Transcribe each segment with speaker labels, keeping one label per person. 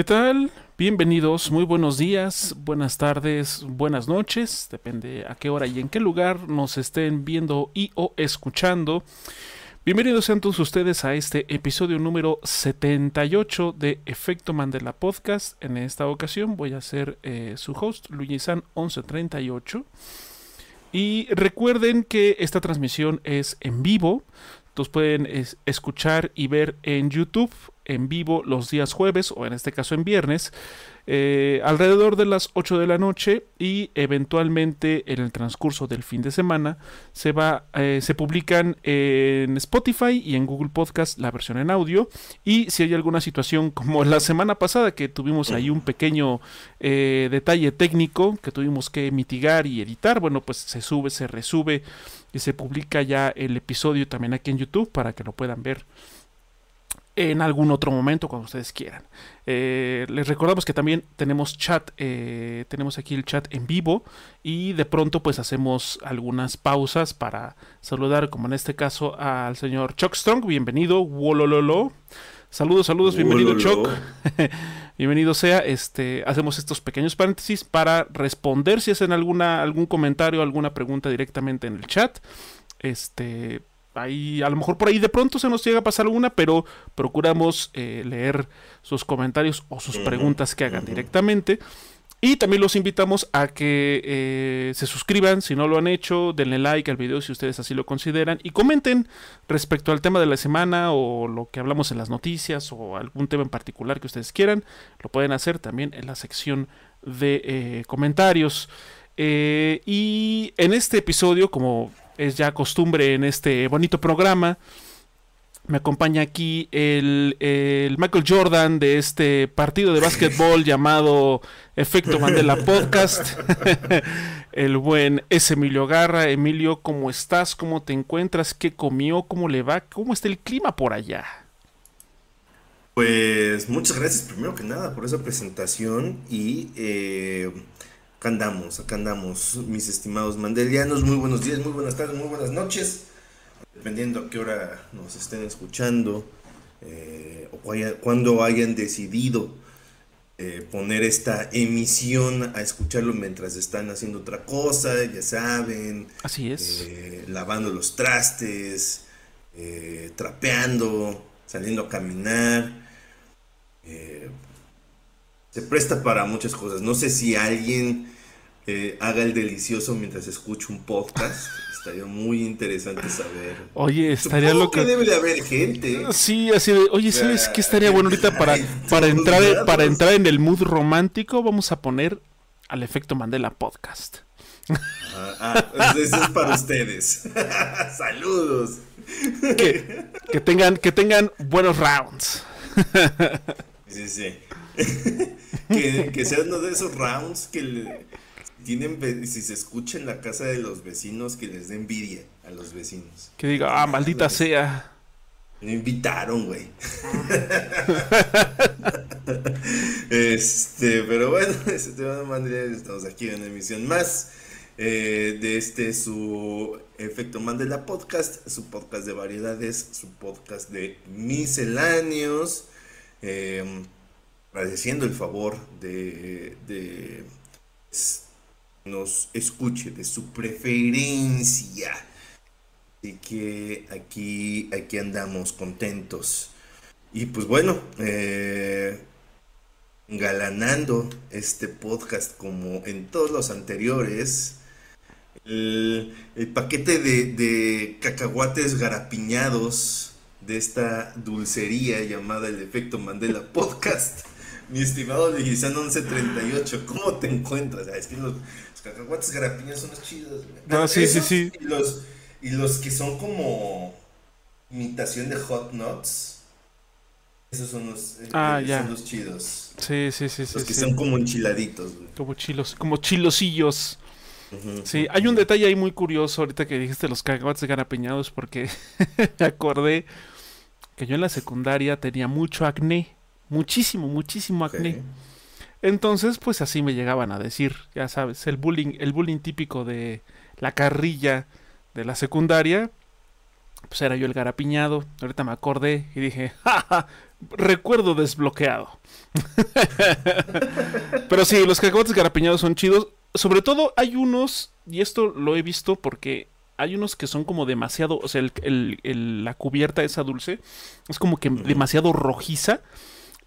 Speaker 1: ¿Qué tal? Bienvenidos, muy buenos días, buenas tardes, buenas noches, depende a qué hora y en qué lugar nos estén viendo y o escuchando. Bienvenidos sean todos ustedes a este episodio número 78 de Efecto Mandela Podcast. En esta ocasión voy a ser eh, su host, Luigisan 1138. Y recuerden que esta transmisión es en vivo. Los pueden escuchar y ver en YouTube en vivo los días jueves o en este caso en viernes eh, alrededor de las 8 de la noche y eventualmente en el transcurso del fin de semana se va eh, se publican en Spotify y en Google Podcast la versión en audio. Y si hay alguna situación como la semana pasada que tuvimos ahí un pequeño eh, detalle técnico que tuvimos que mitigar y editar bueno pues se sube se resube y se publica ya el episodio también aquí en YouTube para que lo puedan ver en algún otro momento cuando ustedes quieran. Eh, les recordamos que también tenemos chat, eh, tenemos aquí el chat en vivo y de pronto pues hacemos algunas pausas para saludar, como en este caso al señor Chuck Strong, bienvenido, Wolololo. Saludos, saludos, bienvenido Chuck. bienvenido sea. Este, hacemos estos pequeños paréntesis para responder si hacen alguna algún comentario, alguna pregunta directamente en el chat. Este, ahí, a lo mejor por ahí de pronto se nos llega a pasar alguna, pero procuramos eh, leer sus comentarios o sus preguntas que hagan directamente. Y también los invitamos a que eh, se suscriban si no lo han hecho, denle like al video si ustedes así lo consideran y comenten respecto al tema de la semana o lo que hablamos en las noticias o algún tema en particular que ustedes quieran. Lo pueden hacer también en la sección de eh, comentarios. y en este episodio, como es ya costumbre en este bonito programa. Me acompaña aquí el, Michael Jordan de este partido de básquetbol llamado Efecto Mandela Podcast. el buen S. Emilio Garra. Emilio, ¿cómo estás? ¿Cómo te encuentras? ¿Qué comió? ¿Cómo le va? ¿Cómo está el clima por allá?
Speaker 2: Pues muchas gracias primero que nada por esa presentación y eh, Acá andamos, acá andamos, mis estimados mandelianos. Muy buenos días, muy buenas tardes, muy buenas noches. Dependiendo a qué hora nos estén escuchando eh, o cuando hayan decidido eh, poner esta emisión a escucharlo mientras están haciendo otra cosa, ya saben.
Speaker 1: Así es.
Speaker 2: Eh, lavando los trastes, trapeando, saliendo a caminar se presta para muchas cosas. No sé si alguien eh, haga el delicioso mientras escucha un podcast. Estaría muy interesante saber.
Speaker 1: Oye, estaría lo
Speaker 2: que debe de haber gente.
Speaker 1: Sí, así de, oye, ¿sabes qué estaría bueno ahorita para, para entrar para entrar en el mood romántico? Vamos a poner al efecto Mandela podcast.
Speaker 2: Ah, ah eso es para ustedes. Saludos.
Speaker 1: Que, que, tengan que tengan buenos rounds.
Speaker 2: sí, sí. que, que sea uno de esos rounds que tienen, si se escucha en la casa de los vecinos, que les dé envidia a los vecinos.
Speaker 1: Que diga, ah, maldita sea.
Speaker 2: Me invitaron, güey. este, pero bueno, este tema de estamos aquí en una emisión más eh, de este su Efecto Mandela Podcast, su podcast de variedades, su podcast de misceláneos. Eh, agradeciendo el favor de, de nos escuche, de su preferencia. Así que aquí, aquí andamos contentos. Y pues bueno, eh, engalanando este podcast como en todos los anteriores. El, paquete de, de, cacahuates garapiñados de esta dulcería llamada el efecto Mandela Podcast mi estimado Leguizano 1138, ¿cómo te encuentras? es que los, cacahuates garapiñas son los chidos,
Speaker 1: No, sí, sí, sí.
Speaker 2: Y los, y los que son como imitación de hot nuts. Esos son los, eh,
Speaker 1: ah, ya.
Speaker 2: son los chidos.
Speaker 1: Sí, sí, sí.
Speaker 2: Los que son como enchiladitos.
Speaker 1: Como chilos, como chilosillos. sí, hay un detalle ahí muy curioso ahorita que dijiste los cacahuates garapiñados porque me acordé que yo en la secundaria tenía mucho acné muchísimo, muchísimo acné. Entonces, pues así me llegaban a decir, ya sabes, el bullying, el bullying típico de la carrilla de la secundaria. pues era yo el garapiñado. Ahorita me acordé y dije, ¡Ja, recuerdo desbloqueado. Pero sí, los cacahuates garapiñados son chidos. Sobre todo hay unos, y esto lo he visto porque hay unos que son como demasiado, o sea, la cubierta esa dulce es como que demasiado rojiza.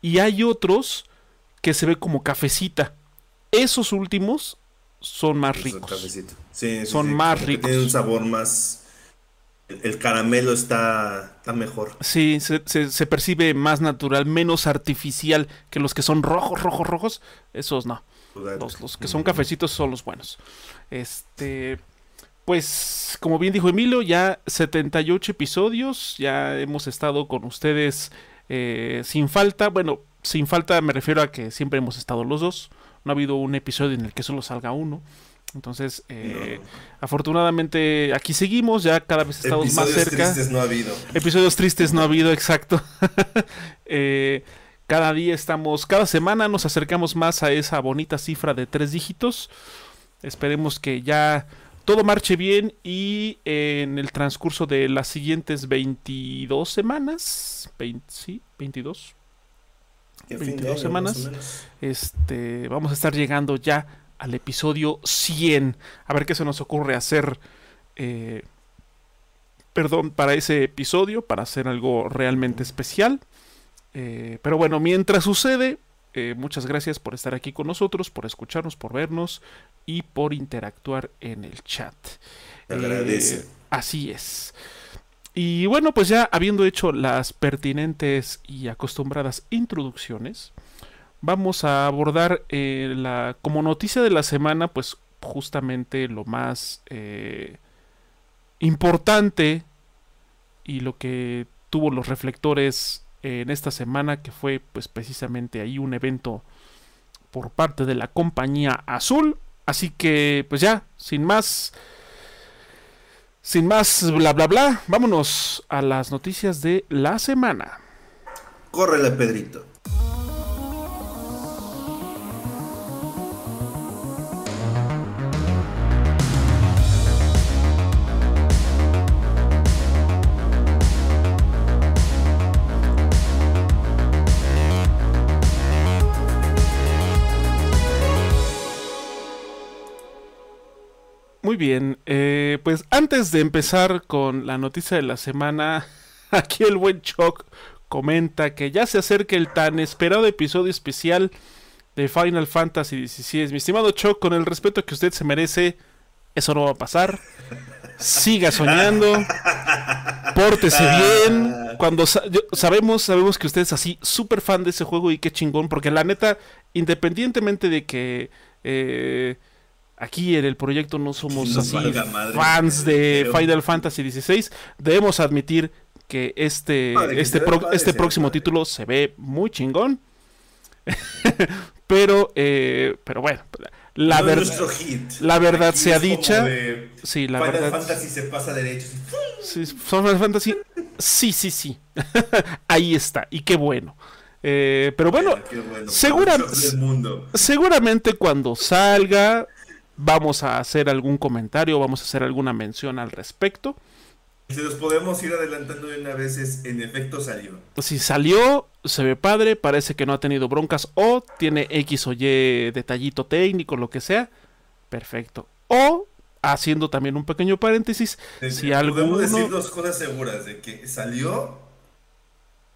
Speaker 1: Y hay otros que se ve como cafecita. Esos últimos son más ricos. son más ricos.
Speaker 2: Tiene un sabor más el caramelo está, mejor.
Speaker 1: Sí, se, percibe más natural, menos artificial que los que son rojos, rojos, rojos. Esos no. Los, que son cafecitos son los buenos. Este. Pues, como bien dijo Emilio, ya 78 episodios. Ya hemos estado con ustedes eh, sin falta. Bueno, sin falta me refiero a que siempre hemos estado los dos. No ha habido un episodio en el que solo salga uno. Entonces, eh, afortunadamente aquí seguimos, ya cada vez estamos más cerca. Episodios
Speaker 2: tristes no ha habido.
Speaker 1: Episodios tristes no ha habido, exacto. Eh, cada día estamos, cada semana nos acercamos más a esa bonita cifra de tres dígitos. Esperemos que ya todo marche bien y en el transcurso de las siguientes 22 semanas, sí, 22, 22 semanas, este, vamos a estar llegando ya al episodio 100. A ver qué se nos ocurre hacer. Eh, perdón, para ese episodio, para hacer algo realmente especial. Eh, pero bueno, mientras sucede, eh, muchas gracias por estar aquí con nosotros, por escucharnos, por vernos y por interactuar en el chat.
Speaker 2: Agradece.
Speaker 1: así es. Y bueno, pues ya habiendo hecho las pertinentes y acostumbradas introducciones, vamos a abordar eh, la, como noticia de la semana, pues justamente lo más eh, importante y lo que tuvo los reflectores en esta semana, que fue pues precisamente ahí un evento por parte de la compañía azul. Así que pues ya, sin más, sin más bla bla bla, vámonos a las noticias de la semana.
Speaker 2: Córrele, Pedrito.
Speaker 1: Muy bien, eh, pues antes de empezar con la noticia de la semana, aquí el buen Choc comenta que ya se acerca el tan esperado episodio especial de Final Fantasy XVI. Mi estimado Choc, con el respeto que usted se merece, eso no va a pasar. Siga soñando, pórtese bien. Cuando sabemos, sabemos que usted es así súper fan de ese juego y qué chingón, porque la neta, independientemente de que eh, aquí en el proyecto no somos así fans de Final Fantasy XVI, debemos admitir que este, este, este próximo título se ve muy chingón. pero, eh, pero bueno, la, verdad la verdad sea dicha. Sí, la
Speaker 2: Final
Speaker 1: verdad.
Speaker 2: Fantasy se pasa derecho.
Speaker 1: Sí, Final Fantasy. Sí, sí, sí. Ahí está. Y qué bueno. Eh, pero bueno, seguramente cuando salga vamos a hacer algún comentario, vamos a hacer alguna mención al respecto.
Speaker 2: Si nos podemos ir adelantando de una vez, en efecto salió.
Speaker 1: Si salió, se ve padre, parece que no ha tenido broncas o tiene X o Y detallito técnico, lo que sea. Perfecto. O, haciendo también un pequeño paréntesis, si
Speaker 2: Podemos decir dos cosas seguras, de que salió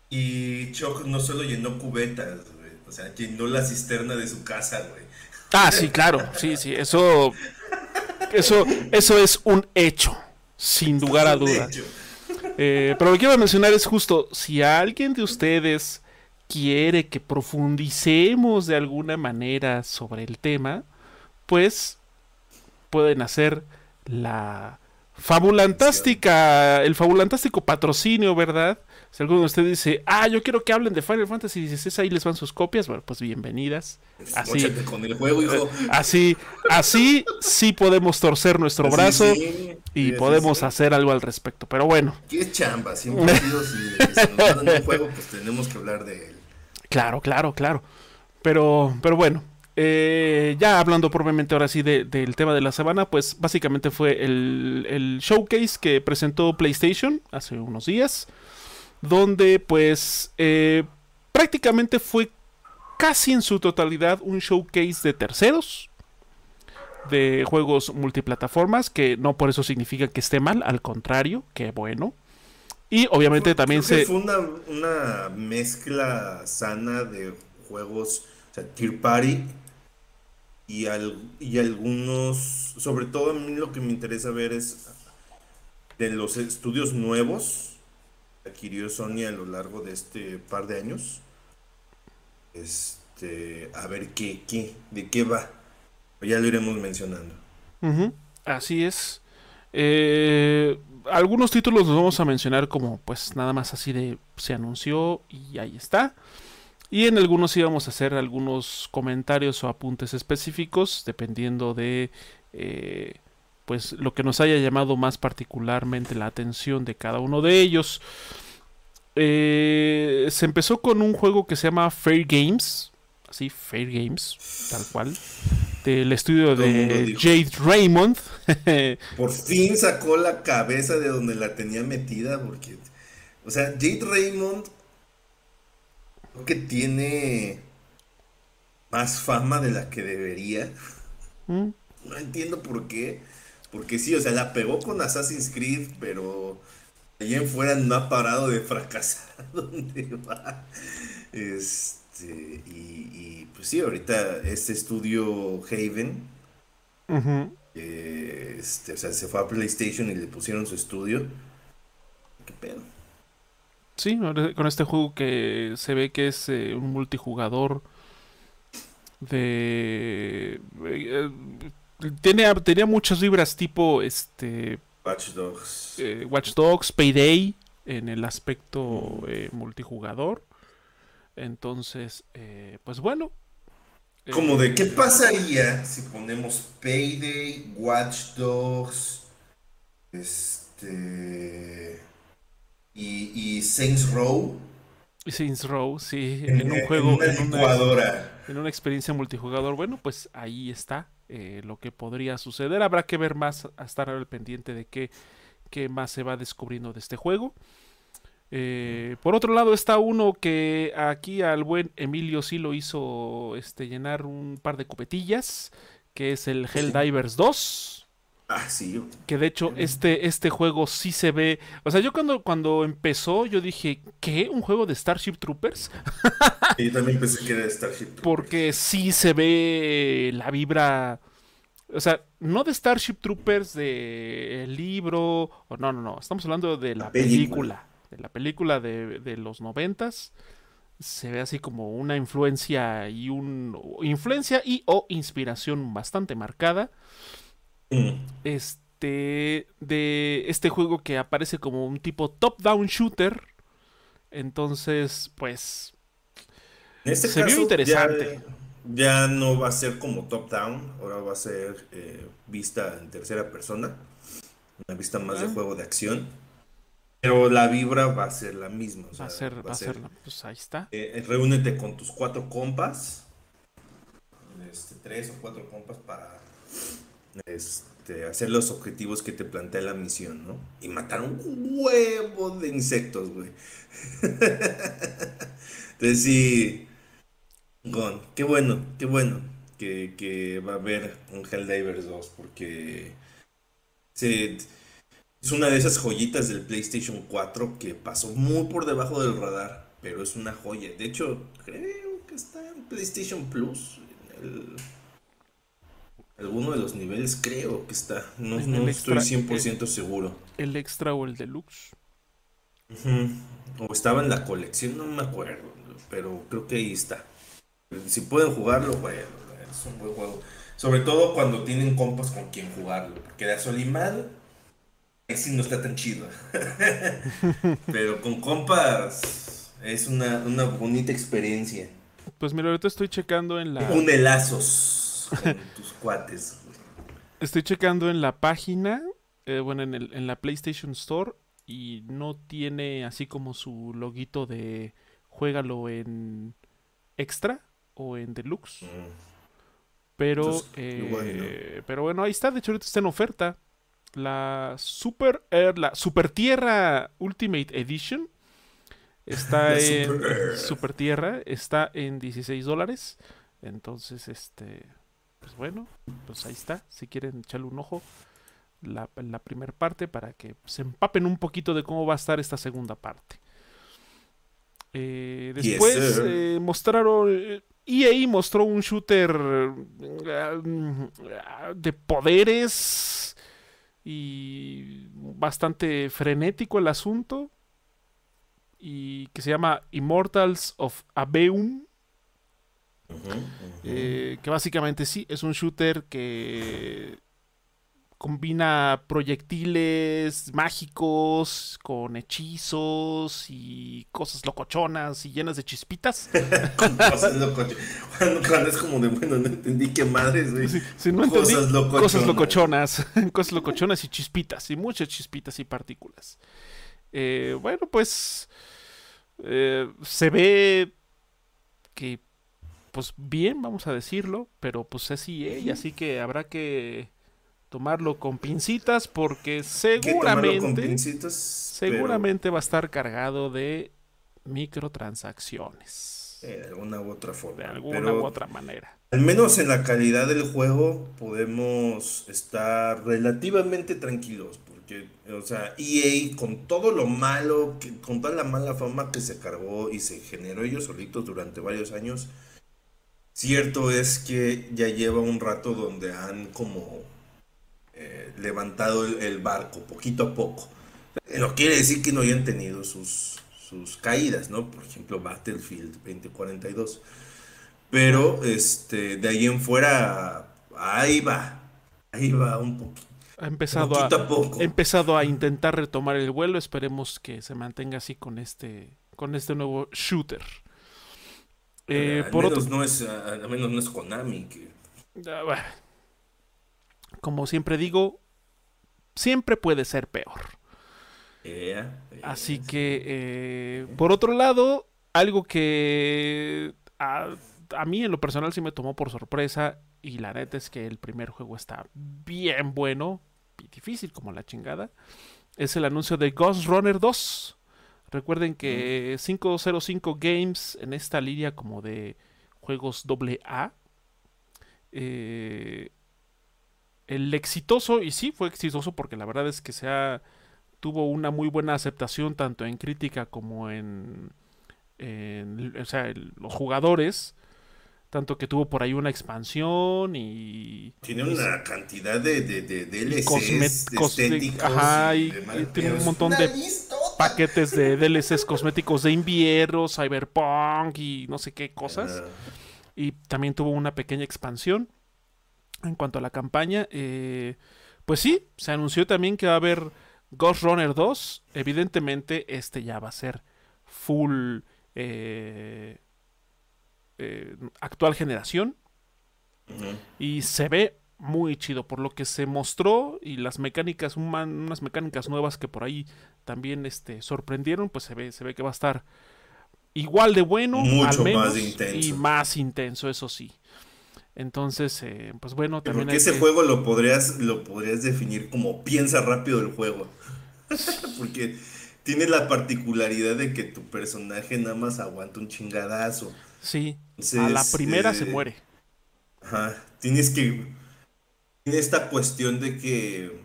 Speaker 2: y Choc no solo llenó cubetas, O sea, llenó la cisterna de su casa, güey.
Speaker 1: Ah, sí, claro, sí, sí, eso, eso, eso es un hecho, sin lugar a dudas. Eh, pero lo que quiero mencionar es justo, si alguien de ustedes quiere que profundicemos de alguna manera sobre el tema, pues pueden hacer la fabulantástica, el fabulantástico patrocinio, ¿verdad? Si alguno de ustedes dice, ah, yo quiero que hablen de Final Fantasy XVI, ahí les van sus copias, bueno, pues bienvenidas.
Speaker 2: Así, con el juego, hijo.
Speaker 1: así, así sí podemos torcer nuestro brazo y podemos hacer algo al respecto. Pero bueno.
Speaker 2: ¿Qué chamba? Siempre si, si nos dan un juego, pues tenemos que hablar de él.
Speaker 1: Claro, claro, claro. Pero, pero bueno, eh, ya hablando probablemente ahora sí del tema de la semana, pues básicamente fue el, showcase que presentó PlayStation hace unos días, donde pues eh, prácticamente fue casi en su totalidad un showcase de terceros, de juegos multiplataformas, que no por eso significa que esté mal, al contrario, que bueno. Y obviamente también se...
Speaker 2: Fue una, una, mezcla sana de juegos, o sea, Tier Party y, y algunos, sobre todo a mí lo que me interesa ver es de los estudios nuevos adquirió Sony a lo largo de este par de años. Este, a ver qué, qué, de qué va. Ya lo iremos mencionando.
Speaker 1: Así es. Eh, algunos títulos los vamos a mencionar como pues nada más así de se anunció y ahí está. Y en algunos íbamos a hacer algunos comentarios o apuntes específicos, dependiendo de eh, pues lo que nos haya llamado más particularmente la atención de cada uno de ellos. Eh, se empezó con un juego que se llama Fair Games, así Fair Games, tal cual, del estudio de Jade Raymond.
Speaker 2: Por fin sacó la cabeza de donde la tenía metida, porque, o sea, Jade Raymond que tiene más fama de la que debería. Mm. No entiendo por qué. Porque sí, o sea, la pegó con Assassin's Creed, pero allí en fuera no ha parado de fracasar donde va. Este, y, pues sí, ahorita este estudio Haven, este, o sea, se fue a PlayStation y le pusieron su estudio. ¿Qué pedo?
Speaker 1: Sí, con este juego que se ve que es eh, un multijugador de... Eh, tiene, tenía muchas vibras tipo este...
Speaker 2: Watch Dogs.
Speaker 1: Eh, Watch Dogs, Payday, en el aspecto multijugador. Entonces, pues bueno.
Speaker 2: Como de qué pasaría si ponemos Payday, Watch Dogs, este y, y Saints Row.
Speaker 1: Saints Row, sí, en, un juego, en, una, en una experiencia multijugador. Bueno, pues ahí está eh, lo que podría suceder. Habrá que ver más, a estar al pendiente de qué, qué más se va descubriendo de este juego. Eh, por otro lado está uno que aquí al buen Emilio sí lo hizo este, llenar un par de copetillas, que es el Helldivers 2.
Speaker 2: Ah, sí.
Speaker 1: Que de hecho este, este juego sí se ve. O sea, yo cuando, cuando empezó, yo dije, ¿qué? ¿Un juego de Starship Troopers?
Speaker 2: yo también pensé que era de Starship Troopers.
Speaker 1: Porque sí se ve la vibra. O sea, no de Starship Troopers de el libro. O no, no, no. Estamos hablando de la, película. De la película de, de los noventas. Se ve así como una influencia y un. influencia y o inspiración bastante marcada este, de este juego que aparece como un tipo top-down shooter. Entonces, pues.
Speaker 2: este se vio interesante. Ya, no va a ser como top-down, ahora va a ser eh, vista en tercera persona. Una vista más de juego de acción. Pero la vibra va a ser la misma.
Speaker 1: va a ser, va, a ser, pues ahí está.
Speaker 2: Eh, reúnete con tus cuatro compas. Este, tres o cuatro compas para este, hacer los objetivos que te plantea la misión, ¿no? Y matar un huevo de insectos, güey. Entonces sí, qué bueno, qué bueno que, va a haber un Helldivers 2, porque es una de esas joyitas del PlayStation 4 que pasó muy por debajo del radar, pero es una joya. De hecho, creo que está en PlayStation Plus. Alguno de los niveles creo que está. No, estoy 100% seguro.
Speaker 1: ¿El extra o el deluxe?
Speaker 2: O estaba en la colección, no me acuerdo. Pero creo que ahí está. Si pueden jugarlo, bueno, es un buen juego. Sobre todo cuando tienen compas con quien jugarlo. Porque de Solimán, ese no está tan chido. pero con compas es una, una bonita experiencia.
Speaker 1: Pues mira, ahorita estoy checando en la.
Speaker 2: Un tus cuates.
Speaker 1: Estoy checando en la página, eh, bueno, en, el, en la PlayStation Store y no tiene así como su loguito de juégalo en extra o en deluxe. Mm. Pero, eh, pero bueno, ahí está. De hecho, ahorita está en oferta. La Super la Super Tierra Ultimate Edition está en Super, Tierra, está en 16 dólares. Entonces, este, pues bueno, pues ahí está. Si quieren echarle un ojo, la, la primera parte para que se empapen un poquito de cómo va a estar esta segunda parte. Eh, después eh, mostraron. EA mostró un shooter de poderes y bastante frenético el asunto. Y que se llama Immortals of Abeum. Que básicamente sí, es un shooter que combina proyectiles mágicos con hechizos y cosas locochonas y llenas de chispitas.
Speaker 2: cosas locochonas. Cuando, es como de, bueno, no entendí qué madres, güey.
Speaker 1: cosas, locochonas. cosas locochonas. cosas locochonas y chispitas. Y muchas chispitas y partículas. Eh, bueno, pues eh, se ve que, pues bien, vamos a decirlo, pero pues es EA, así que habrá que tomarlo con pincitas porque seguramente seguramente va a estar cargado de microtransacciones.
Speaker 2: de alguna u otra forma.
Speaker 1: De alguna u otra manera.
Speaker 2: Al menos en la calidad del juego podemos estar relativamente tranquilos. Porque, o sea, EA con todo lo malo, con toda la mala fama que se cargó y se generó ellos solitos durante varios años, cierto es que ya lleva un rato donde han como eh, levantado el, barco poquito a poco. No quiere decir que no hayan tenido sus, sus caídas, ¿no? Por ejemplo, Battlefield 2042. Pero este, de ahí en fuera, ahí va, ahí va un poquito.
Speaker 1: Ha empezado a, empezado a intentar retomar el vuelo. Esperemos que se mantenga así con este, con este nuevo shooter.
Speaker 2: Eh, al, menos no es, al menos no es Konami. Que...
Speaker 1: Ah, como siempre digo, siempre puede ser peor. Así que, eh, por otro lado, algo que a, mí en lo personal sí me tomó por sorpresa y la neta es que el primer juego está bien bueno y difícil como la chingada, es el anuncio de Ghost Runner 2. Recuerden que 505 Games en esta línea como de juegos AA eh, el exitoso, y sí fue exitoso porque la verdad es que se ha, tuvo una muy buena aceptación tanto en crítica como en, o sea, los jugadores. Tanto que tuvo por ahí una expansión y...
Speaker 2: Tiene una cantidad de, de, de DLCs estéticos.
Speaker 1: Ajá, y, tiene un montón de paquetes de DLCs cosméticos de invierno, cyberpunk y no sé qué cosas. Y también tuvo una pequeña expansión. En cuanto a la campaña, eh, pues sí, se anunció también que va a haber Ghost Runner 2. Evidentemente, este ya va a ser full eh, eh, actual generación. Y se ve muy chido por lo que se mostró y las mecánicas, unas mecánicas nuevas que por ahí también este, sorprendieron, pues se ve, se ve que va a estar igual de bueno, al menos, y más intenso, eso sí. Entonces, eh, pues bueno,
Speaker 2: también. Porque ese juego lo podrías, lo podrías definir como piensa rápido el juego. Porque tiene la particularidad de que tu personaje nada más aguanta un chingadazo.
Speaker 1: Sí. a la primera se eh, muere.
Speaker 2: Ajá. Tienes que. Esta cuestión de que.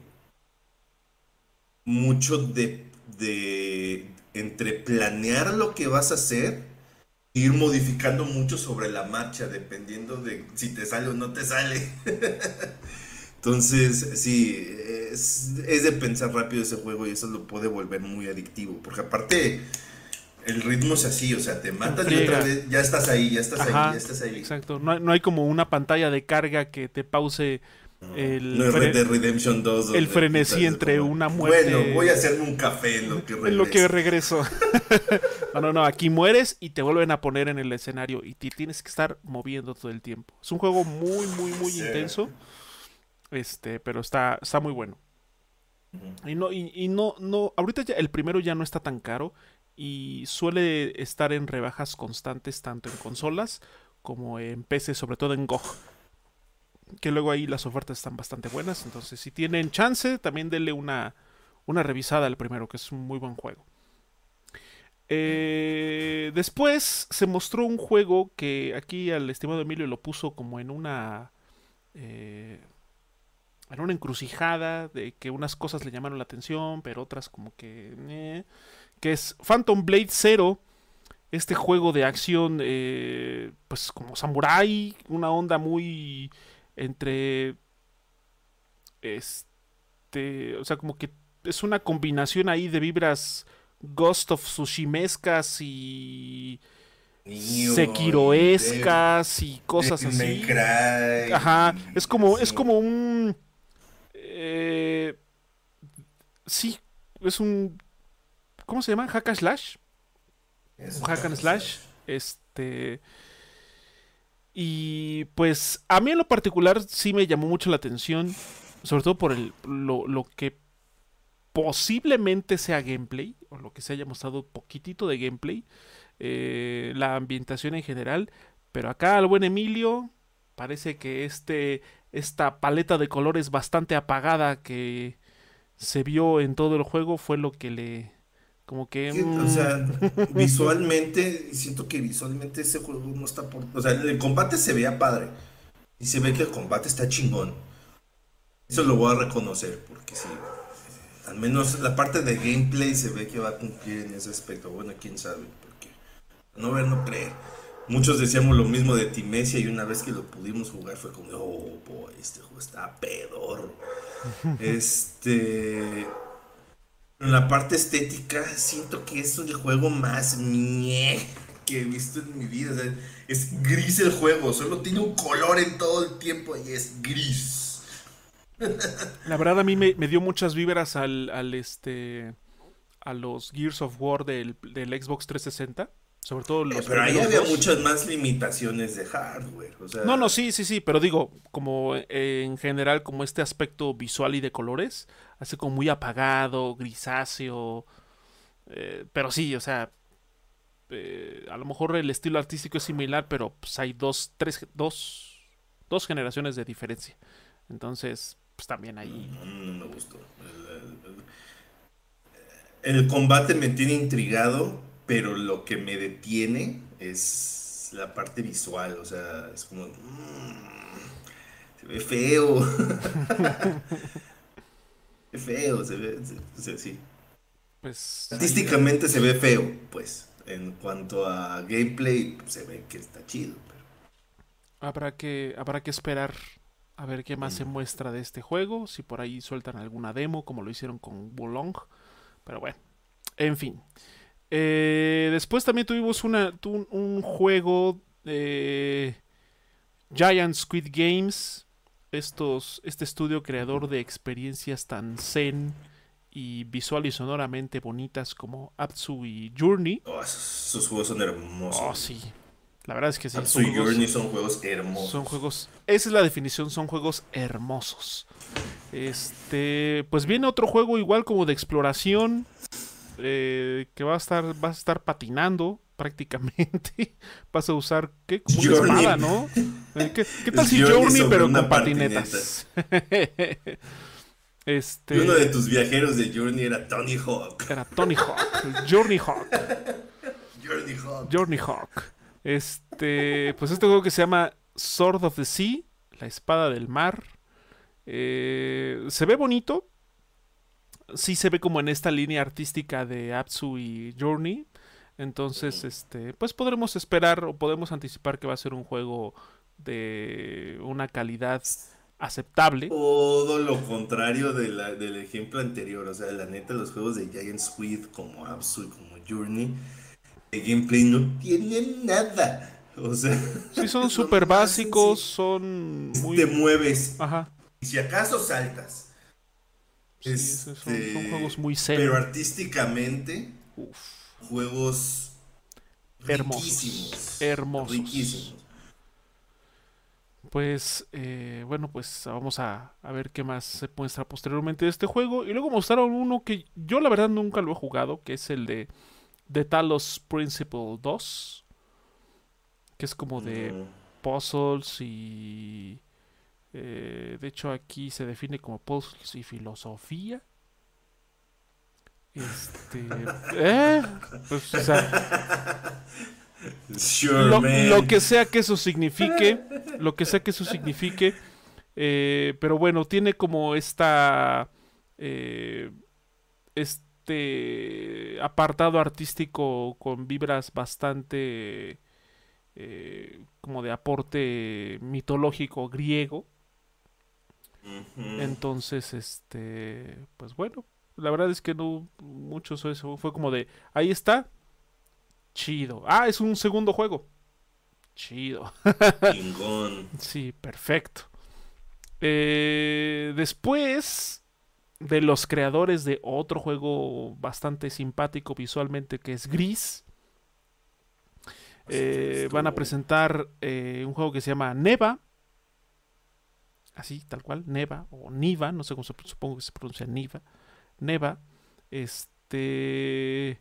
Speaker 2: Mucho de. de entre planear lo que vas a hacer ir modificando mucho sobre la marcha, dependiendo de si te sale o no te sale. Entonces, sí, es, de pensar rápido ese juego y eso lo puede volver muy adictivo. Porque aparte, el ritmo es así, o sea, te matas y otra vez ya estás ahí, ya estás ahí, ya estás ahí.
Speaker 1: Exacto, no, no hay como una pantalla de carga que te pause el
Speaker 2: no es Redemption 2.
Speaker 1: El frenesí entre una muerte.
Speaker 2: Bueno, voy a hacerme un café en lo que regreso. En lo que
Speaker 1: regreso. no, no, no. Aquí mueres y te vuelven a poner en el escenario y te tienes que estar moviendo todo el tiempo. Es un juego muy, muy, muy intenso. Este, pero está, está muy bueno. Y no, y, no, no. Ahorita ya el primero ya no está tan caro. Y suele estar en rebajas constantes tanto en consolas como en PC, sobre todo en GOG. Que luego ahí las ofertas están bastante buenas. Entonces, si tienen chance, también denle una, una revisada al primero, que es un muy buen juego. Eh, después se mostró un juego que aquí al estimado Emilio lo puso como en una. Eh, en una encrucijada de que unas cosas le llamaron la atención, pero otras como que. eh, que es Phantom Blade Zero. Este juego de acción, eh, pues como samurai, una onda muy entre. Este. O sea, como que es una combinación ahí de vibras Ghost of Tsushimescas y. Sekiroescas y cosas así. Ajá, es como, es como un. eh, sí, es un. ¿Cómo se llama? ¿Hack and Slash?
Speaker 2: Es
Speaker 1: Un hack and slash. Este. Y pues a mí en lo particular sí me llamó mucho la atención. Sobre todo por el, lo, lo que posiblemente sea gameplay. O lo que se haya mostrado poquitito de gameplay. eh, la ambientación en general. Pero acá al buen Emilio. Parece que este. Esta paleta de colores bastante apagada que se vio en todo el juego fue lo que le. Como que.
Speaker 2: Sí, o
Speaker 1: mm,
Speaker 2: sea, visualmente, siento que visualmente ese juego no está por... O sea, el combate se veía padre. Y se ve que el combate está chingón. Eso lo voy a reconocer, porque sí. Al menos la parte de gameplay se ve que va a cumplir en ese aspecto. Bueno, quién sabe, porque no ver, no creer. Muchos decíamos lo mismo de Timesia y una vez que lo pudimos jugar fue como, oh, boy, este juego está pedorro. este... En la parte estética, siento que es el juego más ñe que he visto en mi vida. Es gris el juego, solo tiene un color en todo el tiempo y es gris.
Speaker 1: La verdad a mí me, dio muchas al, al este a los Gears of War del, del Xbox 360, sobre todo los
Speaker 2: Eh, Pero ahí había
Speaker 1: dos.
Speaker 2: muchas más limitaciones de hardware. O sea,
Speaker 1: No, no, sí, sí, sí, pero digo, como eh, en general como este aspecto visual y de colores, así como muy apagado, grisáceo, eh, pero sí, o sea, a lo mejor el estilo artístico es similar, pero pues hay dos, tres, dos, dos generaciones de diferencia. Entonces, pues también ahí
Speaker 2: No, no me gustó. El, el- el combate me tiene intrigado, pero lo que me detiene es la parte visual. O sea, es como. mm, se ve feo. se ve feo, se ve. se- o sea, sí.
Speaker 1: pues...
Speaker 2: Artísticamente se ve feo, pues. En cuanto a gameplay, se ve que está chido. pero-
Speaker 1: Habrá que, habrá que esperar a ver qué más se muestra de este juego. Si por ahí sueltan alguna demo, como lo hicieron con Bolong. Pero bueno, en fin. Eh, después también tuvimos una, un juego de Giant Squid Games. Estos, este estudio creador de experiencias tan zen y visual y sonoramente bonitas como Apsu y Journey.
Speaker 2: Oh, esos, esos juegos son hermosos.
Speaker 1: Oh, sí. La verdad es que sí.
Speaker 2: Atsu
Speaker 1: son
Speaker 2: y
Speaker 1: juegos-
Speaker 2: Journey son juegos hermosos.
Speaker 1: son juegos. Esa es la definición, son juegos hermosos. Este. Pues viene otro juego igual como de exploración. Eh, que va a estar. Va a estar patinando prácticamente. Vas a usar. ¿Qué? Como una espada, ¿no? Eh, ¿Qué, qué tal si
Speaker 2: Journey
Speaker 1: pero con patinetas? este.
Speaker 2: Uno de tus viajeros de Journey era Tony Hawk.
Speaker 1: Era Tony Hawk. el Journey Hawk.
Speaker 2: Journey Hawk.
Speaker 1: Journey Hawk. Este, pues este juego que se llama Sword of the Sea, la espada del mar. Eh, se ve bonito. Sí se ve como en esta línea artística de Apsu y Journey. Entonces, este, pues podremos esperar o podemos anticipar que va a ser un juego de una calidad aceptable.
Speaker 2: Todo lo contrario de la- del ejemplo anterior. O sea, la neta, los juegos de Giant Squid, como Absu y como Journey, de gameplay no tienen nada. O sea,
Speaker 1: Sí, son súper básicos, son muy...
Speaker 2: Te mueves.
Speaker 1: Ajá.
Speaker 2: Y si acaso saltas.
Speaker 1: Sí, son, son
Speaker 2: Este,
Speaker 1: juegos muy zen.
Speaker 2: Pero artísticamente,
Speaker 1: Uf.
Speaker 2: juegos
Speaker 1: Hermosos,
Speaker 2: riquísimos.
Speaker 1: hermosos.
Speaker 2: Riquísimos.
Speaker 1: Pues, eh, bueno, pues vamos a, a ver qué más se muestra posteriormente de este juego. Y luego mostraron uno que yo la verdad nunca lo he jugado, que es el de, de Talos Principle 2. Que es como de
Speaker 2: Mm.
Speaker 1: puzzles y... Eh, de hecho, aquí se define como puzzles y filosofía. Este. eh, pues, o sea,
Speaker 2: Sure,
Speaker 1: lo, que sea que eso signifique, lo que sea que eso signifique, eh, pero bueno, tiene como esta, eh, este apartado artístico con vibras bastante como de aporte mitológico griego, Entonces, este, pues bueno, la verdad es que no mucho eso fue como de, ahí está, chido, ah, es un segundo juego, chido.
Speaker 2: Chingón.
Speaker 1: Sí, perfecto. Eh, después de los creadores de otro juego bastante simpático visualmente que es Gris, eh, van a presentar eh, un juego que se llama Neva. Así, tal cual, Neva o Niva, no sé cómo se supongo que se pronuncia Niva. Neva. Este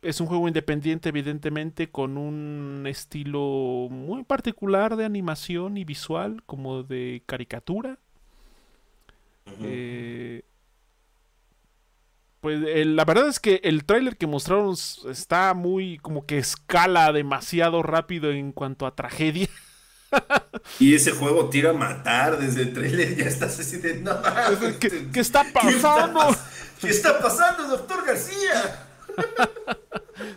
Speaker 1: es un juego independiente, evidentemente, con un estilo muy particular de animación y visual, como de caricatura. Eh, pues eh, la verdad es que el tráiler que mostraron está muy como que escala demasiado rápido en cuanto a tragedia.
Speaker 2: Y ese juego tira a matar desde el trailer. Ya estás así de no. mames,
Speaker 1: ¿Qué, qué está
Speaker 2: ¿Qué está,
Speaker 1: pasando?
Speaker 2: pas- ¿Qué está pasando, doctor García?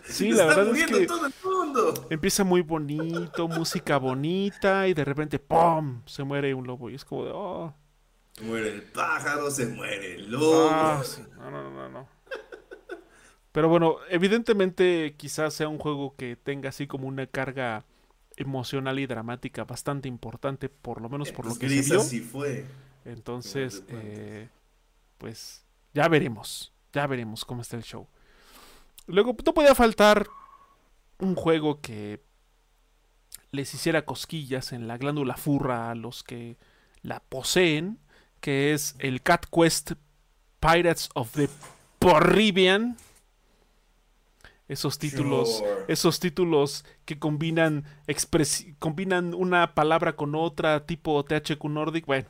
Speaker 1: Sí,
Speaker 2: Está
Speaker 1: la verdad es que
Speaker 2: todo el mundo.
Speaker 1: empieza muy bonito, música bonita y de repente ¡pum! se muere un lobo y es como de oh,
Speaker 2: Se muere el pájaro, se muere el lobo.
Speaker 1: ah, sí, no, no, no, no. Pero bueno, evidentemente quizás sea un juego que tenga así como una carga emocional y dramática bastante importante, por lo menos por lo que se vio.
Speaker 2: fue.
Speaker 1: Entonces, eh, pues ya veremos, ya veremos cómo está el show. Luego, no podía faltar un juego que les hiciera cosquillas en la glándula furra a los que la poseen, que es el Cat Quest Pirates of the Caribbean. Esos títulos,
Speaker 2: Sure.
Speaker 1: esos títulos que combinan combinan una palabra con otra, tipo THQ Nordic. Bueno,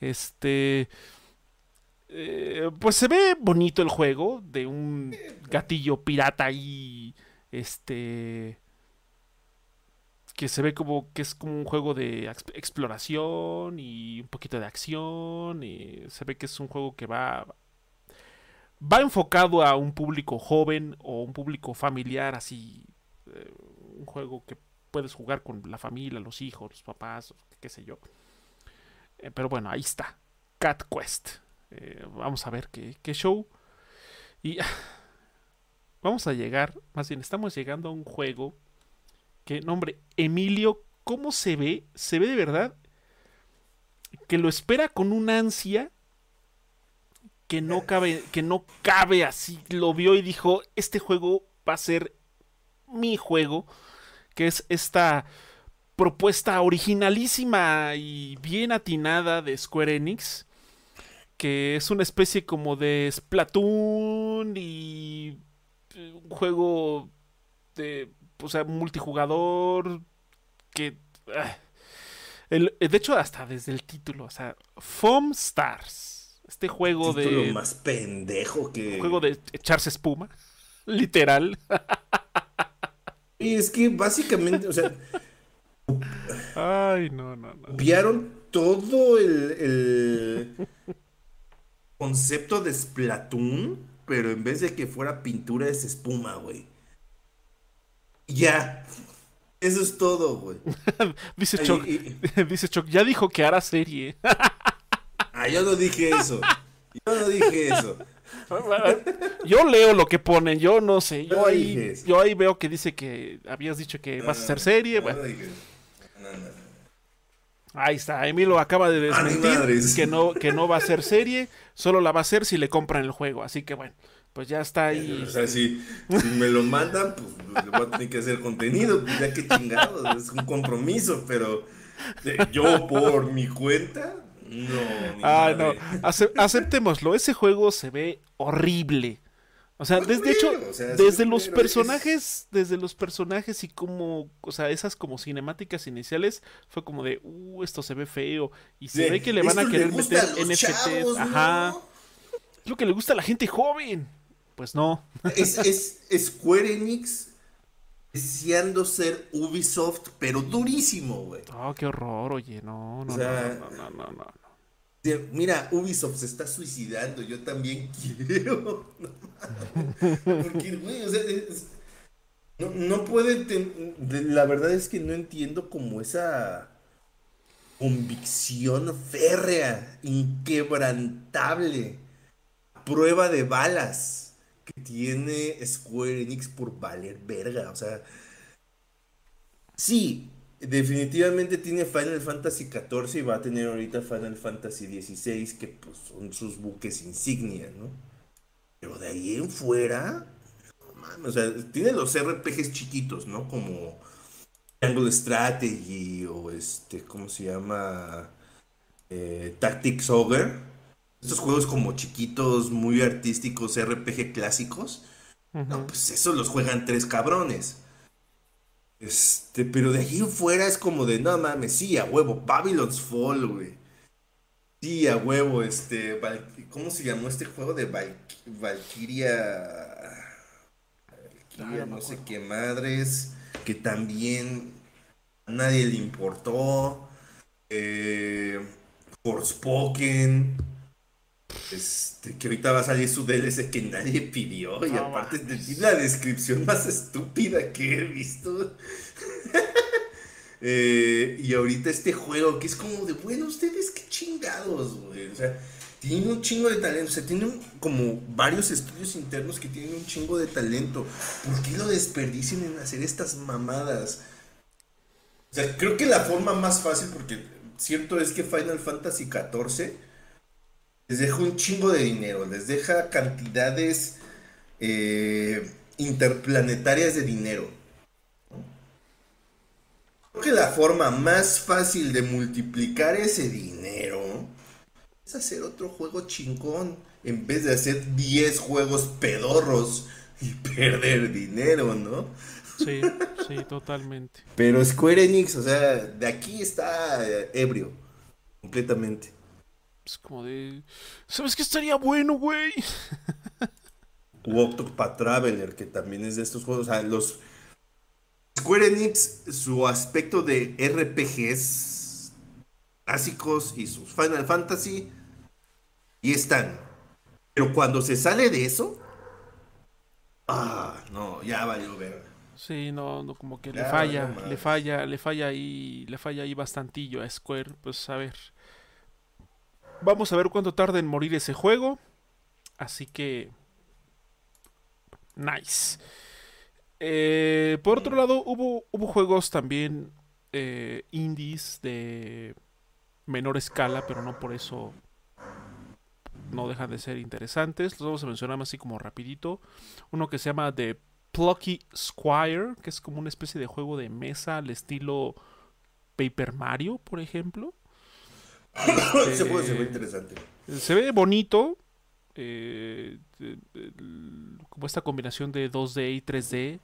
Speaker 1: este. eh, pues se ve bonito el juego de un gatillo pirata ahí. Este. Que se ve como que es como un juego de ex- exploración y un poquito de acción. Y se ve que es un juego que va. Va enfocado a un público joven o un público familiar, así. eh, un juego que puedes jugar con la familia, los hijos, los papás, qué sé yo. Eh, pero bueno, ahí está. Cat Quest. Eh, vamos a ver qué, qué show. Y vamos a llegar, más bien estamos llegando a un juego que, nombre, Emilio, ¿cómo se ve? Se ve de verdad que lo espera con una ansia que no cabe, que no cabe así. Lo vio y dijo, este juego va a ser mi juego, que es esta propuesta originalísima y bien atinada de Square Enix, que es una especie como de Splatoon y eh, un juego de, o sea, multijugador que... ah, el- de hecho, hasta desde el título, o sea, Foam Stars, este juego
Speaker 2: Título
Speaker 1: de...
Speaker 2: más pendejo que.
Speaker 1: Juego de echarse espuma, literal.
Speaker 2: Y es que básicamente, o sea,
Speaker 1: Ay, no, no, no.
Speaker 2: copiaron todo el, el concepto de Splatoon, pero en vez de que fuera pintura es espuma, güey. Ya. Eso es todo, güey.
Speaker 1: Dice Choc, dice Choc, ya dijo que hará serie.
Speaker 2: Ah, yo no dije eso. Yo no dije eso.
Speaker 1: Yo leo lo que ponen, yo no sé. Yo
Speaker 2: No
Speaker 1: ahí, yo ahí veo que dice que habías dicho que vas a hacer serie. Bueno,
Speaker 2: no dije. No, no, no.
Speaker 1: ahí está. Emilio acaba de
Speaker 2: Ah,
Speaker 1: desmentir que no, que no va a ser serie, solo la va a hacer si le compran el juego. Así que bueno, pues ya está ahí.
Speaker 2: O sea, si, si me lo mandan, pues le voy a tener que hacer contenido, pues ya que chingados, es un compromiso, pero eh, yo por mi cuenta, no.
Speaker 1: Ay, no. Ace- aceptémoslo. Ese juego se ve horrible. O sea, desde hecho, desde los personajes, desde los personajes y como, o sea, esas como cinemáticas iniciales, fue como de, uh, esto se ve feo. Y se ve que le van a querer meter NFTs. Ajá. Es lo que le gusta a la gente joven. Pues no.
Speaker 2: Es, es Square Enix deseando ser Ubisoft, pero durísimo, güey.
Speaker 1: Oh, qué horror, oye, no, no, no, no, no, no,
Speaker 2: Mira, Ubisoft se está suicidando, yo también quiero. Porque, güey, o sea, no, no puede. la verdad es que no entiendo como esa convicción férrea, inquebrantable, prueba de balas tiene Square Enix por valer verga. O sea, sí, definitivamente tiene Final Fantasy XIV y va a tener ahorita Final Fantasy XVI, que pues son sus buques insignia, ¿no? Pero de ahí en fuera, o sea, tiene los RPGs chiquitos, ¿no? Como Triangle Strategy o este, ¿cómo se llama? Eh, Tactics Ogre estos juegos como chiquitos, muy artísticos, RPG clásicos, no, pues eso los juegan tres cabrones. Este, pero de ahí fuera es como de, no mames, sí, a huevo, Babylon's Fall, güey. Sí, a huevo, este, ¿cómo se llamó este juego de Valkyria? Valkyria, no sé qué madres, que también a nadie le importó. Eh, Forspoken. Este, que ahorita va a salir su DLC que nadie pidió. Y aparte de la descripción más estúpida que he visto. Eh, y ahorita este juego que es como de, bueno, ustedes qué chingados, güey. O sea, tiene un chingo de talento. O sea, tienen como varios estudios internos que tienen un chingo de talento. ¿Por qué lo desperdician en hacer estas mamadas? O sea, creo que la forma más fácil, porque cierto es que Final Fantasy XIV les deja un chingo de dinero, les deja cantidades eh, interplanetarias de dinero. Creo que la forma más fácil de multiplicar ese dinero es hacer otro juego chingón en vez de hacer 10 juegos pedorros y perder dinero, ¿no?
Speaker 1: Sí, sí, totalmente.
Speaker 2: Pero Square Enix, o sea, de aquí está ebrio, completamente.
Speaker 1: Es como de. ¿Sabes qué estaría bueno, güey?
Speaker 2: Octopath Traveler, que también es de estos juegos. O sea, los. Square Enix, su aspecto de RPGs clásicos y sus Final Fantasy. Y están. Pero cuando se sale de eso. Ah, no, ya valió ver.
Speaker 1: Sí, no, no, como que le falla, le falla, le falla ahí, le falla ahí bastantillo a Square, pues a ver. Vamos a ver cuánto tarda en morir ese juego. Así que... Nice. Eh, por otro lado, hubo, juegos también eh, indies de menor escala, pero no por eso no dejan de ser interesantes. Los vamos a mencionar así como rapidito. Uno que se llama The Plucky Squire, que es como una especie de juego de mesa al estilo Paper Mario, por ejemplo.
Speaker 2: se, ve interesante.
Speaker 1: Se ve bonito. Eh, como esta combinación de 2D y 3D.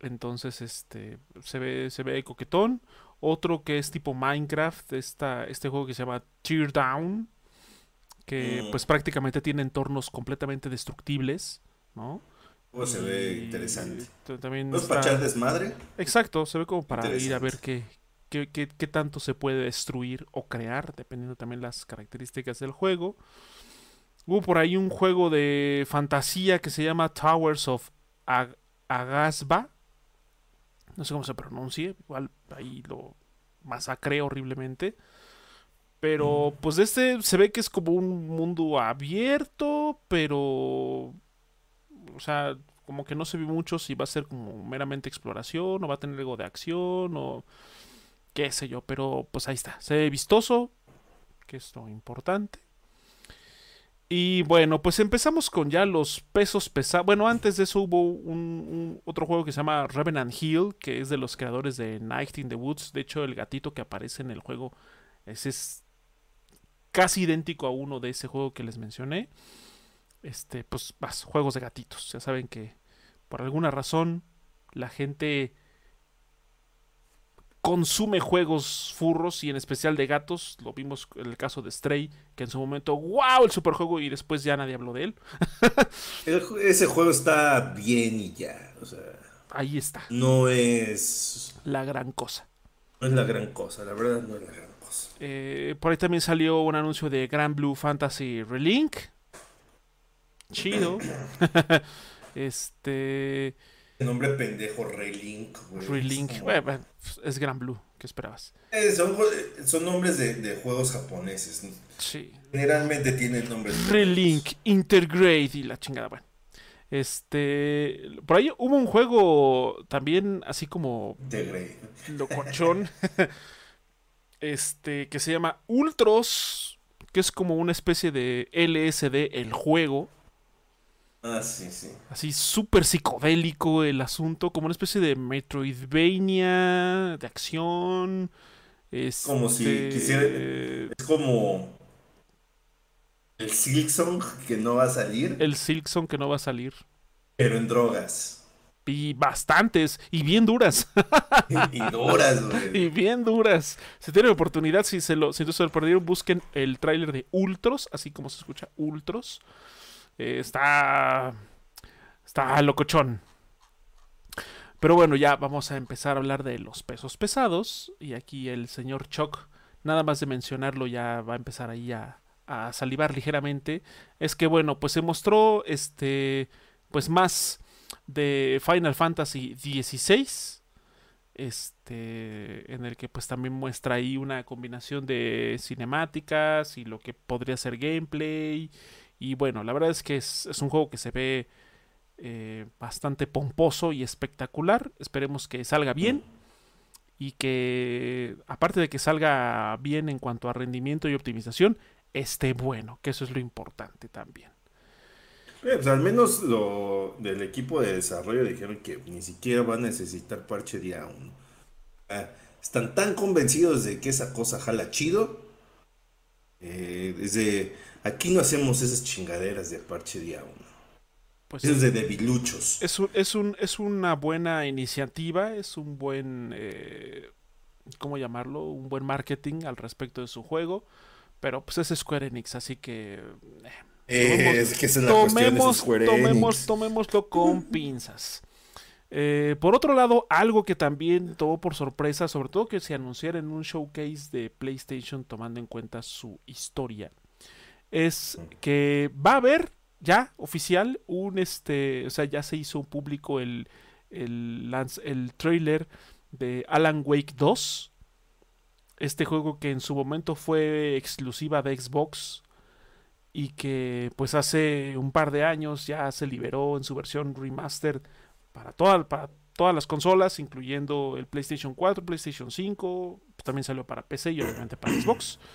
Speaker 1: Entonces, este se ve, se ve coquetón. Otro que es tipo Minecraft, esta, este juego que se llama Tear Down. Que mm. pues prácticamente tiene entornos completamente destructibles. ¿no?
Speaker 2: se ve interesante.
Speaker 1: También
Speaker 2: ¿No es para echar desmadre?
Speaker 1: Exacto, se ve como para ir a ver qué, qué, tanto se puede destruir o crear, dependiendo también las características del juego. Hubo por ahí un juego de fantasía que se llama Towers of Agasba. No sé cómo se pronuncie, igual ahí lo masacré horriblemente. Pero pues este se ve que es como un mundo abierto, pero... O sea, como que no se ve mucho si va a ser como meramente exploración o va a tener algo de acción o qué sé yo, pero pues ahí está, se ve vistoso, que es lo importante. Y bueno, pues empezamos con ya los pesos pesados. Bueno, antes de eso hubo un, otro juego que se llama Revenant Hill, que es de los creadores de Night in the Woods. De hecho, el gatito que aparece en el juego ese es casi idéntico a uno de ese juego que les mencioné. este, pues, más juegos de gatitos. Ya saben que por alguna razón la gente consume juegos furros y en especial de gatos. Lo vimos en el caso de Stray, que en su momento, wow, el superjuego y después ya nadie habló de él.
Speaker 2: ese juego está bien y ya. O sea,
Speaker 1: Ahí está.
Speaker 2: No es
Speaker 1: la gran cosa.
Speaker 2: No es la gran cosa, la verdad no es la gran cosa.
Speaker 1: Eh, por ahí también salió un anuncio de Grand Blue Fantasy Relink. Chido. este
Speaker 2: nombre pendejo, Relink,
Speaker 1: Relink, es Gran Blue, ¿qué esperabas?
Speaker 2: Eh, son, nombres de, juegos japoneses.
Speaker 1: Sí.
Speaker 2: Generalmente tienen nombres.
Speaker 1: Relink, Intergrade y la chingada, bueno. Este. Por ahí hubo un juego también así como.
Speaker 2: Intergrade.
Speaker 1: Locochón. este. Que se llama Ultros. Que es como una especie de LSD, el juego
Speaker 2: Ah, sí, sí.
Speaker 1: Así súper psicodélico el asunto, como una especie de Metroidvania, de acción.
Speaker 2: Como si este, quisiera. Es como. El Silksong que no va a salir.
Speaker 1: El Silksong que no va a salir.
Speaker 2: Pero en drogas.
Speaker 1: Y bastantes, y bien duras.
Speaker 2: y, duras, güey.
Speaker 1: Y bien duras. Si tienen oportunidad, si se lo, si se lo perdieron, busquen el tráiler de Ultros, así como se escucha Ultros. Eh, está. Está locochón. Pero bueno, ya vamos a empezar a hablar de los pesos pesados. Y aquí el señor Chuck, nada más de mencionarlo, ya va a empezar ahí a, a salivar ligeramente. Es que bueno, pues se mostró este. Pues más de Final Fantasy XVI. Este. En el que pues también muestra ahí una combinación de cinemáticas y lo que podría ser gameplay y bueno, la verdad es que es, un juego que se ve eh, bastante pomposo y espectacular. Esperemos que salga bien. Y que, aparte de que salga bien en cuanto a rendimiento y optimización, esté bueno, que eso es lo importante también.
Speaker 2: Eh, pues al menos lo del equipo de desarrollo dijeron que ni siquiera va a necesitar parche día 1. Ah, están tan convencidos de que esa cosa jala chido. Eh, desde Aquí no hacemos esas chingaderas de parche día uno. Pues es de debiluchos.
Speaker 1: Es, es, un, es una buena iniciativa, es un buen, eh, ¿cómo llamarlo? Un buen marketing al respecto de su juego. Pero pues es Square Enix, así que...
Speaker 2: Eh, es que es la tomemos, Square
Speaker 1: tomemos, Tomémoslo con pinzas. Eh, por otro lado, algo que también tomó por sorpresa, sobre todo que se anunciara en un showcase de PlayStation tomando en cuenta su historia, es que va a haber ya oficial un este, o sea, ya se hizo público el el, el trailer de Alan Wake 2. Este juego que en su momento fue exclusiva de Xbox y que pues hace un par de años ya se liberó en su versión remastered para, para todas las consolas, incluyendo el PlayStation 4, PlayStation 5, también salió para PC y obviamente para Xbox.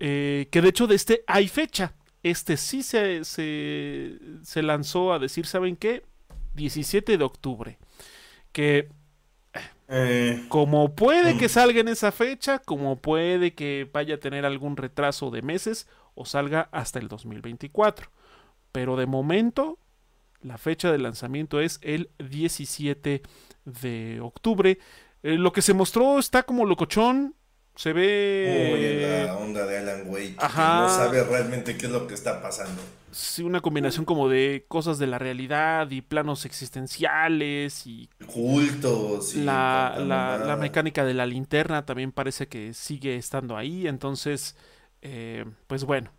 Speaker 1: Eh, que de hecho de este hay fecha. Este sí se, se, lanzó a decir, ¿saben qué? 17 de octubre. Que eh. como puede que mm. salga en esa fecha, como puede que vaya a tener algún retraso de meses o salga hasta el 2024. Pero de momento, la fecha de lanzamiento es el 17 de octubre. Eh, lo que se mostró está como locochón. Se
Speaker 2: ve. la onda de Alan Wake. no sabe realmente qué es lo que está pasando.
Speaker 1: Sí, una combinación como de cosas de la realidad y planos existenciales y.
Speaker 2: Cultos.
Speaker 1: Y la, la, mecánica de la linterna también parece que sigue estando ahí. Entonces, eh, pues bueno,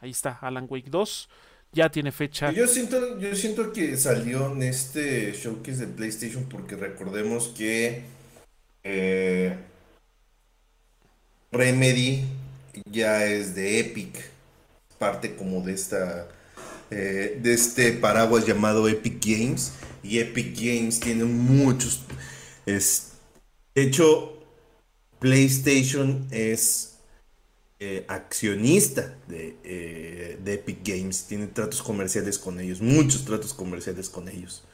Speaker 1: ahí está Alan Wake 2. Ya tiene fecha.
Speaker 2: Yo siento, yo siento que salió en este showcase de PlayStation porque recordemos que. Eh, Remedy ya es de Epic, parte como de esta eh, de este paraguas llamado Epic Games y Epic Games tiene muchos es, de hecho PlayStation es eh, accionista de, eh, de, Epic Games tiene tratos comerciales con ellos muchos tratos comerciales con ellos.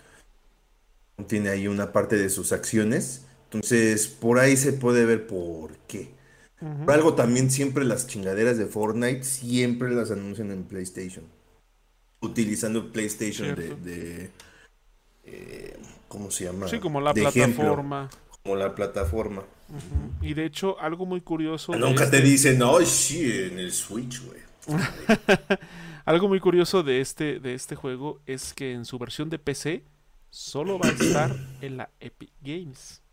Speaker 2: Tiene ahí una parte de sus acciones entonces por ahí se puede ver por qué por algo también siempre las chingaderas de Fortnite siempre las anuncian en PlayStation. utilizando PlayStation de, eh, ¿cómo se llama?
Speaker 1: Sí, como la plataforma.
Speaker 2: como la plataforma.
Speaker 1: Y de hecho, algo muy curioso.
Speaker 2: Nunca te este dicen, no, sí, en el Switch, güey.
Speaker 1: algo muy curioso de este, de este juego es que en su versión de PC solo va a estar en la Epic Games.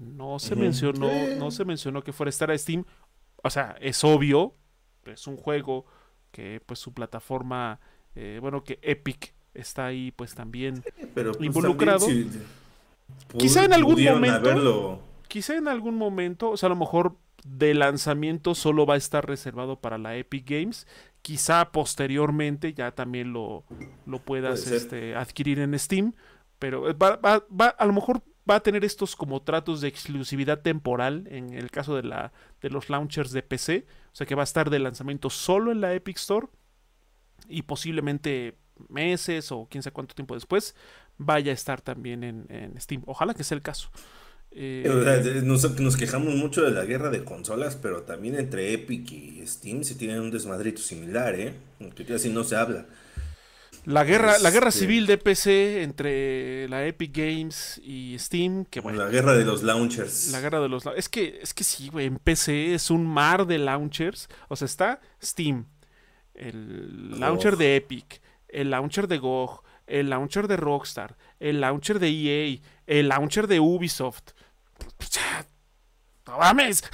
Speaker 1: No se mencionó, no se mencionó que fuera a estar a Steam. O sea, es obvio, es un juego que pues su plataforma, eh, bueno, que Epic está ahí pues también
Speaker 2: Pero, pues,
Speaker 1: involucrado. quizá en algún momento, quizá en algún momento, o sea, a lo mejor de lanzamiento solo va a estar reservado para la Epic Games. Quizá posteriormente ya también lo, lo puedas este, adquirir en Steam. Pero va, va, va, a lo mejor va a tener estos como tratos de exclusividad temporal en el caso de, la, de los launchers de PC. O sea que va a estar de lanzamiento solo en la Epic Store y posiblemente meses o quién sabe cuánto tiempo después vaya a estar también en, Steam. Ojalá que sea el caso.
Speaker 2: Eh, nos, quejamos mucho de la guerra de consolas, pero también entre Epic y Steam se tienen un desmadrito similar, ¿eh? Que así no se habla.
Speaker 1: La guerra, la guerra este civil de PC entre la Epic Games y Steam, que bueno.
Speaker 2: La guerra de los launchers.
Speaker 1: La guerra de los es que es que sí, güey, en PC es un mar de launchers, o sea, está Steam, el launcher de Epic, el launcher de GOG, el launcher de Rockstar, el launcher de EA, el launcher de Ubisoft. ¡No mames!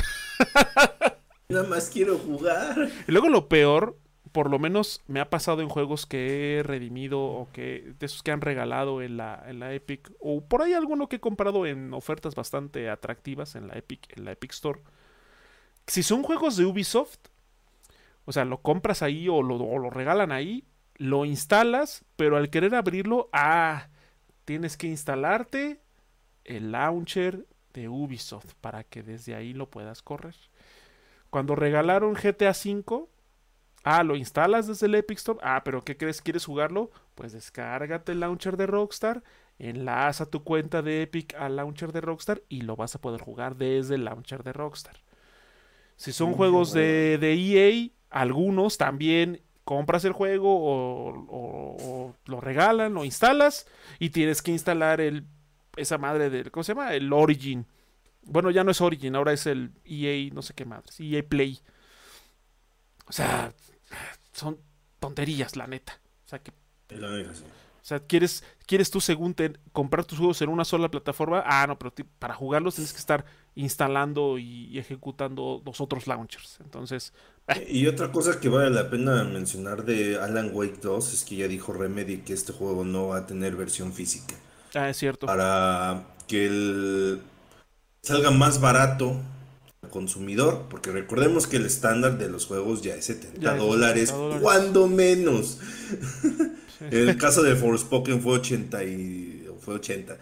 Speaker 2: Nada más quiero jugar.
Speaker 1: Y luego lo peor por lo menos me ha pasado en juegos que he redimido o que de esos que han regalado en la, en la Epic o por ahí alguno que he comprado en ofertas bastante atractivas en la Epic en la Epic Store. Si son juegos de Ubisoft, o sea, lo compras ahí o lo, lo regalan ahí, lo instalas, pero al querer abrirlo, ah, tienes que instalarte el launcher de Ubisoft para que desde ahí lo puedas correr. Cuando regalaron GTA V, Ah, lo instalas desde el Epic Store. Ah, pero ¿qué crees? ¿Quieres jugarlo? Pues descárgate el launcher de Rockstar, enlaza tu cuenta de Epic al launcher de Rockstar y lo vas a poder jugar desde el launcher de Rockstar. Si son juegos de, de, EA, algunos también compras el juego o, lo regalan, lo instalas y tienes que instalar el esa madre del ¿cómo se llama? El Origin. Bueno, ya no es Origin, ahora es el EA, no sé qué madre, EA Play. O sea, son tonterías, la neta. O sea que. O sea, ¿quieres, quieres tú, según comprar tus juegos en una sola plataforma. Ah, no, pero para jugarlos tienes que estar instalando y, ejecutando los otros launchers. Entonces.
Speaker 2: Eh. Y otra cosa que vale la pena mencionar de Alan Wake 2 es que ya dijo Remedy que este juego no va a tener versión física.
Speaker 1: Ah, es cierto.
Speaker 2: Para que el salga más barato consumidor, porque recordemos que el estándar de los juegos ya es 70, dólares, cuando menos. el caso de Forspoken fue 80 y fue 80.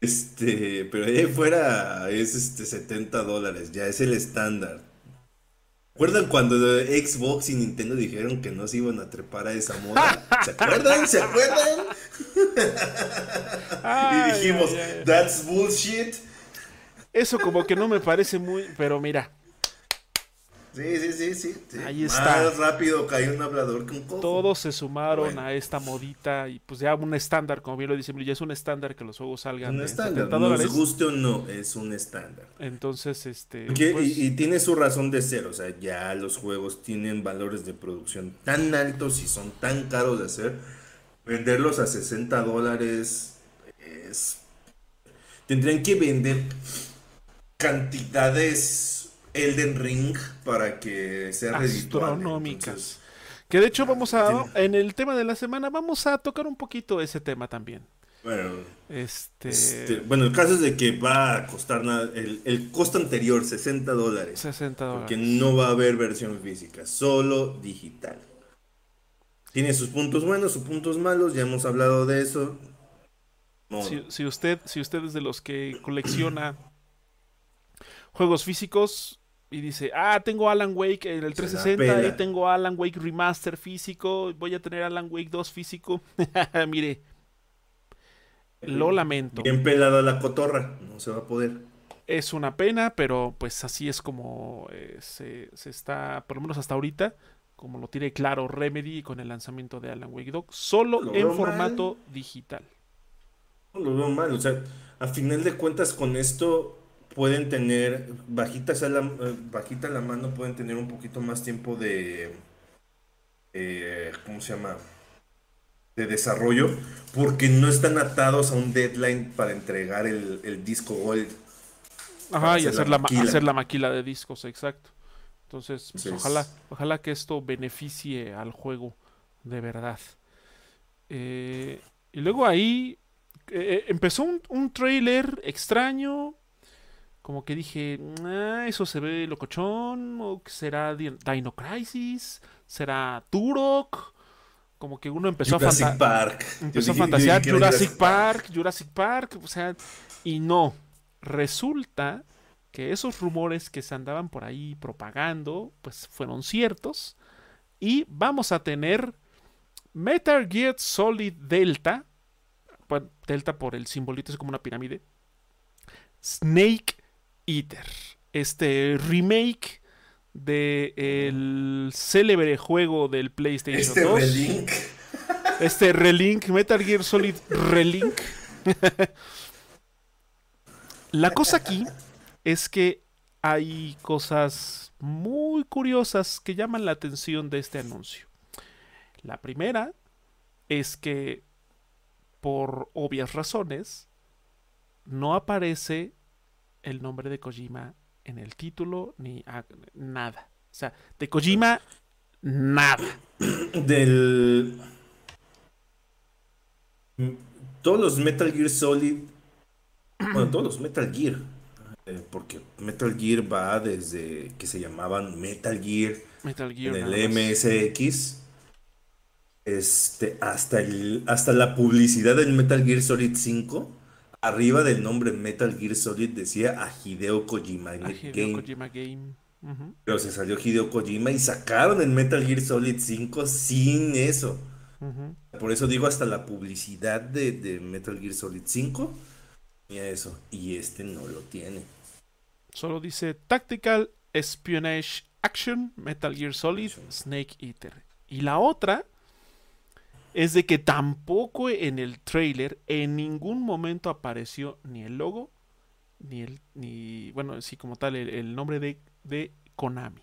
Speaker 2: este, pero ahí fuera es este 70 dólares, ya es el estándar. ¿Recuerdan cuando Xbox y Nintendo dijeron que no se iban a trepar a esa moda? ¿Se acuerdan? ¿Se acuerdan? y dijimos, that's bullshit.
Speaker 1: Eso como que no me parece muy, pero mira.
Speaker 2: Sí, sí, sí, sí.
Speaker 1: Ahí está.
Speaker 2: Más rápido cae un hablador que un cojo.
Speaker 1: Todos se sumaron a esta modita y pues ya un estándar, como bien lo dice, ya es un estándar que los juegos salgan.
Speaker 2: Un estándar, nos guste o no, es un estándar.
Speaker 1: Entonces, este.
Speaker 2: Pues y, tiene su razón de ser, o sea, ya los juegos tienen valores de producción tan altos y son tan caros de hacer. Venderlos a 60 dólares es. Tendrían que vender cantidades Elden Ring para que sea
Speaker 1: astronómicas. que de hecho vamos a en el tema de la semana vamos a tocar un poquito ese tema también.
Speaker 2: Bueno,
Speaker 1: este...
Speaker 2: este bueno, el caso es de que va a costar nada, el, costo anterior, 60 dólares.
Speaker 1: 60 dólares.
Speaker 2: Porque no va a haber versión física, solo digital. Tiene sus puntos buenos, sus puntos malos, ya hemos hablado de eso.
Speaker 1: Si, si, usted, si usted es de los que colecciona juegos físicos y dice, ah, tengo Alan Wake en el 360 y tengo Alan Wake Remaster físico, voy a tener Alan Wake 2 físico. Mire, lo lamento.
Speaker 2: Bien pelada la cotorra, no se va a poder.
Speaker 1: Es una pena, pero pues así es como eh, se, está, por lo menos hasta ahorita, como lo tiene claro Remedy con el lanzamiento de Alan Wake 2, solo en formato digital.
Speaker 2: No lo veo mal, o sea, a final de cuentas con esto pueden tener, bajitas a la, eh, bajita la mano, pueden tener un poquito más tiempo de, eh, ¿cómo se llama? De desarrollo, porque no están atados a un deadline para entregar el, disco Gold.
Speaker 1: Ajá, y hacer la, hacer la maquila de discos, exacto. Entonces, pues, ojalá, ojalá que esto beneficie al juego de verdad. Eh, y luego ahí eh, empezó un, un, trailer extraño. Como que dije, ah, eso se ve locochón. ¿O será Dino Crisis? ¿Será Turok? Como que uno empezó a,
Speaker 2: Park.
Speaker 1: empezó a fantasear Jurassic Park, Jurassic Park. O sea, y no. Resulta que esos rumores que se andaban por ahí propagando, pues fueron ciertos. Y vamos a tener Metal Gear Solid Delta, Delta por el simbolito es como una pirámide, Snake Eater, este remake del el célebre juego del PlayStation
Speaker 2: este
Speaker 1: 2.
Speaker 2: Relink.
Speaker 1: Este Relink, Metal Gear Solid Relink. La cosa aquí es que hay cosas muy curiosas que llaman la atención de este anuncio. La primera es que, por obvias razones, no aparece el nombre de Kojima en el título ni nada. O sea, de Kojima, nada.
Speaker 2: Del. Todos los Metal Gear Solid. Bueno, todos los Metal Gear eh, porque Metal Gear va desde que se llamaban Metal Gear,
Speaker 1: Metal Gear
Speaker 2: en el MSX este, hasta, el, hasta la publicidad del Metal Gear Solid 5 arriba del nombre Metal Gear Solid decía a Hideo Kojima,
Speaker 1: Game.
Speaker 2: Pero se salió Hideo Kojima y sacaron el Metal Gear Solid 5 sin eso. Por eso digo hasta la publicidad de, de Metal Gear Solid 5 eso. Y este no lo tiene.
Speaker 1: Solo dice Tactical Espionage Action, Metal Gear Solid, Snake Eater. Y la otra es de que tampoco en el trailer en ningún momento apareció ni el logo, ni el, ni, bueno, sí como tal, el, nombre de, de, Konami.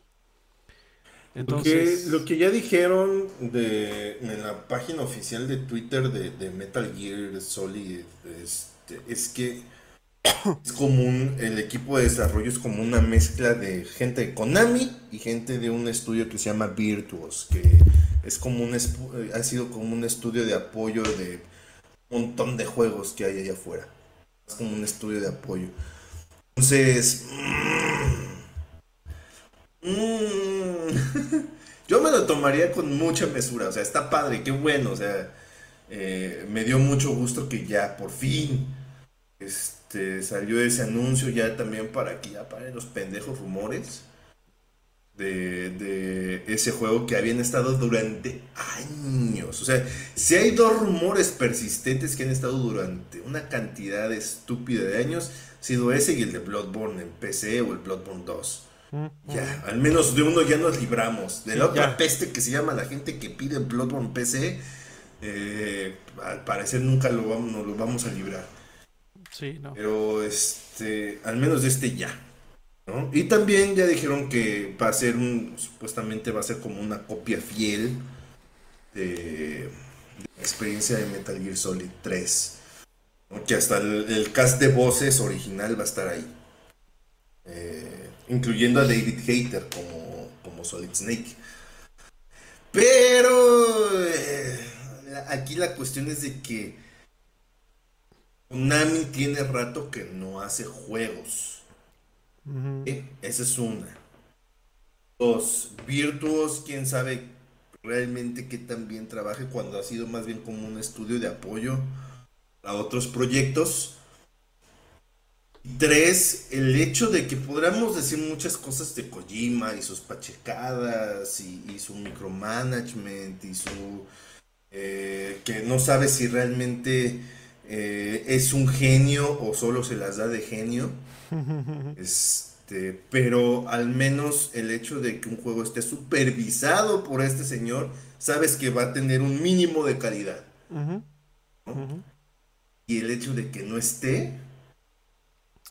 Speaker 2: Entonces... lo que ya dijeron de, en la página oficial de Twitter de, de Metal Gear Solid es este, es que es como el equipo de desarrollo es como una mezcla de gente de Konami y gente de un estudio que se llama Virtuos, que es como un ha sido como un estudio de apoyo de un montón de juegos que hay allá afuera. Es como un estudio de apoyo. Entonces, mm, mm, yo me lo tomaría con mucha mesura. O sea, está padre, qué bueno. O sea, eh, me dio mucho gusto que ya por fin este, salió ese anuncio ya también para que ya paren los pendejos rumores de, ese juego que habían estado durante años. O sea, si hay dos rumores persistentes que han estado durante una cantidad estúpida de años, ha sido ese y el de Bloodborne en PC o el Bloodborne 2. Ya, al menos de uno ya nos libramos. De la otra peste que se llama la gente que pide Bloodborne PC, eh, al parecer nunca lo vamos, nos lo vamos a librar.
Speaker 1: No.
Speaker 2: Pero este, al menos este ya. ¿no? Y también ya dijeron que va a ser un, supuestamente va a ser como una copia fiel de, la experiencia de Metal Gear Solid 3. Que hasta el, cast de voces original va a estar ahí. Eh, incluyendo a David Hater como, como Solid Snake. Pero eh, aquí la cuestión es de que Konami tiene rato que no hace juegos. Esa es una. Dos, Virtuos, quién sabe realmente qué tan bien trabaje cuando ha sido más bien como un estudio de apoyo a otros proyectos. Tres, el hecho de que podamos decir muchas cosas de Kojima y sus pachecadas y, su micromanagement y su... Eh, que no sabe si realmente eh, es un genio o solo se las da de genio. Es, Este, pero al menos el hecho de que un juego esté supervisado por este señor, sabes que va a tener un mínimo de calidad. Y el hecho de que no esté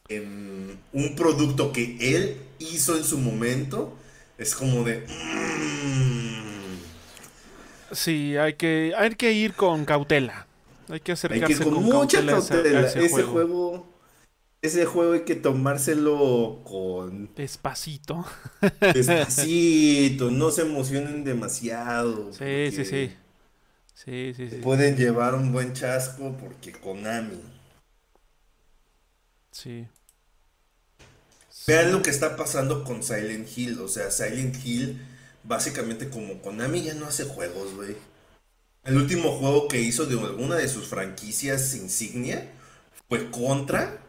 Speaker 2: en un producto que él hizo en su momento, es como de... Mm".
Speaker 1: Sí, hay que, hay que ir con cautela. Hay que acercarse
Speaker 2: con, mucha cautela. ese, juego. Ese juego hay que tomárselo con.
Speaker 1: Despacito.
Speaker 2: Despacito. no se emocionen demasiado.
Speaker 1: Sí, sí, sí. Sí, sí, sí.
Speaker 2: Pueden llevar un buen chasco porque Konami.
Speaker 1: Sí.
Speaker 2: Vean lo que está pasando con Silent Hill. O sea, Silent Hill, básicamente como Konami ya no hace juegos, güey. El último juego que hizo de alguna de sus franquicias insignia fue Contra.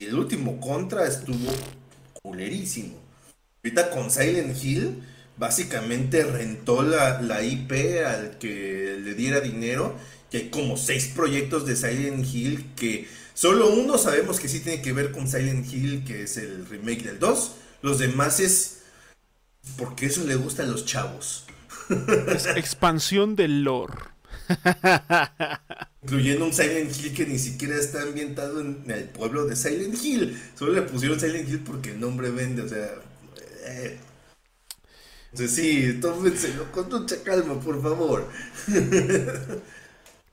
Speaker 2: El último Contra estuvo culerísimo. Ahorita con Silent Hill, básicamente rentó la, la IP al que le diera dinero. Y hay como seis proyectos de Silent Hill que solo uno sabemos que sí tiene que ver con Silent Hill, que es el remake del 2. Los demás es porque eso le gusta a los chavos.
Speaker 1: Es expansión del lore.
Speaker 2: Incluyendo un Silent Hill que ni siquiera está ambientado en el pueblo de Silent Hill. Solo le pusieron Silent Hill porque el nombre vende, o sea. Eh. Entonces sí, tómenselo con mucha calma, por favor.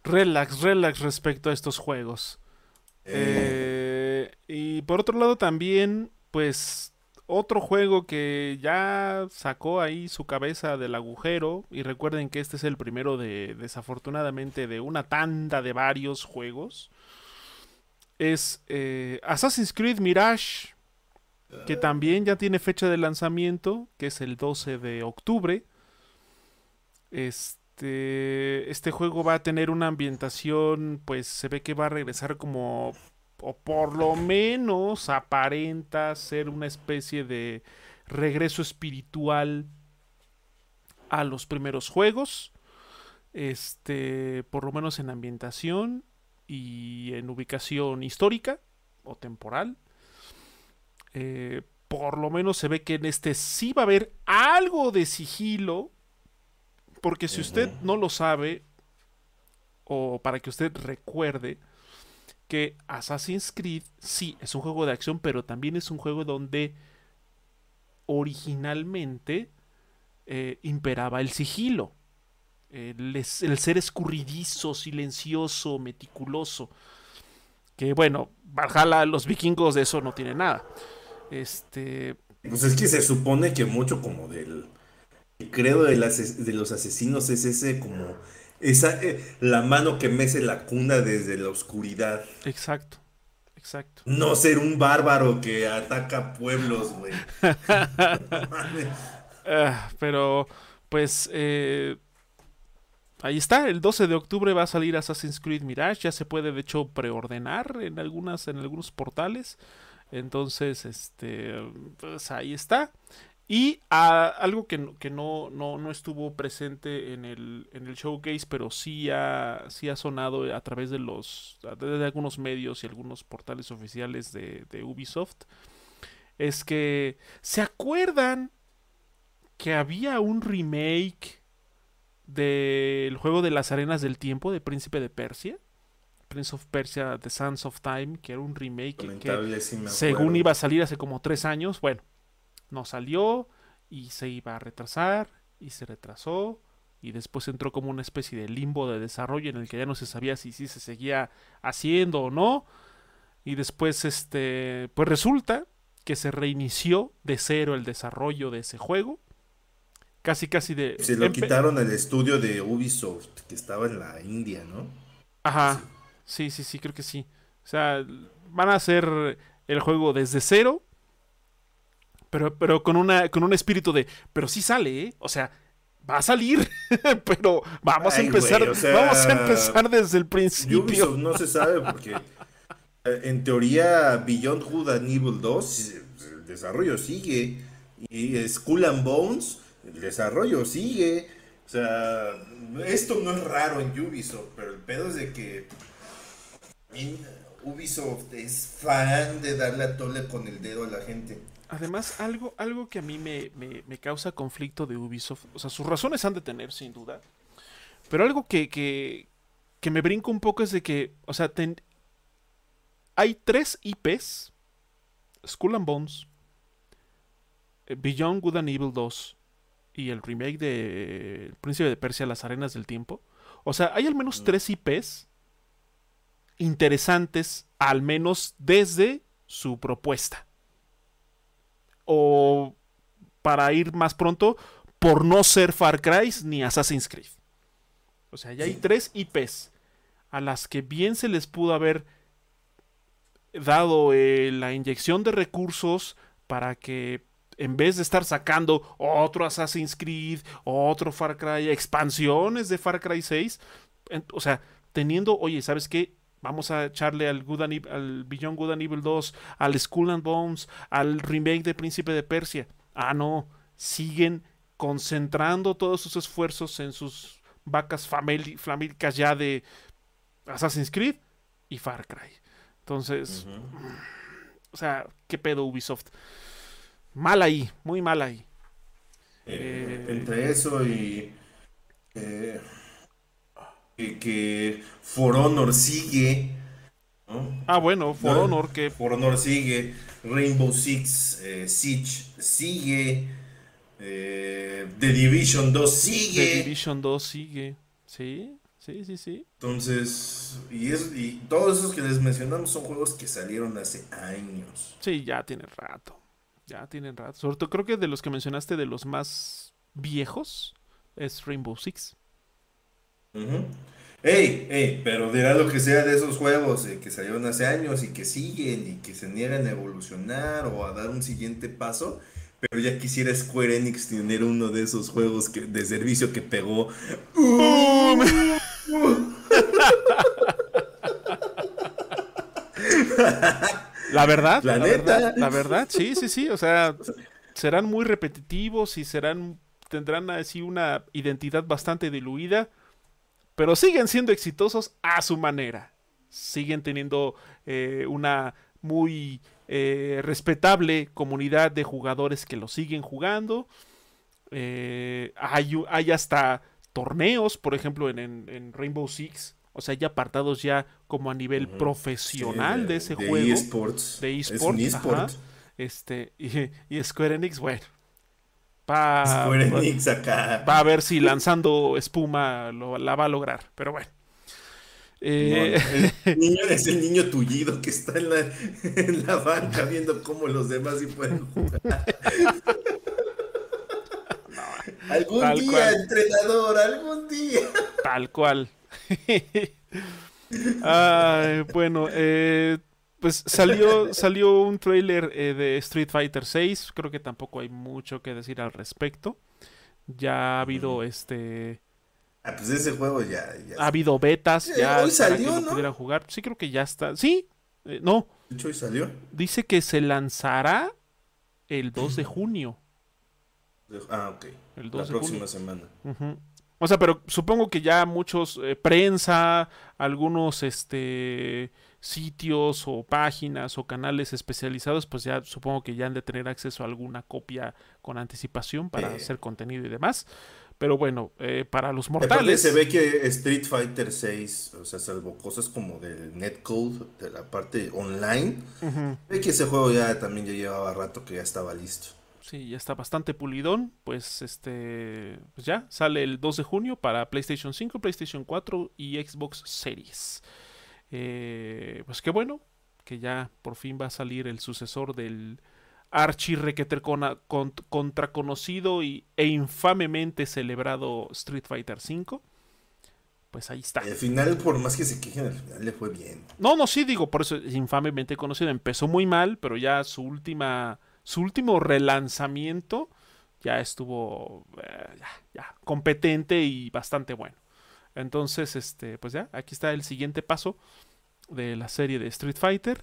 Speaker 1: relax, relax respecto a estos juegos. Eh. Eh, y por otro lado también, pues otro juego que ya sacó ahí su cabeza del agujero, y recuerden que este es el primero de, desafortunadamente, de una tanda de varios juegos, es eh, Assassin's Creed Mirage, que también ya tiene fecha de lanzamiento, que es el 12 de octubre. Este, este juego va a tener una ambientación, pues se ve que va a regresar como o por lo menos aparenta ser una especie de regreso espiritual a los primeros juegos. Este, por lo menos en ambientación y en ubicación histórica o temporal. Eh, por lo menos se ve que en este sí va a haber algo de sigilo. Porque si usted no lo sabe, o para que usted recuerde, que Assassin's Creed sí es un juego de acción, pero también es un juego donde originalmente eh, imperaba el sigilo. El, ser escurridizo, silencioso, meticuloso. Que bueno, Valhalla, los vikingos de eso no tienen nada. Este.
Speaker 2: Pues es que se supone que mucho como del. El credo de, de los asesinos es ese como esa, eh, la mano que mece la cuna desde la oscuridad.
Speaker 1: Exacto, exacto.
Speaker 2: No ser un bárbaro que ataca pueblos, güey.
Speaker 1: Ah, pero, pues, eh, ahí está. El 12 de octubre va a salir Assassin's Creed Mirage. Ya se puede, de hecho, preordenar en algunas, en algunos portales. Entonces, este, pues ahí está. Y algo que, no, no, estuvo presente en el, en el showcase, pero sí ha, sí ha sonado a través de los de, algunos medios y algunos portales oficiales de, Ubisoft, es que ¿se acuerdan que había un remake del juego de las arenas del tiempo de Príncipe de Persia? Prince of Persia, The Sands of Time, que era un remake que según iba a salir hace como tres años, bueno no salió y se iba a retrasar y se retrasó y después entró como una especie de limbo de desarrollo en el que ya no se sabía si sí se seguía haciendo o no. Y después este pues resulta que se reinició de cero el desarrollo de ese juego. Casi casi de
Speaker 2: se lo quitaron el estudio de Ubisoft que estaba en la India no
Speaker 1: ajá. Sí sí sí creo que sí. O sea van a hacer el juego desde cero pero, pero con, una, con un espíritu de, pero sí sale, ¿eh? O sea, va a salir, pero vamos a empezar, vamos a empezar desde el principio.
Speaker 2: no se sabe porque eh, en teoría Beyond Good and Evil 2 el desarrollo sigue y Skull and Bones el desarrollo sigue. O sea, esto no es raro en Ubisoft, pero el pedo es de que Ubisoft es fan de darle a tole con el dedo a la gente.
Speaker 1: Además, algo, algo que a mí me, causa conflicto de Ubisoft, o sea, sus razones han de tener, sin duda, pero algo que, que, que me brinco un poco es de que, o sea, hay tres IPs, Skull and Bones, eh, Beyond Good and Evil 2 y el remake de Príncipe de Persia, Las Arenas del Tiempo. O sea, hay al menos mm. tres IPs interesantes, al menos desde su propuesta. O para ir más pronto, por no ser Far Cry ni Assassin's Creed. O sea, ya hay tres IPs a las que bien se les pudo haber dado eh, la inyección de recursos para que en vez de estar sacando otro Assassin's Creed, otro Far Cry, expansiones de Far Cry 6, o sea, teniendo, oye, ¿sabes qué? Vamos a echarle al, Good al Beyond Good and Evil 2, al Skull and Bones, al remake de Príncipe de Persia. Ah, no, siguen concentrando todos sus esfuerzos en sus vacas famélicas ya de Assassin's Creed y Far Cry. Entonces, o sea, ¿qué pedo Ubisoft? Mal ahí, muy mal ahí.
Speaker 2: Eh, entre eso y eh, que, For Honor sigue.
Speaker 1: Ah, bueno, For Honor que...
Speaker 2: For Honor sigue. Rainbow Six eh, Siege sigue. The Division 2 sigue.
Speaker 1: The Division 2 sigue. Sí, sí, sí, sí.
Speaker 2: Entonces, y, es, y todos esos que les mencionamos son juegos que salieron hace años.
Speaker 1: Sí, ya tiene rato. Ya tienen rato. Sobre todo creo que de los que mencionaste, de los más viejos, es Rainbow Six.
Speaker 2: Ey, ey, pero dirá lo que sea de esos juegos eh, que salieron hace años y que siguen y que se niegan a evolucionar o a dar un siguiente paso. Pero ya quisiera Square Enix tener uno de esos juegos que, de servicio que pegó.
Speaker 1: La verdad, la, verdad, la verdad, sí, sí, sí. O sea, serán muy repetitivos y serán, tendrán así una identidad bastante diluida, pero siguen siendo exitosos a su manera. Siguen teniendo eh, una muy eh, respetable comunidad de jugadores que lo siguen jugando. Eh, hay, hay, hasta torneos, por ejemplo, en, en Rainbow Six o sea, ya apartados ya como a nivel profesional de, ese juego.
Speaker 2: eSports.
Speaker 1: De eSports. Este, y, Square Enix, bueno. Va. Va a ver si lanzando espuma lo, la va a lograr, pero bueno.
Speaker 2: Eh, el niño es el niño tullido que está en la, en la banca viendo cómo los demás sí pueden jugar. algún día, entrenador, algún día.
Speaker 1: Tal cual. bueno, eh, pues salió, salió un trailer eh, de Street Fighter 6. Creo que tampoco hay mucho que decir al respecto. Ya ha habido este.
Speaker 2: Ah, pues ese juego ya.
Speaker 1: Ha habido betas ya hoy salió, ¿no? jugar. Sí, creo que ya está. Sí, eh, no.
Speaker 2: De hecho, hoy salió.
Speaker 1: Dice que se lanzará el 2 de junio.
Speaker 2: Ah, ok. El 2 La próxima semana.
Speaker 1: O sea, pero supongo que ya muchos, eh, prensa, algunos este, sitios o páginas o canales especializados, pues ya supongo que ya han de tener acceso a alguna copia con anticipación para hacer contenido y demás. Pero bueno, eh, para los mortales.
Speaker 2: Se ve que Street Fighter 6, o sea, salvo cosas como del netcode, de la parte online, ve que ese juego ya también ya llevaba rato que ya estaba listo.
Speaker 1: Sí, ya está bastante pulidón. Pues este. Pues ya, sale el 2 de junio para PlayStation 5, PlayStation 4 y Xbox Series. Eh, pues qué bueno. Que ya por fin va a salir el sucesor del archi contra conocido y, e infamemente celebrado Street Fighter 5 pues ahí está.
Speaker 2: Al final, por más que se quejen, al final le fue bien.
Speaker 1: No, no, sí, digo, por eso es infamemente conocido. Empezó muy mal, pero ya su última su último relanzamiento ya estuvo eh, ya, competente y bastante bueno. Entonces, este, pues ya, aquí está el siguiente paso de la serie de Street Fighter.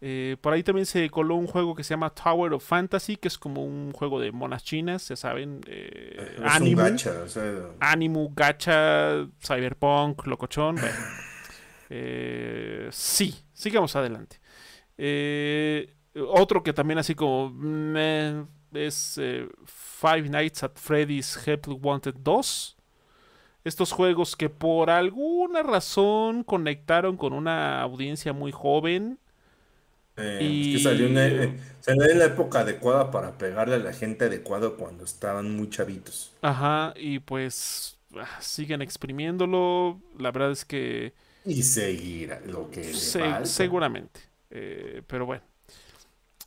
Speaker 1: Eh, por ahí también se coló un juego que se llama Tower of Fantasy, que es como un juego de monas chinas, ya saben. Eh, Animu, gacha, Animu, gacha, Cyberpunk, Locochón. sí, sigamos adelante. Eh, otro que también así como es Five Nights at Freddy's Help Wanted 2. Estos juegos que por alguna razón conectaron con una audiencia muy joven.
Speaker 2: y... que salió, en la época adecuada para pegarle a la gente adecuada cuando estaban muy chavitos.
Speaker 1: Ajá, y pues ah, siguen exprimiéndolo. La verdad es que.
Speaker 2: Y seguir lo que.
Speaker 1: seguramente. Eh, pero bueno.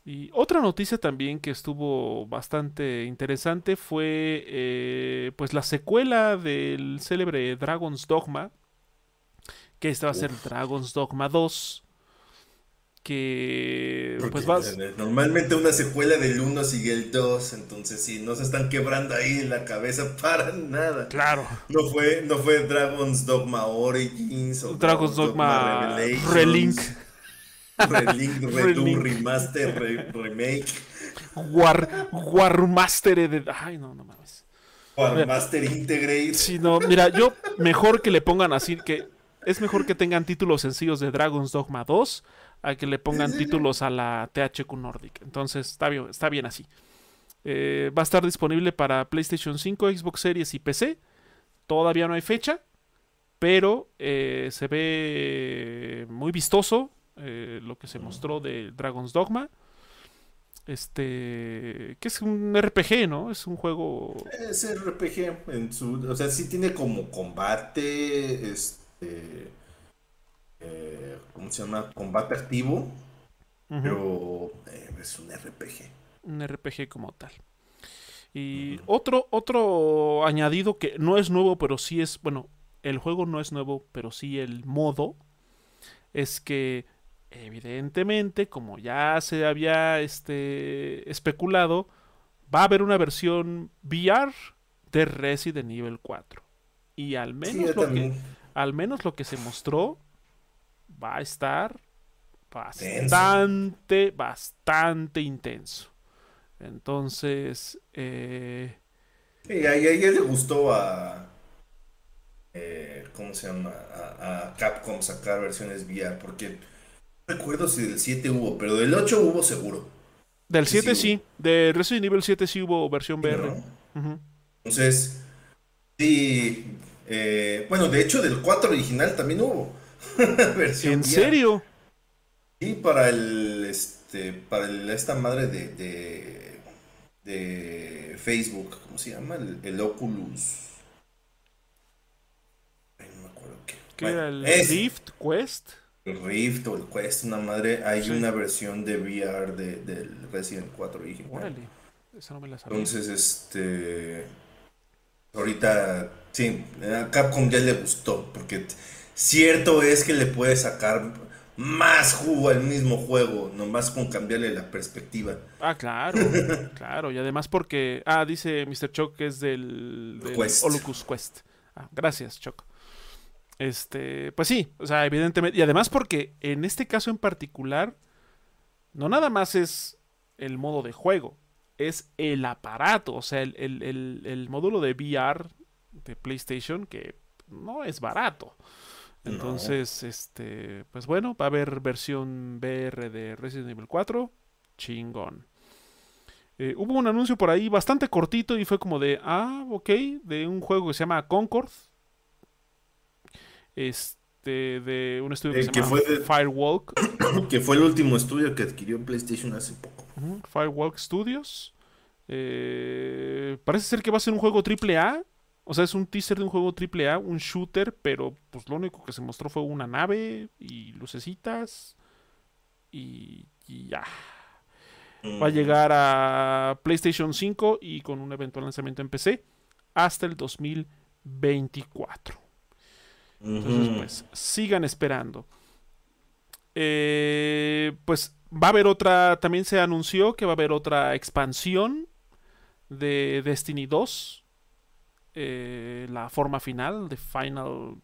Speaker 1: Y otra noticia también que estuvo bastante interesante fue eh, pues la secuela del célebre Dragon's Dogma, que esta va a ser Dragon's Dogma 2, que pues
Speaker 2: Normalmente una secuela del 1 sigue el 2, entonces sí, no se están quebrando ahí la cabeza para nada.
Speaker 1: Claro.
Speaker 2: No fue, no fue Dragon's Dogma Origins o
Speaker 1: Dragon's, Dogma, Dogma Relink.
Speaker 2: Relink, Return, Remaster, Remake.
Speaker 1: War. Ay, no, no mames.
Speaker 2: Warmaster Integrate.
Speaker 1: Sí, no, mira, yo mejor que le pongan así que. Es mejor que tengan títulos sencillos de Dragon's Dogma 2 a que le pongan títulos a la THQ Nordic. Entonces, está bien, está bien así. Eh, va a estar disponible para PlayStation 5, Xbox Series y PC. Todavía no hay fecha, pero eh, se ve muy vistoso. Eh, lo que se mostró de Dragon's Dogma. Este, que es un RPG, ¿no? Es un juego...
Speaker 2: Es RPG, en su, o sea, sí tiene como combate, este, eh, ¿cómo se llama? Combate activo, pero eh, es un RPG.
Speaker 1: Un RPG como tal. Y otro, otro añadido que no es nuevo, pero sí es, bueno, el juego no es nuevo, pero sí el modo, es que evidentemente, como ya se había este, especulado, va a haber una versión VR de Resident Evil 4. Y al menos, lo que, al menos lo que se mostró va a estar bastante, bastante intenso. Entonces, eh...
Speaker 2: Sí, a, ella le gustó a, eh, ¿cómo se llama? a, Capcom sacar versiones VR, porque recuerdo si del 7 hubo, pero del 8 hubo seguro.
Speaker 1: Del 7 sí, de Resident Evil 7 sí hubo versión VR.
Speaker 2: Entonces, sí, eh, bueno, de hecho del 4 original también hubo
Speaker 1: versión ¿En serio?
Speaker 2: Sí, para el, este, para esta madre de, de, de, Facebook, ¿cómo se llama? El, Oculus. no me acuerdo qué.
Speaker 1: ¿Qué era el Rift Quest?
Speaker 2: El Rift o el Quest, una madre, hay una versión de VR de, del Resident 4 original.
Speaker 1: Esa no me la sabía.
Speaker 2: Entonces, este. Ahorita, sí, a Capcom ya le gustó, porque cierto es que le puede sacar más jugo al mismo juego, nomás con cambiarle la perspectiva.
Speaker 1: Ah, claro, claro, y además porque, ah, dice Mr. Choc que es del, del Quest. Quest. Ah, gracias, Choc. Este, pues sí, o sea, evidentemente. Y además porque en este caso en particular, no nada más es el modo de juego, es el aparato, o sea, el, módulo de VR de PlayStation que no es barato. Entonces, este, pues bueno, va a haber versión VR de Resident Evil 4, chingón. Eh, hubo un anuncio por ahí bastante cortito y fue como de, ah, ok, de un juego que se llama Concord, este, de un estudio que, eh, se llama Firewalk.
Speaker 2: Que fue el último estudio que adquirió PlayStation hace poco.
Speaker 1: Firewalk Studios. Eh, parece ser que va a ser un juego triple A. O sea, es un teaser de un juego triple A, un shooter, pero pues lo único que se mostró fue una nave y lucecitas. Y, y ya. Va a mm. llegar a PlayStation 5 y con un eventual lanzamiento en PC hasta el 2024. Entonces, pues, sigan esperando. Eh, pues va a haber otra, también se anunció que va a haber otra expansión de Destiny 2. Eh, la forma final, de Final...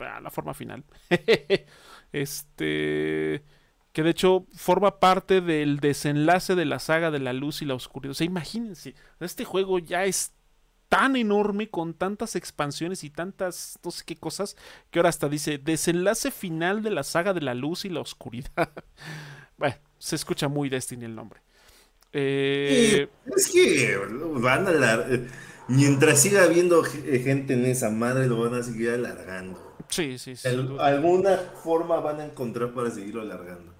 Speaker 1: Ah, la forma final. este... Que de hecho forma parte del desenlace de la saga de la luz y la oscuridad. O sea, imagínense, este juego ya es tan enorme con tantas expansiones y tantas no sé qué cosas que ahora hasta dice desenlace final de la saga de la luz y la oscuridad. bueno, se escucha muy Destiny el nombre. Eh,
Speaker 2: es que van a la... Mientras siga habiendo gente en esa madre, lo van a seguir alargando.
Speaker 1: Sí, sí, sí.
Speaker 2: alguna forma van a encontrar para seguirlo alargando.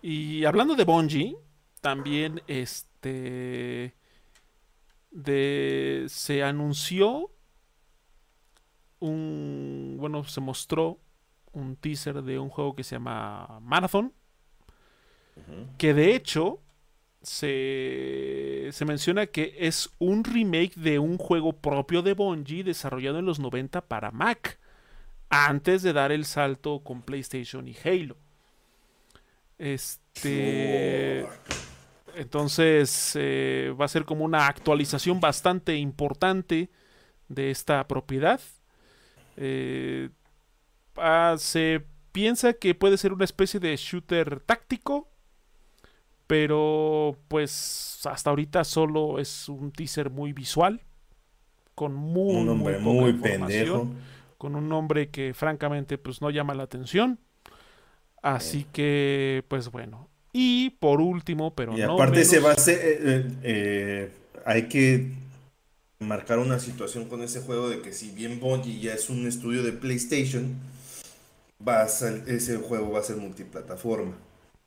Speaker 1: Y hablando de Bungie, también este de se anunció un bueno, se mostró un teaser de un juego que se llama Marathon, que de hecho se, se, menciona que es un remake de un juego propio de Bungie desarrollado en los 90 para Mac, antes de dar el salto con PlayStation y Halo. Este. Entonces eh, va a ser como una actualización bastante importante de esta propiedad. Eh, ah, se piensa que puede ser una especie de shooter táctico pero pues hasta ahorita solo es un teaser muy visual. Con muy, un nombre muy, pendejo. Con un nombre que francamente pues no llama la atención. Así que pues bueno. Y por último, pero
Speaker 2: y aparte se va a hacer, eh, eh, eh, hay que marcar una situación con ese juego de que si bien Bungie ya es un estudio de PlayStation, va a ese juego va a ser multiplataforma.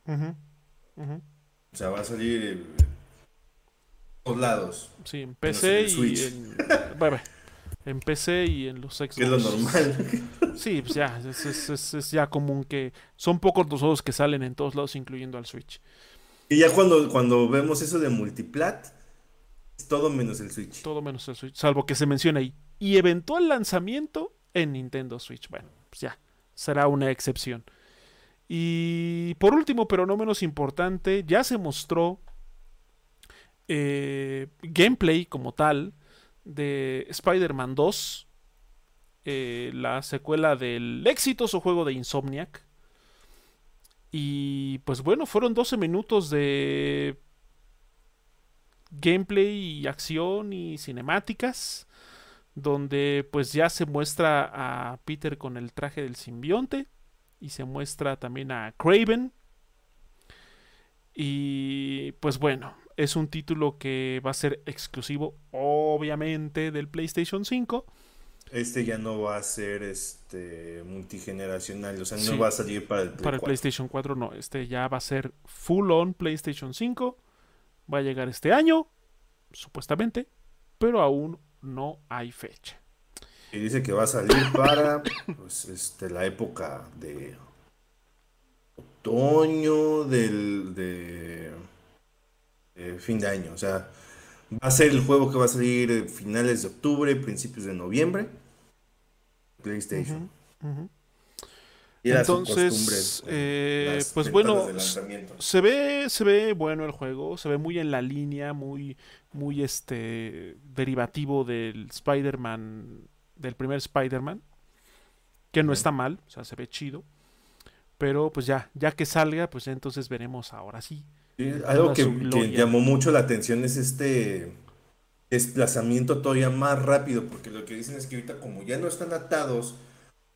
Speaker 2: O sea, va a salir en todos lados.
Speaker 1: Sí, en PC y en, en PC y en los Xbox.
Speaker 2: Es lo normal.
Speaker 1: Sí, pues ya, es, ya común que son pocos los juegos que salen en todos lados, incluyendo al Switch.
Speaker 2: Y ya cuando, cuando vemos eso de multiplat, es todo menos el Switch.
Speaker 1: Todo menos el Switch, salvo que se mencione ahí. Y eventual lanzamiento en Nintendo Switch. Bueno, pues ya, será una excepción. Y por último, pero no menos importante, ya se mostró eh, gameplay como tal de Spider-Man 2, eh, la secuela del exitoso juego de Insomniac. Y pues bueno, fueron 12 minutos de gameplay y acción y cinemáticas, donde pues ya se muestra a Peter con el traje del simbionte y se muestra también a Craven. Y pues bueno, es un título que va a ser exclusivo, obviamente, del PlayStation 5.
Speaker 2: Este ya no va a ser este multigeneracional, o sea, no va a salir para el
Speaker 1: Para el PlayStation 4 no, este ya va a ser full on PlayStation 5. Va a llegar este año, supuestamente, pero aún no hay fecha.
Speaker 2: Y dice que va a salir para pues, este, la época de otoño del de, fin de año. O sea, va a ser el juego que va a salir finales de octubre, principios de noviembre. PlayStation.
Speaker 1: Y Entonces, eh, pues bueno, se ve, se ve bueno el juego, se ve muy en la línea, muy, muy este derivativo del Spider-Man del primer Spider-Man, que no está mal, o sea, se ve chido. Pero pues ya, ya que salga, pues entonces veremos ahora sí.
Speaker 2: Algo que, llamó mucho la atención es este desplazamiento todavía más rápido, porque lo que dicen es que ahorita como ya no están atados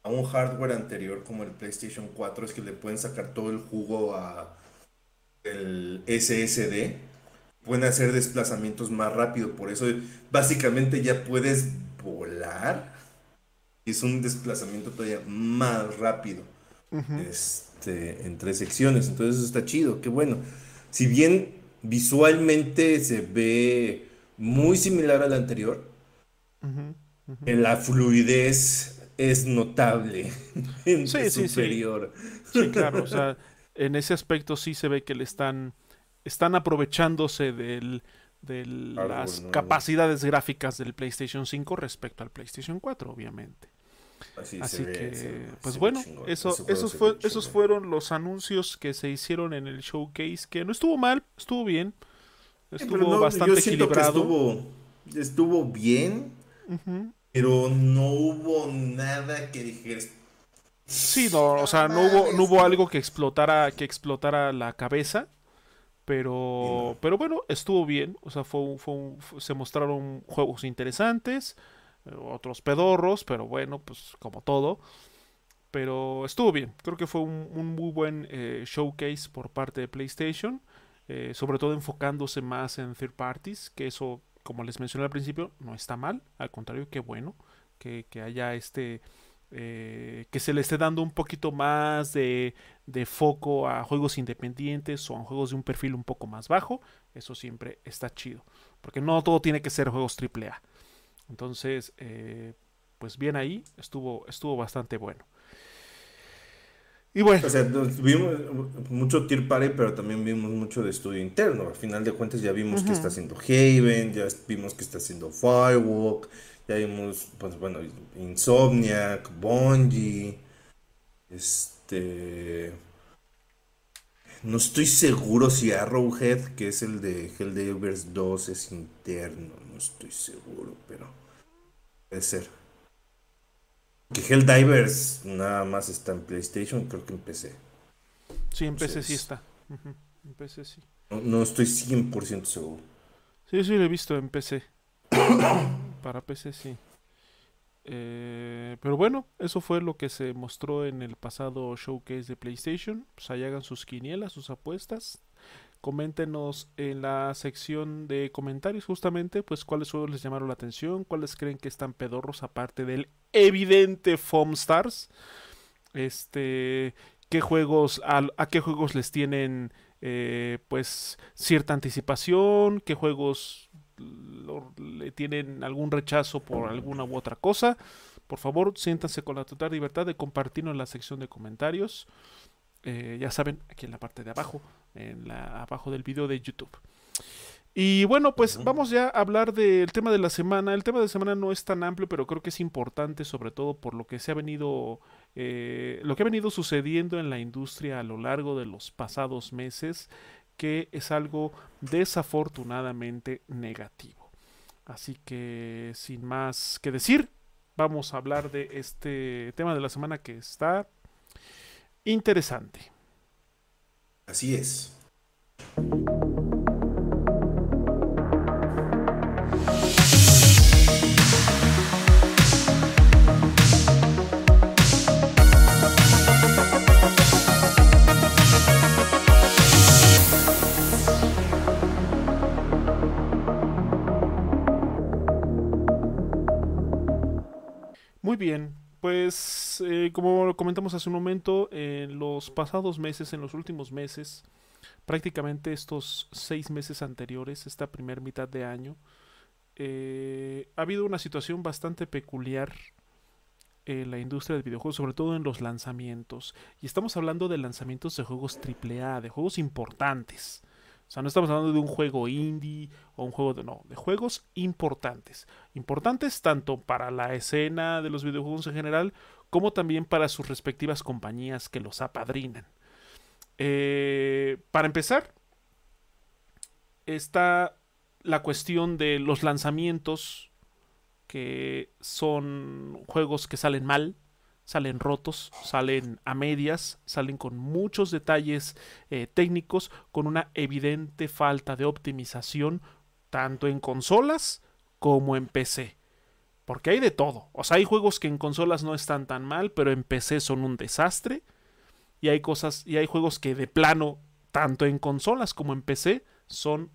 Speaker 2: a un hardware anterior como el PlayStation 4, es que le pueden sacar todo el jugo a el SSD, pueden hacer desplazamientos más rápido, por eso básicamente ya puedes volar es un desplazamiento todavía más rápido este, entre secciones. Entonces eso está chido, qué bueno. Si bien visualmente se ve muy similar al anterior, en la fluidez es notable.
Speaker 1: sí, sí, superior. Sí. sí, claro. O sea, en ese aspecto sí se ve que le están, están aprovechándose del, de las capacidades gráficas del PlayStation 5 respecto al PlayStation 4, obviamente. Así, que, pues bueno, eso, esos, fue, esos fueron los anuncios que se hicieron en el showcase, que no estuvo mal, estuvo bien, estuvo bastante equilibrado.
Speaker 2: Estuvo, estuvo, bien, pero no hubo nada que dijeras.
Speaker 1: Sí, no, o sea, no hubo, no hubo algo que explotara, que explotara la cabeza. Pero, pero bueno, estuvo bien. O sea, fue, fue se mostraron juegos interesantes, eh, otros pedorros, pero bueno, pues como todo. Pero estuvo bien, creo que fue un, muy buen eh, showcase por parte de PlayStation, eh, sobre todo enfocándose más en third parties, que eso, como les mencioné al principio, no está mal, al contrario, qué bueno que, haya este... Eh, que se le esté dando un poquito más de, de, foco a juegos independientes o a juegos de un perfil un poco más bajo, eso siempre está chido, porque no todo tiene que ser juegos AAA. Entonces, pues bien ahí, estuvo, estuvo bastante bueno.
Speaker 2: Y bueno. O sea, vimos mucho Tier Party, pero también vimos mucho de estudio interno. Al final de cuentas ya vimos que está haciendo Haven, ya vimos que está haciendo Firewalk, ya vimos, pues bueno, Insomniac, Bungie, este... No estoy seguro si Arrowhead, que es el de Helldivers 2, es interno. No estoy seguro, pero puede ser. Que Helldivers nada más está en PlayStation, creo que en PC.
Speaker 1: Sí, en PC sí está. En PC sí.
Speaker 2: No, estoy 100% seguro.
Speaker 1: Sí, sí, lo he visto en PC. Para PC sí. Eh, pero bueno, eso fue lo que se mostró en el pasado showcase de PlayStation. Pues ahí hagan sus quinielas, sus apuestas. Coméntenos en la sección de comentarios justamente, pues cuáles juegos les llamaron la atención, cuáles creen que están pedorros aparte del evidente Foam Stars. Este, qué juegos, a, qué juegos les tienen eh, pues cierta anticipación, qué juegos le tienen algún rechazo por alguna u otra cosa. Por favor, siéntanse con la total libertad de compartirlo en la sección de comentarios. Eh, ya saben, aquí en la parte de abajo, en la, abajo del video de YouTube. Y bueno, pues vamos ya a hablar del tema de la semana. El tema de la semana no es tan amplio, pero creo que es importante, sobre todo por lo que se ha venido, eh, lo que ha venido sucediendo en la industria a lo largo de los pasados meses, que es algo desafortunadamente negativo. Así que, sin más que decir, vamos a hablar de este tema de la semana que está interesante.
Speaker 2: Así es.
Speaker 1: Muy bien, pues eh, como comentamos hace un momento, en los pasados meses, en los últimos meses, prácticamente estos seis meses anteriores, esta primera mitad de año, eh, ha habido una situación bastante peculiar en la industria del videojuego, sobre todo en los lanzamientos. Y estamos hablando de lanzamientos de juegos AAA, de juegos importantes. O sea, no estamos hablando de un juego indie o un juego de... No, de juegos importantes. Importantes tanto para la escena de los videojuegos en general como también para sus respectivas compañías que los apadrinan. Eh, para empezar, está la cuestión de los lanzamientos que son juegos que salen mal, salen rotos, salen a medias, salen con muchos detalles eh, técnicos, con una evidente falta de optimización, tanto en consolas como en PC. Porque hay de todo. O sea, hay juegos que en consolas no están tan mal, pero en PC son un desastre. Y hay cosas, y hay juegos que de plano, tanto en consolas como en PC, son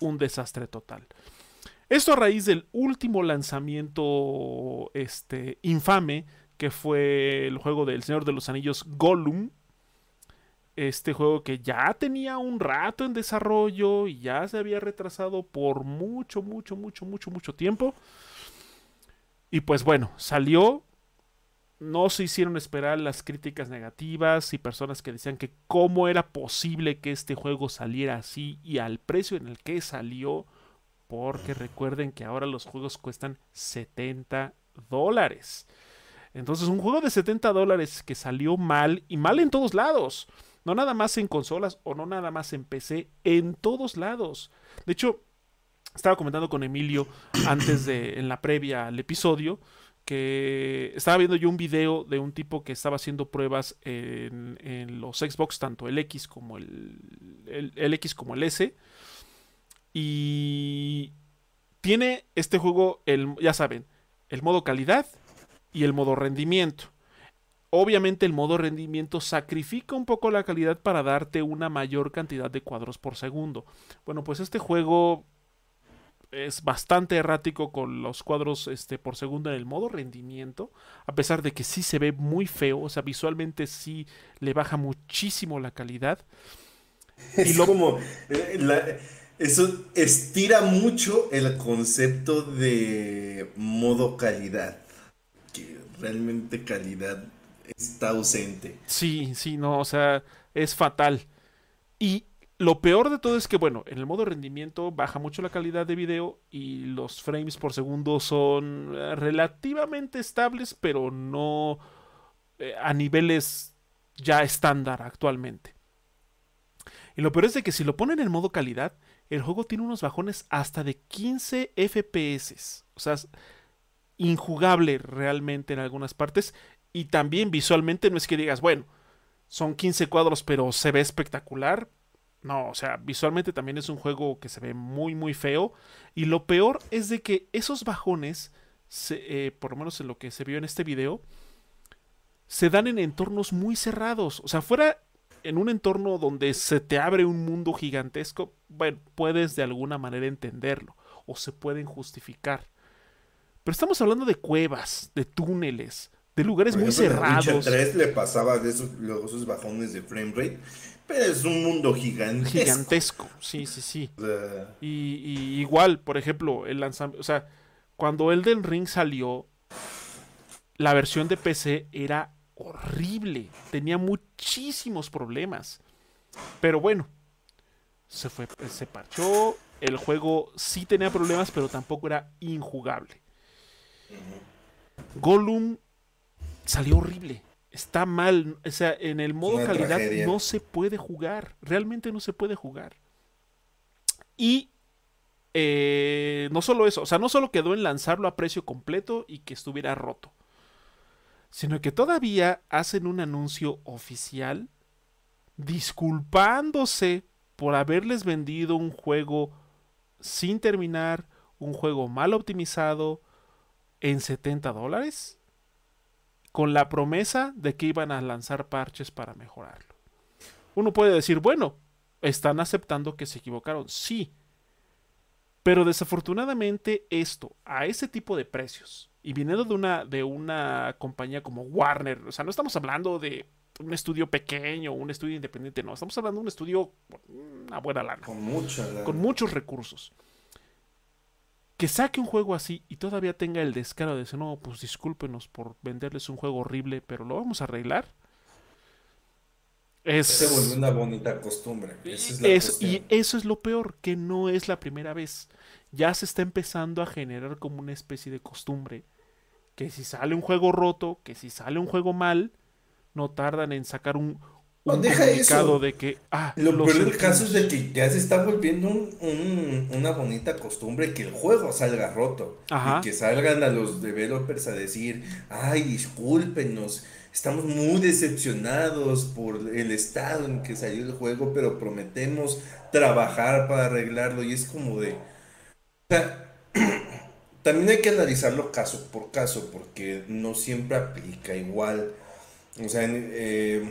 Speaker 1: un desastre total. Esto a raíz del último lanzamiento este, infame que fue el juego del Señor de los Anillos Gollum. Este juego que ya tenía un rato en desarrollo y ya se había retrasado por mucho, mucho, mucho, mucho, mucho tiempo. Y pues bueno, salió. No se hicieron esperar las críticas negativas y personas que decían que cómo era posible que este juego saliera así y al precio en el que salió. Porque recuerden que ahora los juegos cuestan 70 dólares. Entonces, un juego de 70 dólares que salió mal y mal en todos lados. No nada más en consolas o no nada más en PC, en todos lados. De hecho, estaba comentando con Emilio antes de, en la previa al episodio, que estaba viendo yo un video de un tipo que estaba haciendo pruebas en, los Xbox, tanto el X como el, el X como el S. Y tiene este juego, el, ya saben, el modo calidad y el modo rendimiento. obviamente el modo rendimiento sacrifica un poco la calidad para darte una mayor cantidad de cuadros por segundo. Bueno, pues este juego es bastante errático con los cuadros este, por segundo en el modo rendimiento, a pesar de que sí se ve muy feo, o sea, visualmente sí le baja muchísimo la calidad.
Speaker 2: Es como, eh, eso estira mucho el concepto de modo calidad, realmente calidad está ausente.
Speaker 1: Sí, sí, no, o sea, es fatal. Y lo peor de todo es que, bueno, en el modo rendimiento baja mucho la calidad de video y los frames por segundo son eh, relativamente estables, pero no eh, a niveles ya estándar actualmente. Y lo peor es de que si lo ponen en modo calidad, el juego tiene unos bajones hasta de 15 FPS. O sea, injugable realmente en algunas partes. Y también visualmente no es que digas, bueno, son 15 cuadros, pero se ve espectacular. No, o sea, visualmente también es un juego que se ve muy, muy feo. Y lo peor es de que esos bajones, eh, por lo menos en lo que se vio en este video, se dan en entornos muy cerrados. O sea, fuera en un entorno donde se te abre un mundo gigantesco, bueno, puedes de alguna manera entenderlo o se pueden justificar. Pero estamos hablando de cuevas, de túneles, de lugares muy cerrados.
Speaker 2: A 3 le pasaba de esos, esos bajones de frame rate pero es un mundo gigantesco.
Speaker 1: Gigantesco, sí, sí, sí. y, igual, por ejemplo, el lanzamiento, o sea, cuando Elden Ring salió, la versión de PC era horrible, tenía muchísimos problemas. Pero bueno, se fue, se parchó, el juego sí tenía problemas, pero tampoco era injugable. Gollum salió horrible está mal. O sea, en el modo calidad no se puede jugar. Realmente no se puede jugar. Y eh, no solo eso, o sea, no solo quedó en lanzarlo a precio completo y que estuviera roto, sino que todavía hacen un anuncio oficial disculpándose por haberles vendido un juego sin terminar, un juego mal optimizado en 70 dólares con la promesa de que iban a lanzar parches para mejorarlo. Uno puede decir, bueno, están aceptando que se equivocaron, sí, pero desafortunadamente esto, a ese tipo de precios, y viniendo de una, de una compañía como Warner, o sea, no estamos hablando de un estudio pequeño, un estudio independiente, no, estamos hablando de un estudio con una buena lana.
Speaker 2: Con mucha
Speaker 1: Con muchos recursos que saque un juego así y todavía tenga el descaro de decir, no, pues discúlpenos por venderles un juego horrible, pero lo vamos a arreglar.
Speaker 2: Es, se vuelve una bonita costumbre.
Speaker 1: y eso es lo peor, que no es la primera vez. Ya se está empezando a generar como una especie de costumbre. Que si sale un juego roto, que si sale un juego mal, no tardan en sacar un,
Speaker 2: un deja eso.
Speaker 1: de que ah,
Speaker 2: lo peor del caso es de que ya se está volviendo una bonita costumbre que el juego salga roto y que salgan a los developers a decir ay discúlpenos estamos muy decepcionados por el estado en que salió el juego pero prometemos trabajar para arreglarlo y es como de también hay que analizarlo caso por caso porque no siempre aplica igual. O sea eh,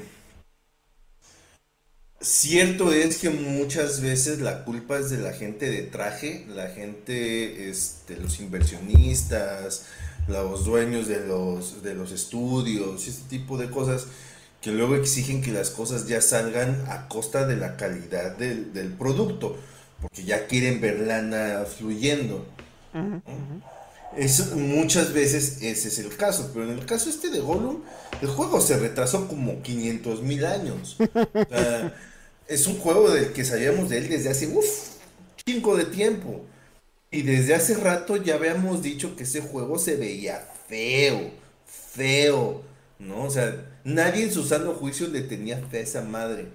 Speaker 2: Cierto es que muchas veces la culpa es de la gente de traje, la gente, este, los inversionistas, los dueños de los, de los estudios, este tipo de cosas que luego exigen que las cosas ya salgan a costa de la calidad del, producto, porque ya quieren ver lana fluyendo. Eso, muchas veces ese es el caso, pero en el caso este de Gollum, el juego se retrasó como 500 mil años. Es un juego del que sabíamos de él desde hace, uff, cinco de tiempo. Y desde hace rato ya habíamos dicho que ese juego se veía feo, feo, ¿no? O sea, nadie en su sano juicio le tenía fe a esa madre.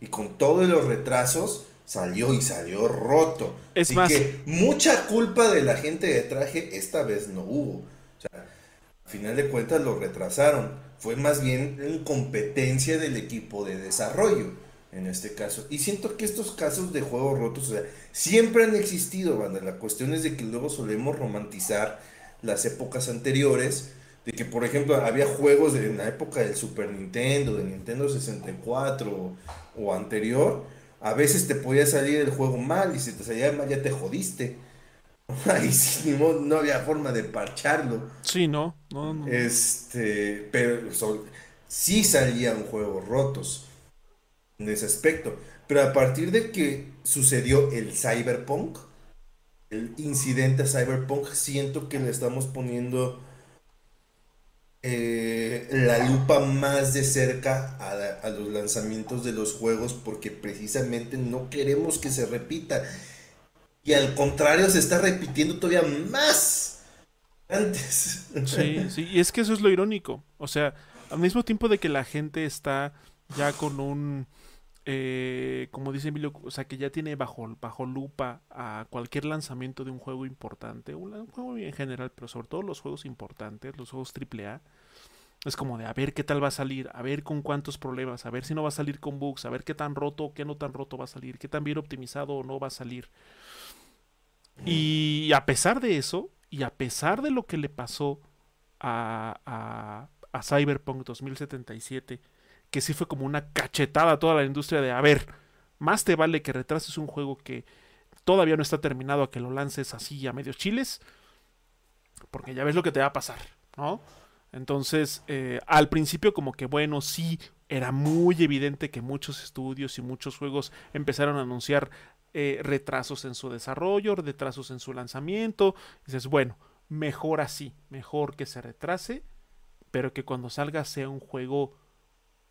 Speaker 2: Y con todos los retrasos, salió y salió roto. Es Así que mucha culpa de la gente de traje esta vez no hubo. O sea, al final de cuentas lo retrasaron. Fue más bien incompetencia del equipo de desarrollo en este caso. Y siento que estos casos de juegos rotos, o sea, siempre han existido, banda. La cuestión es de que luego solemos romantizar las épocas anteriores De que, por ejemplo, había juegos de, la época del Super Nintendo, de Nintendo 64 o, o anterior, a veces te podía salir el juego mal y si te salía mal ya te jodiste. Ahí sí, no había forma de parcharlo.
Speaker 1: Sí, no, no, no.
Speaker 2: Este, pero so- sí salían juegos rotos en ese aspecto. Pero a partir de que sucedió el Cyberpunk, el incidente Cyberpunk, siento que le estamos poniendo eh, la lupa más de cerca a, a los lanzamientos de los juegos porque precisamente no queremos que se repita. Y al contrario, se está repitiendo todavía más antes.
Speaker 1: Sí, sí, y es que eso es lo irónico. O sea, al mismo tiempo de que la gente está ya con un, eh, como dice Emilio, o sea, que ya tiene bajo, bajo lupa a cualquier lanzamiento de un juego importante, un, juego en general, pero sobre todo los juegos importantes, los juegos AAA, es como de a ver qué tal va a salir, a ver con cuántos problemas, a ver si no va a salir con bugs, a ver qué tan roto o qué no tan roto va a salir, qué tan bien optimizado o no va a salir. Y a pesar de eso, y a pesar de lo que le pasó a, a, a Cyberpunk 2077, que sí fue como una cachetada a toda la industria de, a ver, más te vale que retrases un juego que todavía no está terminado a que lo lances así a medios chiles, porque ya ves lo que te va a pasar, ¿no? Entonces, eh, al principio como que bueno, sí, era muy evidente que muchos estudios y muchos juegos empezaron a anunciar eh, retrasos en su desarrollo, retrasos en su lanzamiento. dices, bueno, mejor así, mejor que se retrase, pero que cuando salga sea un juego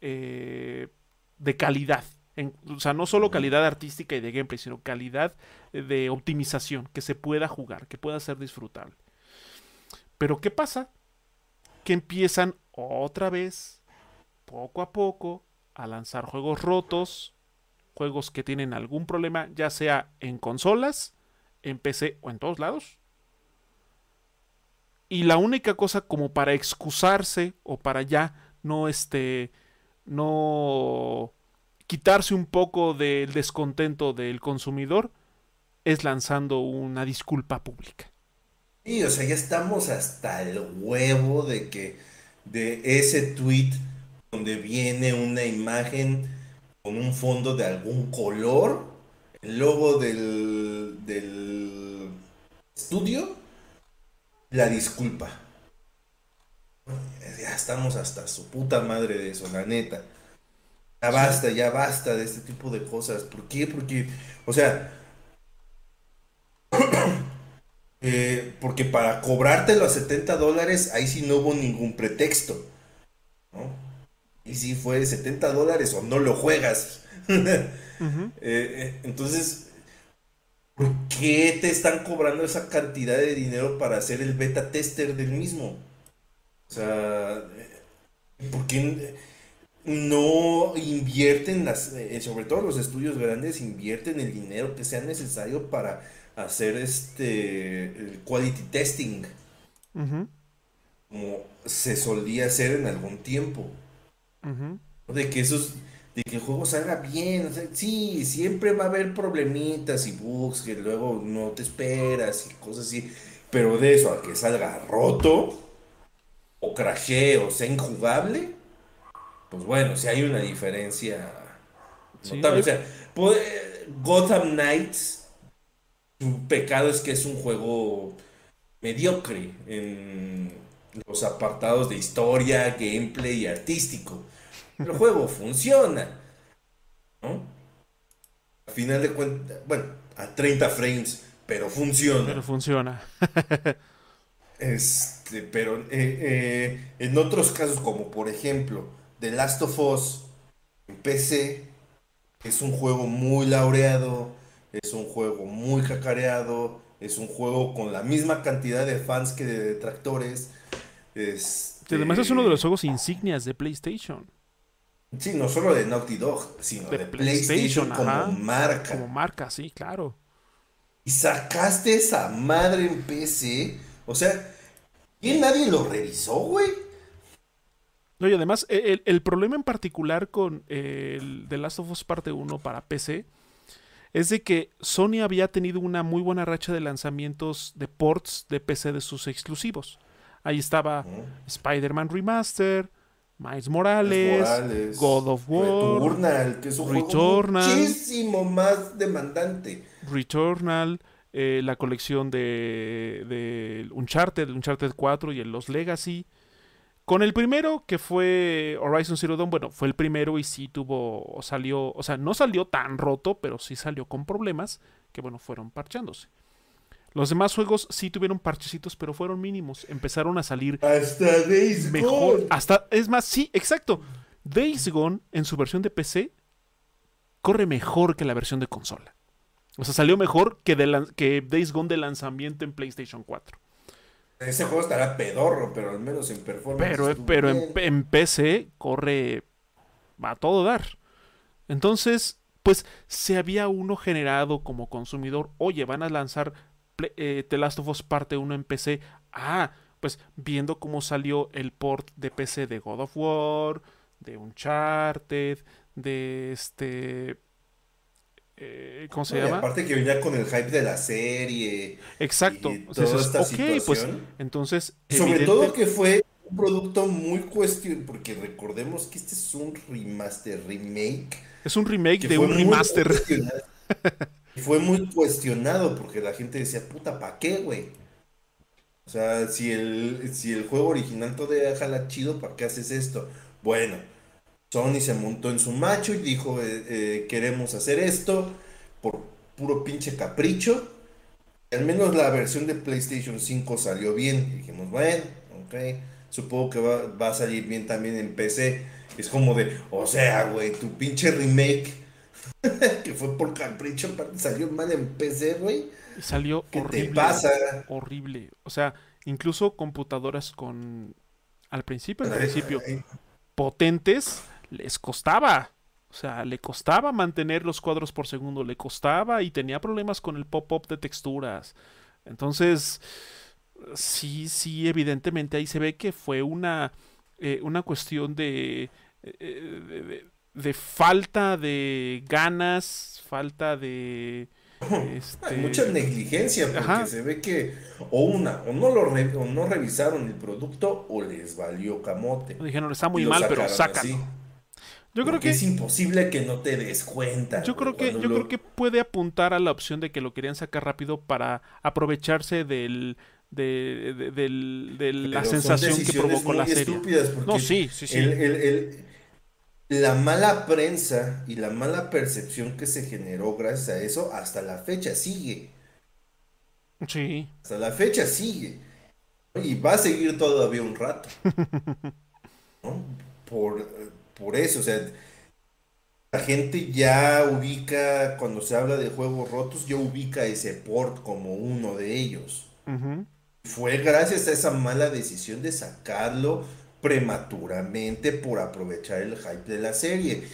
Speaker 1: eh, de calidad. En- o sea, no solo calidad artística y de gameplay, sino calidad de optimización, que se pueda jugar, que pueda ser disfrutable. Pero ¿qué pasa? Que empiezan otra vez, poco a poco, a lanzar juegos rotos, juegos que tienen algún problema, ya sea en consolas, en PC o en todos lados. Y la única cosa como para excusarse o para ya no este no quitarse un poco del descontento del consumidor es lanzando una disculpa pública.
Speaker 2: Sí, o sea, ya estamos hasta el huevo de que de ese tweet donde viene una imagen con un fondo de algún color, el logo del, del estudio, la disculpa. Ya estamos hasta su puta madre de eso, la neta. Ya basta, ya basta de este tipo de cosas. ¿Por qué? Porque, o sea, eh, porque para cobrarte los 70 dólares, ahí sí no hubo ningún pretexto. ¿no? Y sí fue 70 dólares o no lo juegas. Eh, eh, entonces, ¿por qué te están cobrando esa cantidad de dinero para hacer el beta tester del mismo? O sea, eh, ¿por qué no invierten las, eh, sobre todo los estudios grandes, invierten el dinero que sea necesario para hacer este el quality testing, como se solía hacer en algún tiempo? De que esos, de que el juego salga bien. o sea, sí, siempre va a haber problemitas y bugs que luego no te esperas y cosas así. Pero de eso a que salga roto, o crashee, o sea injugable, pues bueno, si hay una diferencia
Speaker 1: Sí,
Speaker 2: notable. O sea, puede- Gotham Knights, su pecado es que es un juego mediocre en los apartados de historia, gameplay y artístico. El juego funciona, ¿no? A final de cuentas, bueno, a 30 frames, pero funciona.
Speaker 1: Pero funciona.
Speaker 2: Este, pero eh, eh, en otros casos, como por ejemplo The Last of Us en PC, es un juego muy laureado, es un juego muy cacareado, es un juego con la misma cantidad de fans que de detractores. Este,
Speaker 1: además es uno de los juegos insignias de PlayStation.
Speaker 2: Sí, no solo de Naughty Dog, sino
Speaker 1: De
Speaker 2: de,
Speaker 1: PlayStation,
Speaker 2: PlayStation, como
Speaker 1: ajá.
Speaker 2: marca.
Speaker 1: Como marca, sí, claro.
Speaker 2: Y sacaste esa madre en PC. O sea, ¿y nadie lo revisó, güey?
Speaker 1: No, y además, e- el, el problema en particular con eh, el The Last of Us Parte 1 para PC es de que Sony había tenido una muy buena racha de lanzamientos de ports de PC de sus exclusivos. Ahí estaba Spider-Man Remaster, Miles Morales, God of War,
Speaker 2: Returnal, que es un Returnal, juego muchísimo más demandante.
Speaker 1: Returnal, eh, la colección de, de Uncharted, Uncharted 4 y el Los Legacy. Con el primero, que fue Horizon Zero Dawn, bueno, fue el primero y sí tuvo, salió, o sea, no salió tan roto, pero sí salió con problemas que, bueno, fueron parchándose. Los demás juegos sí tuvieron parchecitos, pero fueron mínimos. Empezaron a salir
Speaker 2: hasta Days
Speaker 1: mejor. Gone. Hasta, es más, sí, exacto. Days Gone en su versión de PC corre mejor que la versión de consola. O sea, salió mejor que, de que Days Gone de lanzamiento en PlayStation 4.
Speaker 2: Ese juego estará pedorro, pero al menos en performance.
Speaker 1: Pero, pero en, en, PC corre a todo dar. Entonces, pues se había uno generado como consumidor, oye, van a lanzar eh, The Last of Us parte 1 en PC. Ah, pues viendo cómo salió el port de PC de God of War, de Uncharted, de este... Eh, ¿Cómo se llama?
Speaker 2: Aparte que venía con el hype de la serie.
Speaker 1: Exacto. ok, pues entonces...
Speaker 2: Sobre todo que fue un producto muy cuestionado, porque recordemos que este es un remaster, remake.
Speaker 1: Es un remake de un remaster.
Speaker 2: fue muy cuestionado porque la gente decía, puta, ¿para qué, güey? O sea, si el, si el juego original todavía jala chido, ¿para qué haces esto? Bueno, Sony se montó en su macho y dijo, eh, eh, queremos hacer esto por puro pinche capricho. Al menos la versión de PlayStation 5 salió bien. dijimos, bueno, ok, supongo que va, va a salir bien también en PC. Es como de, o sea, güey, tu pinche remake que fue por capricho, salió mal en PC, güey.
Speaker 1: Salió ¿Qué horrible. Te pasa? Horrible. O sea, incluso computadoras con. Al principio, al principio, potentes, les costaba. O sea, le costaba mantener los cuadros por segundo, le costaba y tenía problemas con el pop-up de texturas. Entonces, sí, sí, evidentemente ahí se ve que fue una, eh, una cuestión de, eh, de, de falta de ganas, falta de...
Speaker 2: Este... mucha negligencia porque se ve que o una o no lo no revisaron el producto o les valió camote.
Speaker 1: Dijeron está muy mal, pero sácalo.
Speaker 2: Yo creo que es imposible que no te des cuenta.
Speaker 1: Yo creo que yo creo que puede apuntar a la opción de que lo querían sacar rápido para aprovecharse del de, de, la sensación que provocó la serie. No, sí, sí, sí.
Speaker 2: el, la mala prensa y la mala percepción que se generó gracias a eso hasta la fecha sigue.
Speaker 1: Sí.
Speaker 2: Hasta la fecha sigue. Y va a seguir todavía un rato. por, por eso, o sea, la gente ya ubica, cuando se habla de juegos rotos, ya ubica ese port como uno de ellos. Fue gracias a esa mala decisión de sacarlo prematuramente por aprovechar el hype de la serie.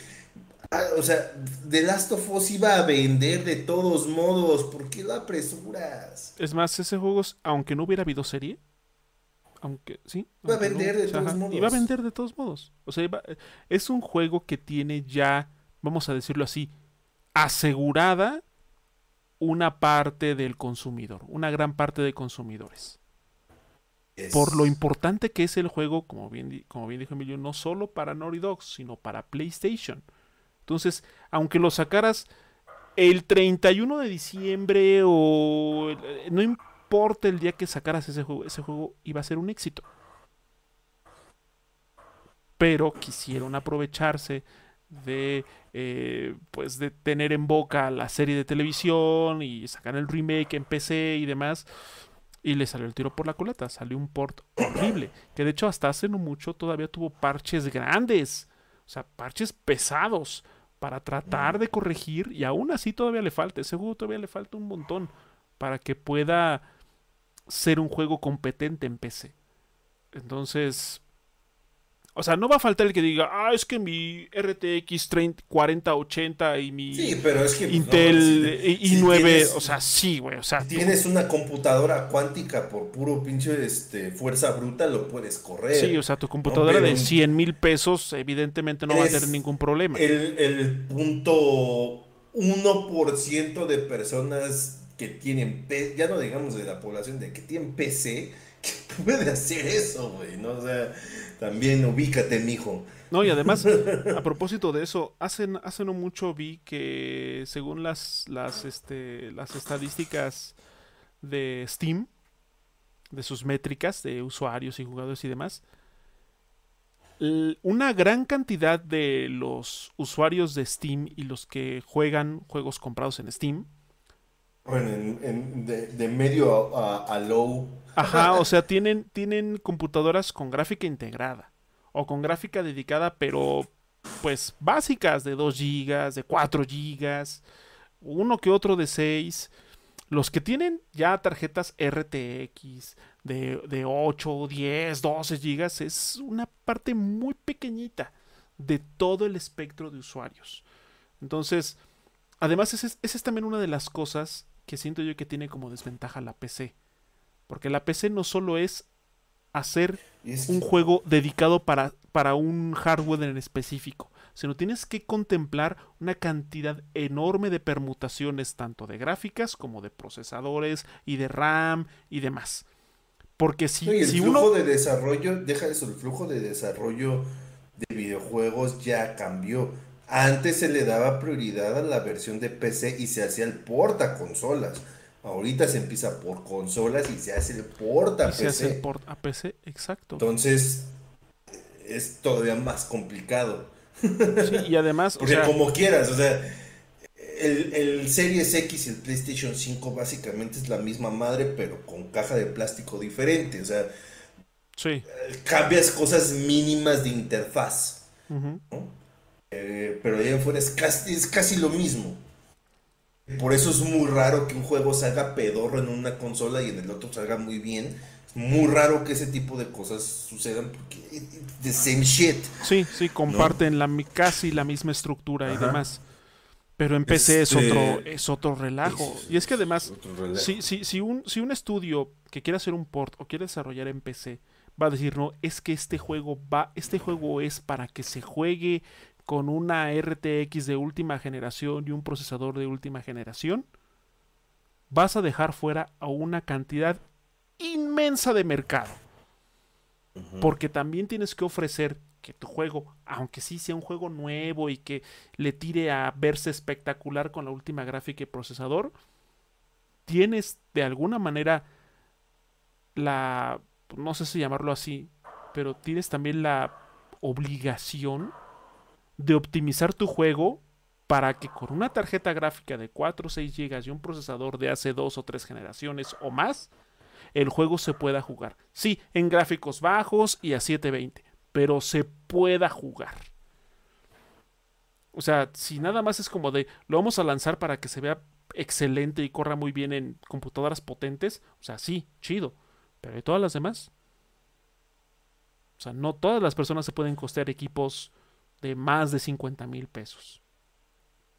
Speaker 2: Ah, o sea, The Last of Us iba a vender de todos modos. ¿Por qué lo apresuras?
Speaker 1: Es más, ese juego, aunque no hubiera habido serie, aunque sí.
Speaker 2: Iba a vender de todos modos.
Speaker 1: Iba a vender de todos modos. O sea, es un juego que tiene ya, vamos a decirlo así, asegurada una parte del consumidor, una gran parte de consumidores. Por lo importante que es el juego, como bien, como bien dijo Emilio, no solo para Naughty Dogs, sino para PlayStation. Entonces, aunque lo sacaras el 31 de diciembre o eh, no importa el día que sacaras ese juego, ese juego iba a ser un éxito. Pero quisieron aprovecharse de eh, pues de tener en boca la serie de televisión y sacar el remake en PC y demás y le salió el tiro por la culata, salió un port horrible, que de hecho hasta hace no mucho todavía tuvo parches grandes, o sea, parches pesados para tratar de corregir y aún así todavía le falta, ese juego todavía le falta un montón para que pueda ser un juego competente en PC. Entonces, o sea, no va a faltar el que diga, ah, es que mi RTX 30, 4080 y mi Intel i9, o sea, sí, güey, o sea.
Speaker 2: Si tienes una computadora cuántica por puro pinche este, fuerza bruta, lo puedes correr.
Speaker 1: Sí, o sea, tu computadora de 100 mil pesos evidentemente no va a tener ningún problema.
Speaker 2: El, el punto 1% de personas que tienen, ya no digamos de la población, de que tienen PC que puede hacer eso, güey, ¿no? O sea, también ubícate, mijo.
Speaker 1: No, y además, a propósito de eso, hace, hace no mucho vi que según las, las, este, las estadísticas de Steam, de sus métricas de usuarios y jugadores y demás, una gran cantidad de los usuarios de Steam y los que juegan juegos comprados en Steam.
Speaker 2: Bueno, de, medio a, low.
Speaker 1: Ajá, o sea, tienen, tienen computadoras con gráfica integrada o con gráfica dedicada, pero pues básicas de 2 GB, de 4 GB, uno que otro de 6. Los que tienen ya tarjetas RTX de, de 8, 10, 12 GB es una parte muy pequeñita de todo el espectro de usuarios. Entonces, además, esa es, también una de las cosas que siento yo que tiene como desventaja la PC. Porque la PC no solo es hacer un juego dedicado para, para un hardware en específico, sino tienes que contemplar una cantidad enorme de permutaciones tanto de gráficas como de procesadores y de RAM y demás. Porque si,
Speaker 2: el
Speaker 1: si
Speaker 2: flujo de desarrollo, deja eso, el flujo de desarrollo de videojuegos ya cambió. Antes se le daba prioridad a la versión de PC y se hacía el porta consolas. Ahorita se empieza por consolas y se hace el porta PC. Se hace el
Speaker 1: port a PC, exacto.
Speaker 2: Entonces es todavía más complicado
Speaker 1: y además.
Speaker 2: Porque como quieras, o sea, el, Series X y el PlayStation 5 básicamente es la misma madre, pero con caja de plástico diferente. O sea,
Speaker 1: sí.
Speaker 2: cambias cosas mínimas de interfaz. Eh, pero ahí afuera es casi, es casi lo mismo. Por eso es muy raro que un juego salga pedorro en una consola y en el otro salga muy bien muy raro que ese tipo de cosas sucedan porque the same shit.
Speaker 1: Sí, sí, comparten la, casi la misma estructura y demás. Pero en PC es otro este, es otro relajo. y es que además, si, si, si, un, si un estudio que quiere hacer un port o quiere desarrollar en PC va a decir, no, es que este juego va, este juego es para que se juegue con una RTX de última generación y un procesador de última generación, vas a dejar fuera a una cantidad inmensa de mercado. Porque también tienes que ofrecer que tu juego, aunque sí sea un juego nuevo y que le tire a verse espectacular con la última gráfica y procesador, tienes de alguna manera la, no sé si llamarlo así, pero tienes también la obligación de optimizar tu juego para que con una tarjeta gráfica de 4 o 6 GB y un procesador de hace dos o tres generaciones o más, el juego se pueda jugar. Sí, en gráficos bajos y a 720, pero se pueda jugar. O sea, si nada más es como de lo vamos a lanzar para que se vea excelente y corra muy bien en computadoras potentes, o sea, sí, chido, pero ¿y todas las demás? O sea, no todas las personas se pueden costear equipos de más de 50 mil pesos.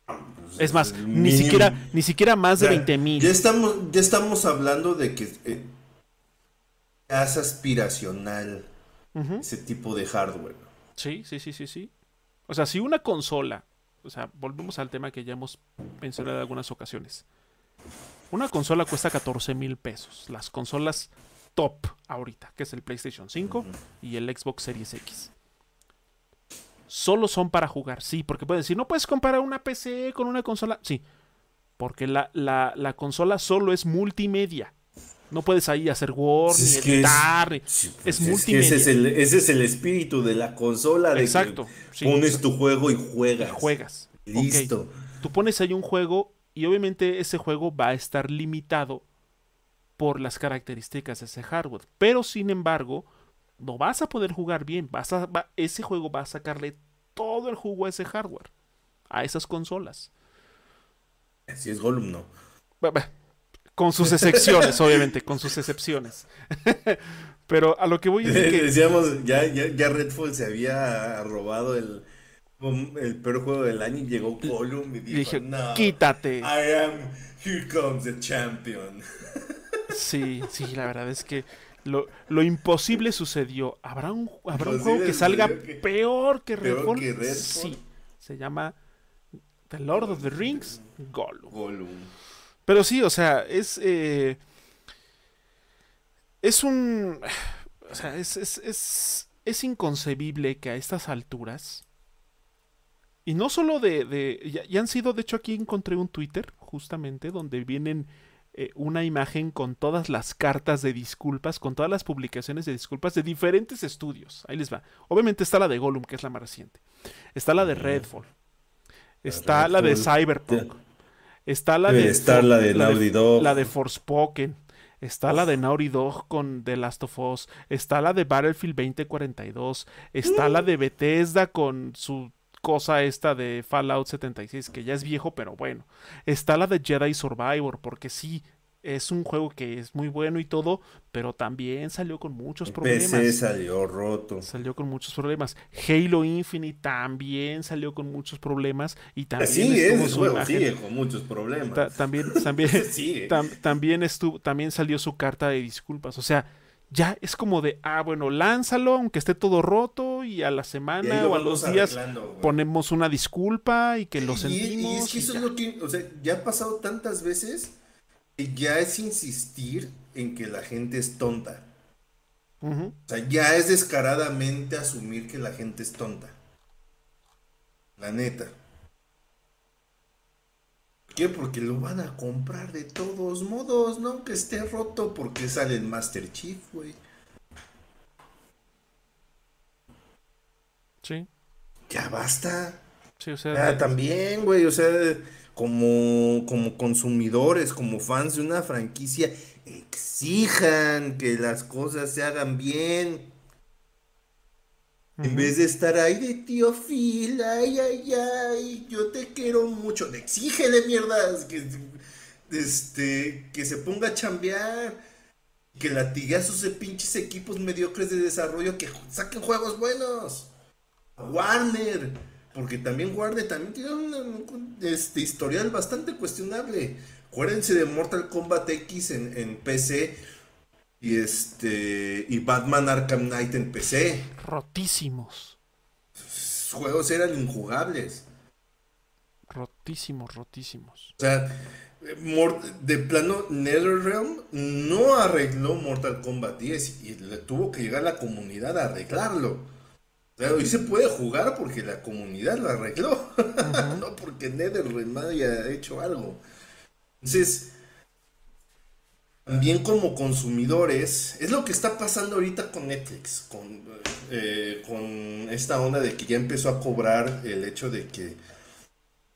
Speaker 1: Pues es más, ni siquiera, ni siquiera más de 20 mil.
Speaker 2: Ya estamos, ya estamos hablando de que eh, es aspiracional ese tipo de hardware.
Speaker 1: Sí, sí, sí, sí, sí. O sea, si una consola, o sea, volvemos al tema que ya hemos mencionado en algunas ocasiones. Una consola cuesta 14 mil pesos. Las consolas top ahorita, que es el PlayStation 5 y el Xbox Series X. Solo son para jugar, sí, porque pueden decir, no puedes comparar una PC con una consola. Sí, porque la, la consola solo es multimedia. No puedes ahí hacer Word, ni editar. Es, pues multimedia.
Speaker 2: ese, es el, espíritu de la consola. De Exacto. pones tu juego y juegas.
Speaker 1: Juegas.
Speaker 2: Listo.
Speaker 1: Tú pones ahí un juego y obviamente ese juego va a estar limitado por las características de ese hardware. Pero sin embargo, no vas a poder jugar bien. Vas a, ese juego va a sacarle todo el jugo a ese hardware. A esas consolas.
Speaker 2: Si es Gollum, no.
Speaker 1: Con sus excepciones, obviamente, con sus excepciones. Pero a lo que voy
Speaker 2: es que... Decíamos, ya, ya, Redfall se había robado el, el peor juego del año y llegó Gollum y dijo, no,
Speaker 1: quítate.
Speaker 2: I am, here comes the champion.
Speaker 1: Sí, sí, la verdad es que lo, lo imposible sucedió. ¿Habrá un, ¿habrá un juego que salga peor que Redfall? Sí, se llama The Lord of the Rings, Gollum.
Speaker 2: Gollum.
Speaker 1: Pero sí, o sea, es... Eh, es un... O sea, es, es, es, es inconcebible que a estas alturas... Y no solo de... de ya, ya han sido, de hecho aquí encontré un Twitter, justamente, donde vienen eh, una imagen con todas las cartas de disculpas, con todas las publicaciones de disculpas de diferentes estudios. Ahí les va. Obviamente está la de Gollum, que es la más reciente. Está la de Redfall. Está la de Cyberpunk. Está la de.
Speaker 2: Está la de Naughty Dog.
Speaker 1: La de Forspoken. Está la de Naughty Dog con The Last of Us. Está la de Battlefield 2042. Está la de Bethesda con su cosa esta de Fallout 76, que ya es viejo, pero bueno. Está la de Jedi Survivor, porque sí, es un juego que es muy bueno y todo, pero también salió con muchos problemas.
Speaker 2: PC salió roto.
Speaker 1: Salió con muchos problemas. Halo Infinite también salió con muchos problemas y también
Speaker 2: sí, juego sigue con muchos problemas.
Speaker 1: también también también estuvo también salió su carta de disculpas, o sea, ya es como de, ah, bueno, lánzalo, aunque esté todo roto, y a la semana o a los días ponemos una disculpa y que lo sentimos.
Speaker 2: Y, es que eso es lo que, o sea, ya ha pasado tantas veces que ya es insistir en que la gente es tonta. O sea, ya es descaradamente asumir que la gente es tonta. La neta qué? Porque lo van a comprar de todos modos, ¿no? Que esté roto porque sale el Master Chief, güey.
Speaker 1: Sí.
Speaker 2: Ya basta.
Speaker 1: Sí, o sea.
Speaker 2: también, güey, o sea, como, como consumidores, como fans de una franquicia, exijan que las cosas se hagan bien. En vez de estar ahí de tío Phil, ay, ay, ay, yo te quiero mucho. Exígele, mierdas, que, este, que se ponga a chambear. Que latigue a sus pinches equipos mediocres de desarrollo que saquen juegos buenos. Warner. Porque también Warner también tiene un este, historial bastante cuestionable. Acuérdense de Mortal Kombat X en, en PC y este y Batman Arkham Knight en PC.
Speaker 1: Rotísimos.
Speaker 2: Sus juegos eran injugables.
Speaker 1: Rotísimos, rotísimos.
Speaker 2: O sea, de plano NetherRealm no arregló Mortal Kombat 10 y le tuvo que llegar la comunidad a arreglarlo. O sea, hoy se puede jugar porque la comunidad lo arregló, no porque NetherRealm haya hecho algo. Entonces, también como consumidores, es lo que está pasando ahorita con Netflix, con, eh, con esta onda de que ya empezó a cobrar el hecho de que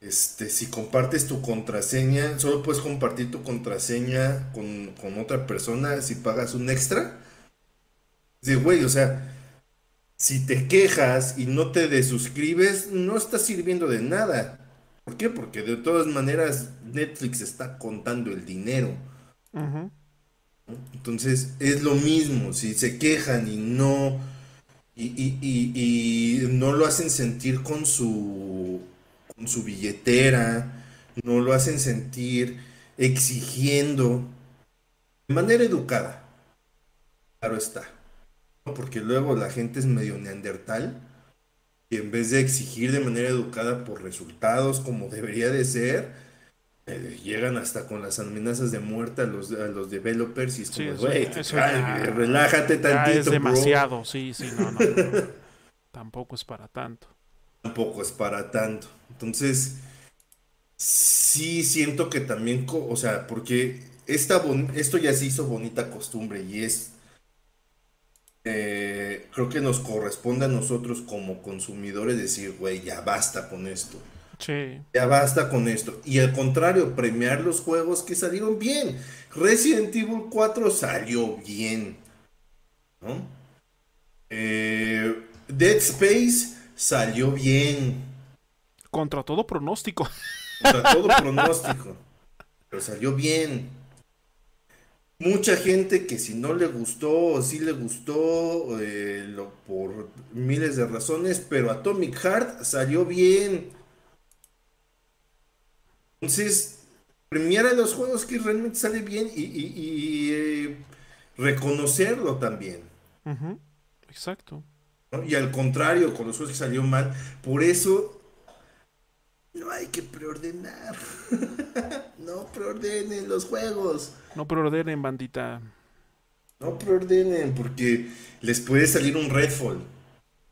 Speaker 2: este, si compartes tu contraseña, solo puedes compartir tu contraseña con, otra persona si pagas un extra. Dice, güey, o sea, si te quejas y no te desuscribes, no está sirviendo de nada. ¿Por qué? Porque de todas maneras Netflix está contando el dinero. Entonces es lo mismo, si se quejan y no, y, no lo hacen sentir con su, con su billetera, no lo hacen sentir exigiendo de manera educada. Claro está. Porque luego la gente es medio neandertal y en vez de exigir de manera educada por resultados como debería de ser, eh, llegan hasta con las amenazas de muerte a los, a los developers y es como, güey, relájate tantito.
Speaker 1: es demasiado, sí, sí, no, no, Tampoco es para tanto.
Speaker 2: Tampoco es para tanto. Entonces, sí siento que también, o sea, porque esta esto ya se hizo bonita costumbre y es, eh, creo que nos corresponde a nosotros como consumidores decir, güey, ya basta con esto. Ya basta con esto. Y al contrario, premiar los juegos que salieron bien. Resident Evil 4 salió bien. Eh, Dead Space salió bien.
Speaker 1: Contra todo pronóstico.
Speaker 2: Contra todo pronóstico. Pero salió bien. Mucha gente que si no le gustó o si le gustó eh, por miles de razones, pero Atomic Heart salió bien. Entonces, premiar a los juegos que realmente sale bien y, eh, reconocerlo también.
Speaker 1: Exacto.
Speaker 2: Y al contrario, con los juegos que salió mal, por eso no hay que preordenar. no preordenen los juegos.
Speaker 1: No preordenen, bandita.
Speaker 2: No preordenen porque les puede salir un Redfall.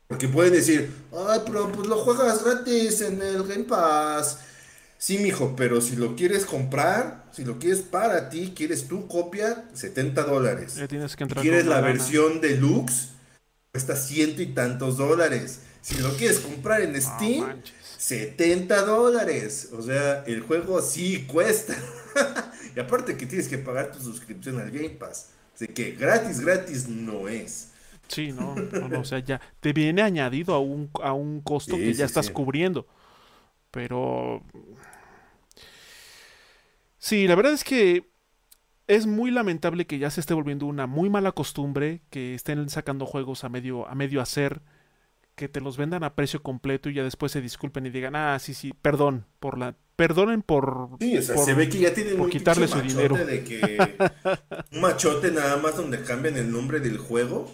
Speaker 2: Porque pueden decir, ay, pero pues lo juegas gratis en el Game Pass. Sí, mijo, pero si lo quieres comprar, si lo quieres para ti, quieres tu copia, 70 dólares.
Speaker 1: Ya tienes que
Speaker 2: Si
Speaker 1: entrar
Speaker 2: quieres
Speaker 1: con
Speaker 2: la
Speaker 1: lana.
Speaker 2: versión deluxe, cuesta ciento y tantos dólares. Si lo quieres comprar en Steam,
Speaker 1: manches.
Speaker 2: 70 dólares. O sea, el juego sí cuesta. y aparte que tienes que pagar tu suscripción al Game Pass. Así que gratis, gratis no es.
Speaker 1: Sí, no, no, no, o sea, ya te viene añadido a un, a un costo
Speaker 2: Sí,
Speaker 1: que ya
Speaker 2: sí,
Speaker 1: estás
Speaker 2: sí.
Speaker 1: cubriendo. Pero... Sí, la verdad es que es muy lamentable que ya se esté volviendo una muy mala costumbre que estén sacando juegos a medio, a medio hacer, que te los vendan a precio completo y ya después se disculpen y digan, ah, sí, sí, perdón, por la... Perdonen por...
Speaker 2: Sí, o sea,
Speaker 1: por-
Speaker 2: se ve que ya tienen
Speaker 1: por
Speaker 2: un
Speaker 1: quitarle su dinero.
Speaker 2: de que un machote nada más donde cambian el nombre del juego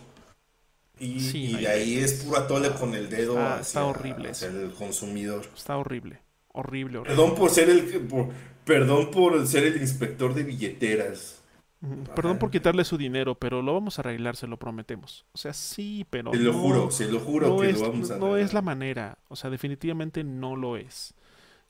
Speaker 2: y,
Speaker 1: Sí,
Speaker 2: y
Speaker 1: no,
Speaker 2: de ahí es puro atole con el dedo
Speaker 1: Está-
Speaker 2: hacia,
Speaker 1: está horrible
Speaker 2: hacia el consumidor.
Speaker 1: Está horrible, horrible, horrible.
Speaker 2: Perdón por ser el por- perdón por ser el inspector de billeteras.
Speaker 1: Perdón por quitarle su dinero, pero lo vamos a arreglar, se lo prometemos. O sea, sí, pero
Speaker 2: Se lo
Speaker 1: no,
Speaker 2: juro, se lo juro
Speaker 1: no
Speaker 2: que
Speaker 1: es,
Speaker 2: lo vamos a
Speaker 1: no es
Speaker 2: arreglar.
Speaker 1: la manera. O sea, definitivamente no lo es.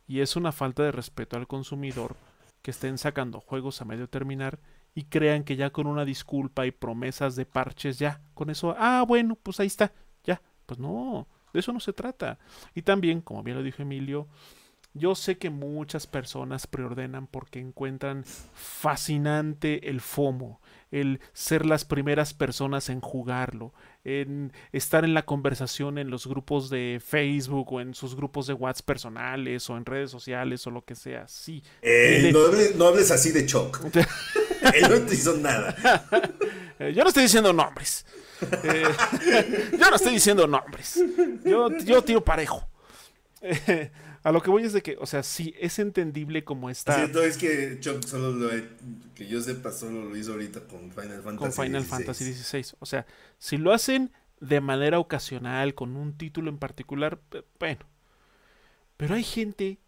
Speaker 1: Y es una falta de respeto al consumidor que estén sacando juegos a medio terminar y crean que ya con una disculpa y promesas de parches ya, con eso, ah, bueno, pues ahí está, ya. Pues no, de eso no se trata. Y también, como bien lo dijo Emilio, yo sé que muchas personas preordenan porque encuentran fascinante el FOMO, el ser las primeras personas en jugarlo, en estar en la conversación en los grupos de Facebook o en sus grupos de WhatsApp personales o en redes sociales o lo que sea. Sí.
Speaker 2: Eh,
Speaker 1: de-
Speaker 2: no, hables, no hables así de Choc. Él no te hizo nada.
Speaker 1: Eh, yo no estoy diciendo nombres. Eh, yo no estoy diciendo nombres. Yo, yo tiro parejo. A lo que voy es de que, o sea, sí, es entendible como está
Speaker 2: Cierto es que solo lo que yo sepa solo lo hizo ahorita con Final Fantasy
Speaker 1: con Final
Speaker 2: XVI.
Speaker 1: Fantasy XVI. O sea, si lo hacen de manera ocasional, con un título en particular, bueno. Pero hay gente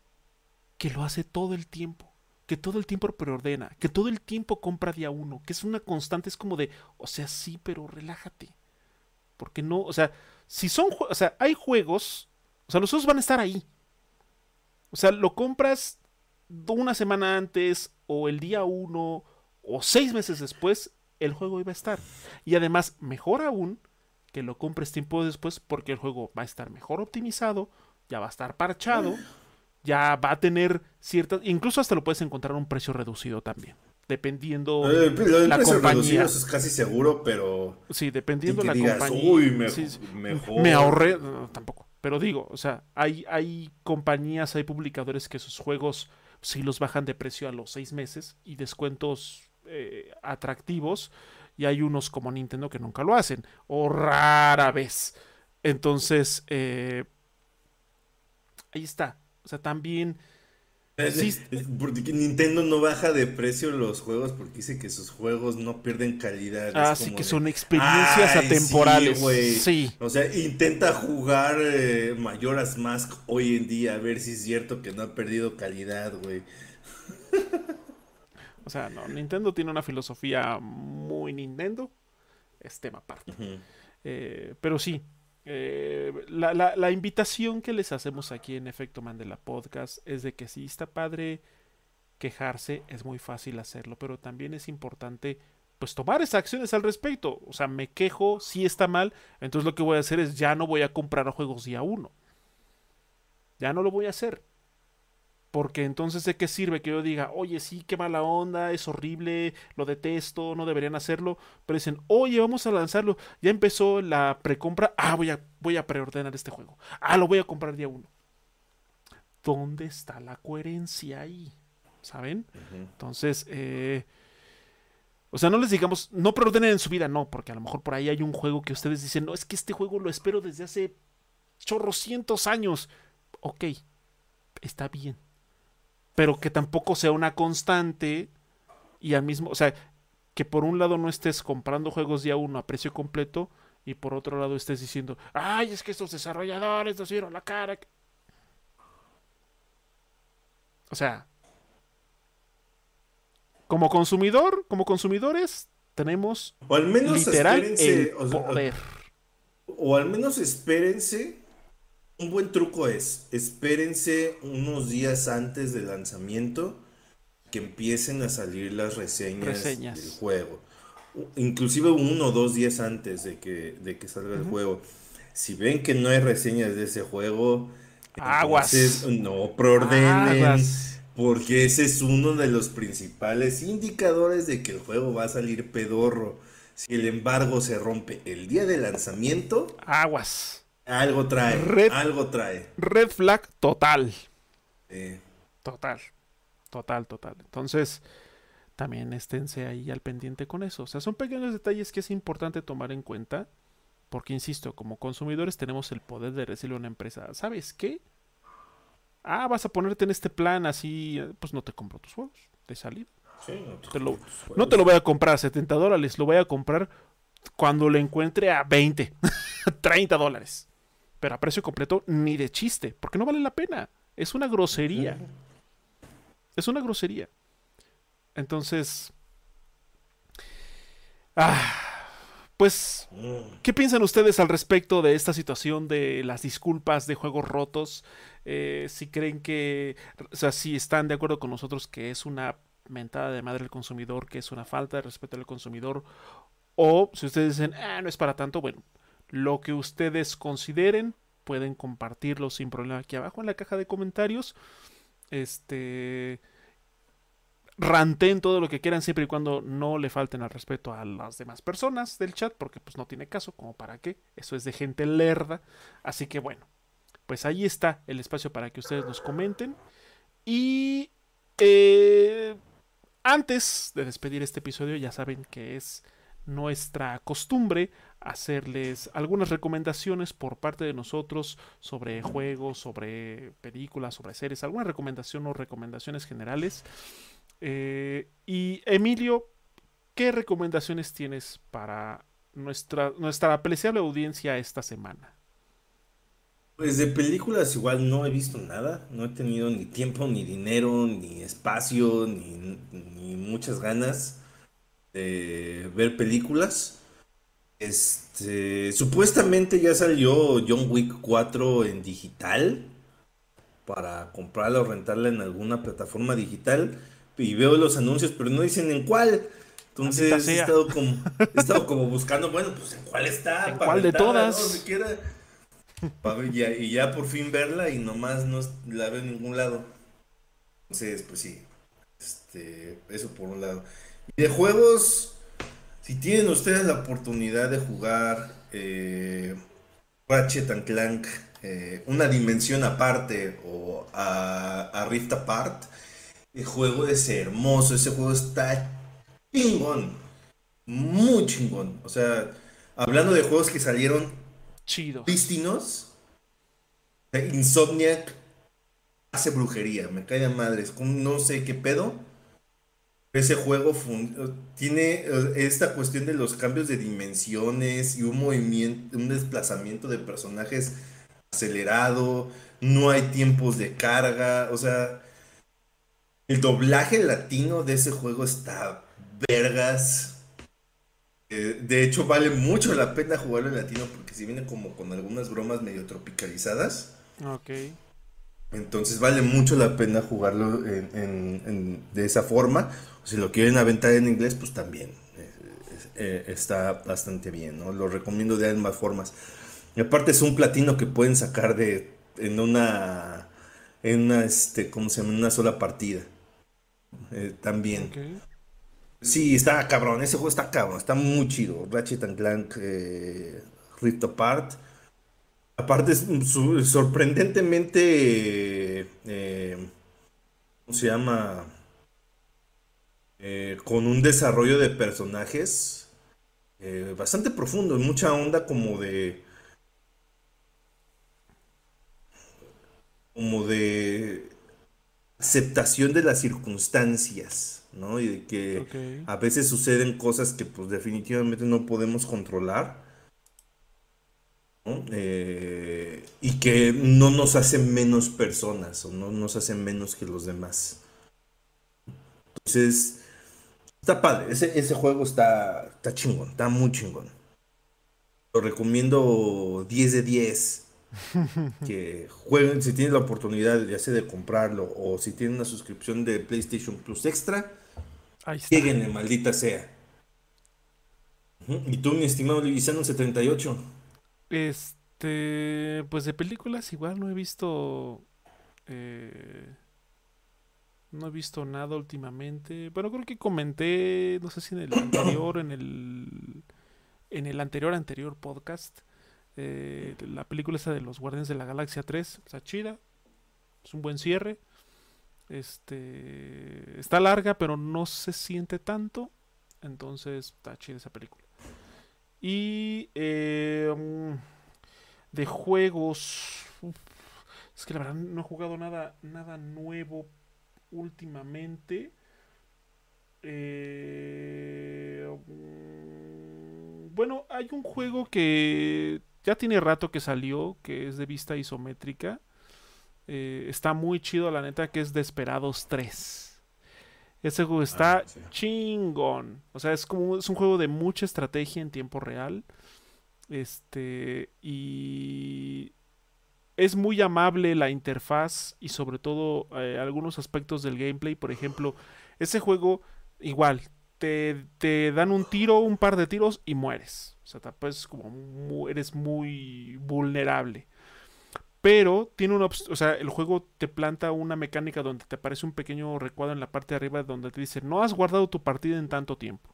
Speaker 1: que lo hace todo el tiempo, que todo el tiempo preordena, que todo el tiempo compra día uno, que es una constante, es como de, o sea, sí, pero relájate. Porque no, o sea, si son, o sea, hay juegos, o sea, los juegos van a estar ahí. O sea, lo compras una semana antes o el día uno o seis meses después, el juego iba a estar. Y además, mejor aún, que lo compres tiempo después porque el juego va a estar mejor optimizado, ya va a estar parchado, ya va a tener ciertas... Incluso hasta lo puedes encontrar a un precio reducido también. Dependiendo...
Speaker 2: Eh, Lo del
Speaker 1: la compañía.
Speaker 2: es casi seguro, pero
Speaker 1: Sí, dependiendo
Speaker 2: que
Speaker 1: la
Speaker 2: digas,
Speaker 1: compañía.
Speaker 2: uy, me-
Speaker 1: Sí, sí.
Speaker 2: mejor.
Speaker 1: Me ahorré, no, tampoco. Pero digo, o sea, hay, hay compañías, hay publicadores que sus juegos sí los bajan de precio a los seis meses y descuentos eh, atractivos. Y hay unos como Nintendo que nunca lo hacen, o rara vez. Entonces, eh, ahí está. O sea, también Sí.
Speaker 2: Porque Nintendo no baja de precio los juegos porque dice que sus juegos no pierden calidad. Es
Speaker 1: así que
Speaker 2: de,
Speaker 1: son experiencias
Speaker 2: "Ay, sí,
Speaker 1: atemporales.
Speaker 2: güey".
Speaker 1: Sí,
Speaker 2: O sea, intenta jugar eh, Majora's Mask hoy en día a ver si es cierto que no ha perdido calidad, güey.
Speaker 1: O sea, no, Nintendo tiene una filosofía muy Nintendo. Es tema aparte. Eh, pero sí, eh, la, la- invitación que les hacemos aquí en Efecto Mandela Podcast es de que sí está padre quejarse, es muy fácil hacerlo, pero también es importante pues tomar esas acciones al respecto. O sea, me quejo, sí está mal, entonces lo que voy a hacer es ya no voy a comprar juegos día uno. Ya no lo voy a hacer. Porque entonces de qué sirve que yo diga, oye, sí, qué mala onda, es horrible, lo detesto, no deberían hacerlo. Pero dicen, oye, vamos a lanzarlo. Ya empezó la precompra. Ah, voy a, voy a preordenar este juego. Ah, lo voy a comprar día uno. ¿Dónde está la coherencia ahí? ¿Saben? Entonces, eh, o sea, no les digamos, no preordenen en su vida, no, porque a lo mejor por ahí hay un juego que ustedes dicen, no, es que este juego lo espero desde hace chorrocientos años. Ok, está bien. Pero que tampoco sea una constante y al mismo, o sea, que por un lado no estés comprando juegos día uno a precio completo y por otro lado estés diciendo, ay, es que estos desarrolladores nos dieron la cara. O sea, como consumidor, como consumidores, tenemos
Speaker 2: o al menos
Speaker 1: literal el poder.
Speaker 2: O, al menos espérense. Un buen truco es, espérense unos días antes del lanzamiento que empiecen a salir las reseñas, del juego. Inclusive uno o dos días antes de que, de que salga el juego. Si ven que no hay reseñas de ese juego,
Speaker 1: Aguas.
Speaker 2: no preordenen. Porque ese es uno de los principales indicadores de que el juego va a salir pedorro. Si el embargo se rompe el día de lanzamiento.
Speaker 1: Aguas.
Speaker 2: Algo trae. algo trae.
Speaker 1: Red flag total. Total. Total, total. Entonces, también esténse ahí al pendiente con eso. O sea, son pequeños detalles que es importante tomar en cuenta. Porque, insisto, como consumidores tenemos el poder de decirle a una empresa, ¿sabes qué? Ah, vas a ponerte en este plan así, pues no te compro tus juegos de salida. no, te lo, no te lo voy a comprar a 70 dólares, lo voy a comprar cuando lo encuentre a 20, 30 dólares. Pero a precio completo ni de chiste, porque no vale la pena. Es una grosería. Es una grosería. Entonces... Ah, pues, ¿qué piensan ustedes al respecto de esta situación de las disculpas de juegos rotos? Eh, si creen que, o sea, si están de acuerdo con nosotros que es una mentada de madre del consumidor, que es una falta de respeto al consumidor, o si ustedes dicen, ah, no es para tanto, bueno, lo que ustedes consideren, pueden compartirlo sin problema aquí abajo en la caja de comentarios. Este ranten todo lo que quieran siempre y cuando no le falten al respeto a las demás personas del chat, porque pues no tiene caso, como para qué, eso es de gente lerda, así que bueno, pues ahí está el espacio para que ustedes nos comenten. Y eh, antes de despedir este episodio ya saben que es nuestra costumbre hacerles algunas recomendaciones por parte de nosotros sobre juegos, sobre películas, sobre series, alguna recomendación o recomendaciones generales. Eh, y Emilio, ¿qué recomendaciones tienes para nuestra, nuestra apreciable audiencia esta semana?
Speaker 2: Pues de películas igual no he visto nada, no he tenido ni tiempo, ni dinero, ni espacio, ni, muchas ganas de ver películas. Este, supuestamente ya salió John Wick 4 en digital para comprarla o rentarla en alguna plataforma digital y veo los anuncios, pero no dicen en cuál. Entonces he estado, como, he estado como buscando, bueno, pues en cuál está.
Speaker 1: ¿En cuál de todas?
Speaker 2: y ya por fin verla y nomás no la veo en ningún lado. Entonces, pues sí. Este, eso por un lado. Y de juegos, si tienen ustedes la oportunidad de jugar eh, Ratchet and Clank, eh, una dimensión aparte o a, a Rift Apart, el juego es hermoso, ese juego está chingón. Muy chingón. O sea, hablando de juegos que salieron
Speaker 1: chidos.
Speaker 2: Prístinos. Insomniac hace brujería, me cae de madres. No sé qué pedo. Ese juego tiene esta cuestión de los cambios de dimensiones y un movimiento, un desplazamiento de personajes acelerado. No hay tiempos de carga. O sea, el doblaje latino de ese juego está vergas. Eh, de hecho, vale mucho la pena jugarlo en latino porque si viene como con algunas bromas medio tropicalizadas.
Speaker 1: Ok.
Speaker 2: Entonces vale mucho la pena jugarlo de esa forma. Si lo quieren aventar en inglés, pues también eh, eh, está bastante bien, ¿no? Lo recomiendo de ambas formas. Y aparte es un platino que pueden sacar de en una en una este, ¿cómo se llama? En una sola partida. Eh, también. Sí, está cabrón, ese juego está cabrón, está muy chido. Ratchet and Clank eh, Rift Apart. Aparte, es sorprendentemente. Eh, ¿Cómo se llama? Eh, con un desarrollo de personajes bastante profundo, mucha onda como de. Como de aceptación de las circunstancias, ¿no? Y de que a veces suceden cosas que pues definitivamente no podemos controlar. Eh, y que no nos hacen menos personas o no nos hacen menos que los demás. Entonces, Está padre, ese, ese juego está, está chingón, está muy chingón. Lo recomiendo 10 de 10. que jueguen si tienen la oportunidad ya sea de comprarlo o si tienen una suscripción de PlayStation Plus Extra, lleguen, maldita sea. ¿Y tú, mi estimado Livisano 78?
Speaker 1: Este, pues de películas igual no he visto eh, no he visto nada últimamente. Bueno, creo que comenté, no sé si en el anterior, en el en el anterior anterior podcast, eh, la película esa de los Guardianes de la Galaxia 3, está chida, es un buen cierre. Este está larga, pero no se siente tanto, entonces está chida esa película. Y eh, mm, de juegos, es que la verdad no he jugado nada, nada nuevo últimamente. Eh, mm, bueno, hay un juego que ya tiene rato que salió, que es de vista isométrica. Eh, está muy chido, la neta, que es Desperados 3. Ese juego está ah, chingón. O sea, es como es un juego de mucha estrategia en tiempo real. Este. Y es muy amable la interfaz y sobre todo eh, algunos aspectos del gameplay. Por ejemplo, ese juego igual, te, te, dan un tiro, un par de tiros y mueres. O sea, pues como eres muy vulnerable. Pero tiene una o sea, el juego te planta una mecánica donde te aparece un pequeño recuadro en la parte de arriba donde te dice, no has guardado tu partida en tanto tiempo.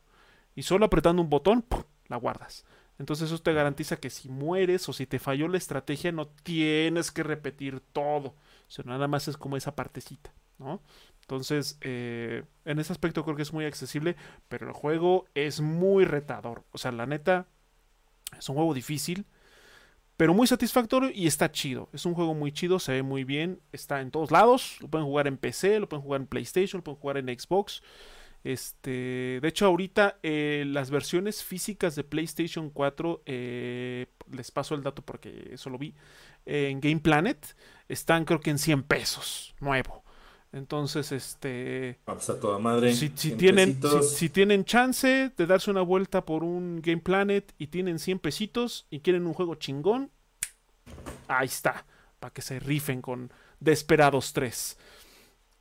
Speaker 1: Y solo apretando un botón, la guardas. Entonces eso te garantiza que si mueres o si te falló la estrategia no tienes que repetir todo. O nada más es como esa partecita, ¿no? Entonces, eh, en ese aspecto creo que es muy accesible, pero el juego es muy retador. O sea, la neta, es un juego difícil, pero muy satisfactorio y está chido. Es un juego muy chido, se ve muy bien, está en todos lados. Lo pueden jugar en PC, lo pueden jugar en PlayStation, lo pueden jugar en Xbox. Este, de hecho, ahorita eh, las versiones físicas de PlayStation 4, eh, les paso el dato porque eso lo vi, en Game Planet, están creo que en 100 pesos, nuevo. Entonces, este.
Speaker 2: Ah, pues toda madre.
Speaker 1: Si, tienen, si, tienen chance de darse una vuelta por un Game Planet y tienen 100 pesitos y quieren un juego chingón, ahí está. Para que se rifen con Desperados 3.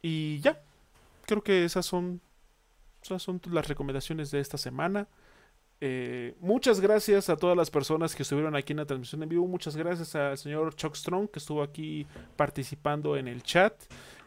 Speaker 1: Y ya. Creo que esas son esas son las recomendaciones de esta semana. Eh, muchas gracias a todas las personas que estuvieron aquí en la transmisión en vivo. Muchas gracias al señor Chuck Strong que estuvo aquí participando en el chat.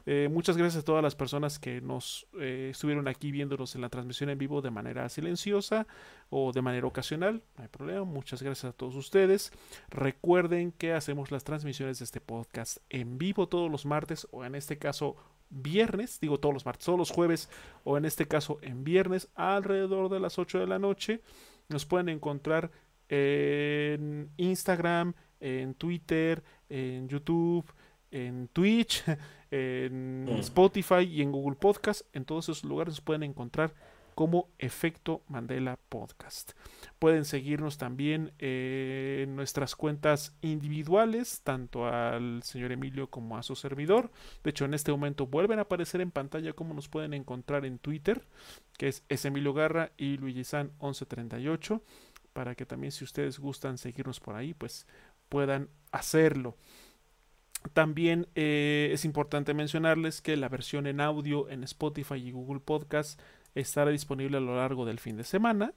Speaker 1: Eh, muchas gracias a todas las personas que nos eh, estuvieron aquí viéndonos en la transmisión en vivo de manera silenciosa o de manera ocasional. No hay problema. Muchas gracias a todos ustedes. Recuerden que hacemos las transmisiones de este podcast en vivo todos los martes o en este caso viernes, digo todos los martes, todos los jueves o en este caso en viernes alrededor de las 8 de la noche. Nos pueden encontrar en Instagram, en Twitter, en YouTube, en Twitch, en mm. Spotify y en Google Podcast. En todos esos lugares nos pueden encontrar como Efecto Mandela Podcast. Pueden seguirnos también en nuestras cuentas individuales, tanto al señor Emilio como a su servidor. De hecho, en este momento vuelven a aparecer en pantalla como nos pueden encontrar en Twitter, que es, Emilio Garra y Luigi San 1138, para que también si ustedes gustan seguirnos por ahí, pues puedan hacerlo. También eh, es importante mencionarles que la versión en audio en Spotify y Google Podcast estará disponible a lo largo del fin de semana.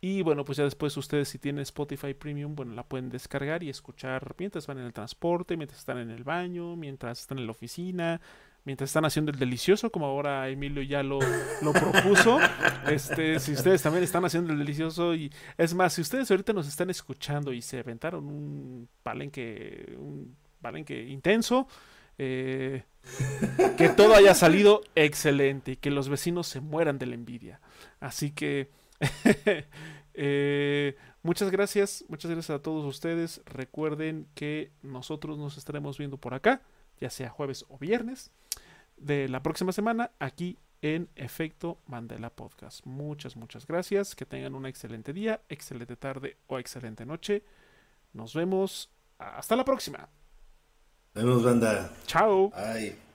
Speaker 1: Y bueno, pues ya después ustedes si tienen Spotify Premium, bueno, la pueden descargar y escuchar mientras van en el transporte, mientras están en el baño, mientras están en la oficina, mientras están haciendo el delicioso, como ahora Emilio ya lo, lo propuso. Este, si ustedes también están haciendo el delicioso y es más, si ustedes ahorita nos están escuchando y se aventaron un palenque, un palenque intenso, eh, que todo haya salido excelente y que los vecinos se mueran de la envidia. Así que eh, muchas gracias, muchas gracias a todos ustedes. Recuerden que nosotros nos estaremos viendo por acá, ya sea jueves o viernes de la próxima semana, aquí en Efecto Mandela Podcast. Muchas, muchas gracias. Que tengan un excelente día, excelente tarde o excelente noche. Nos vemos. Hasta la próxima.
Speaker 2: Nos vemos, banda.
Speaker 1: Chao.
Speaker 2: Bye.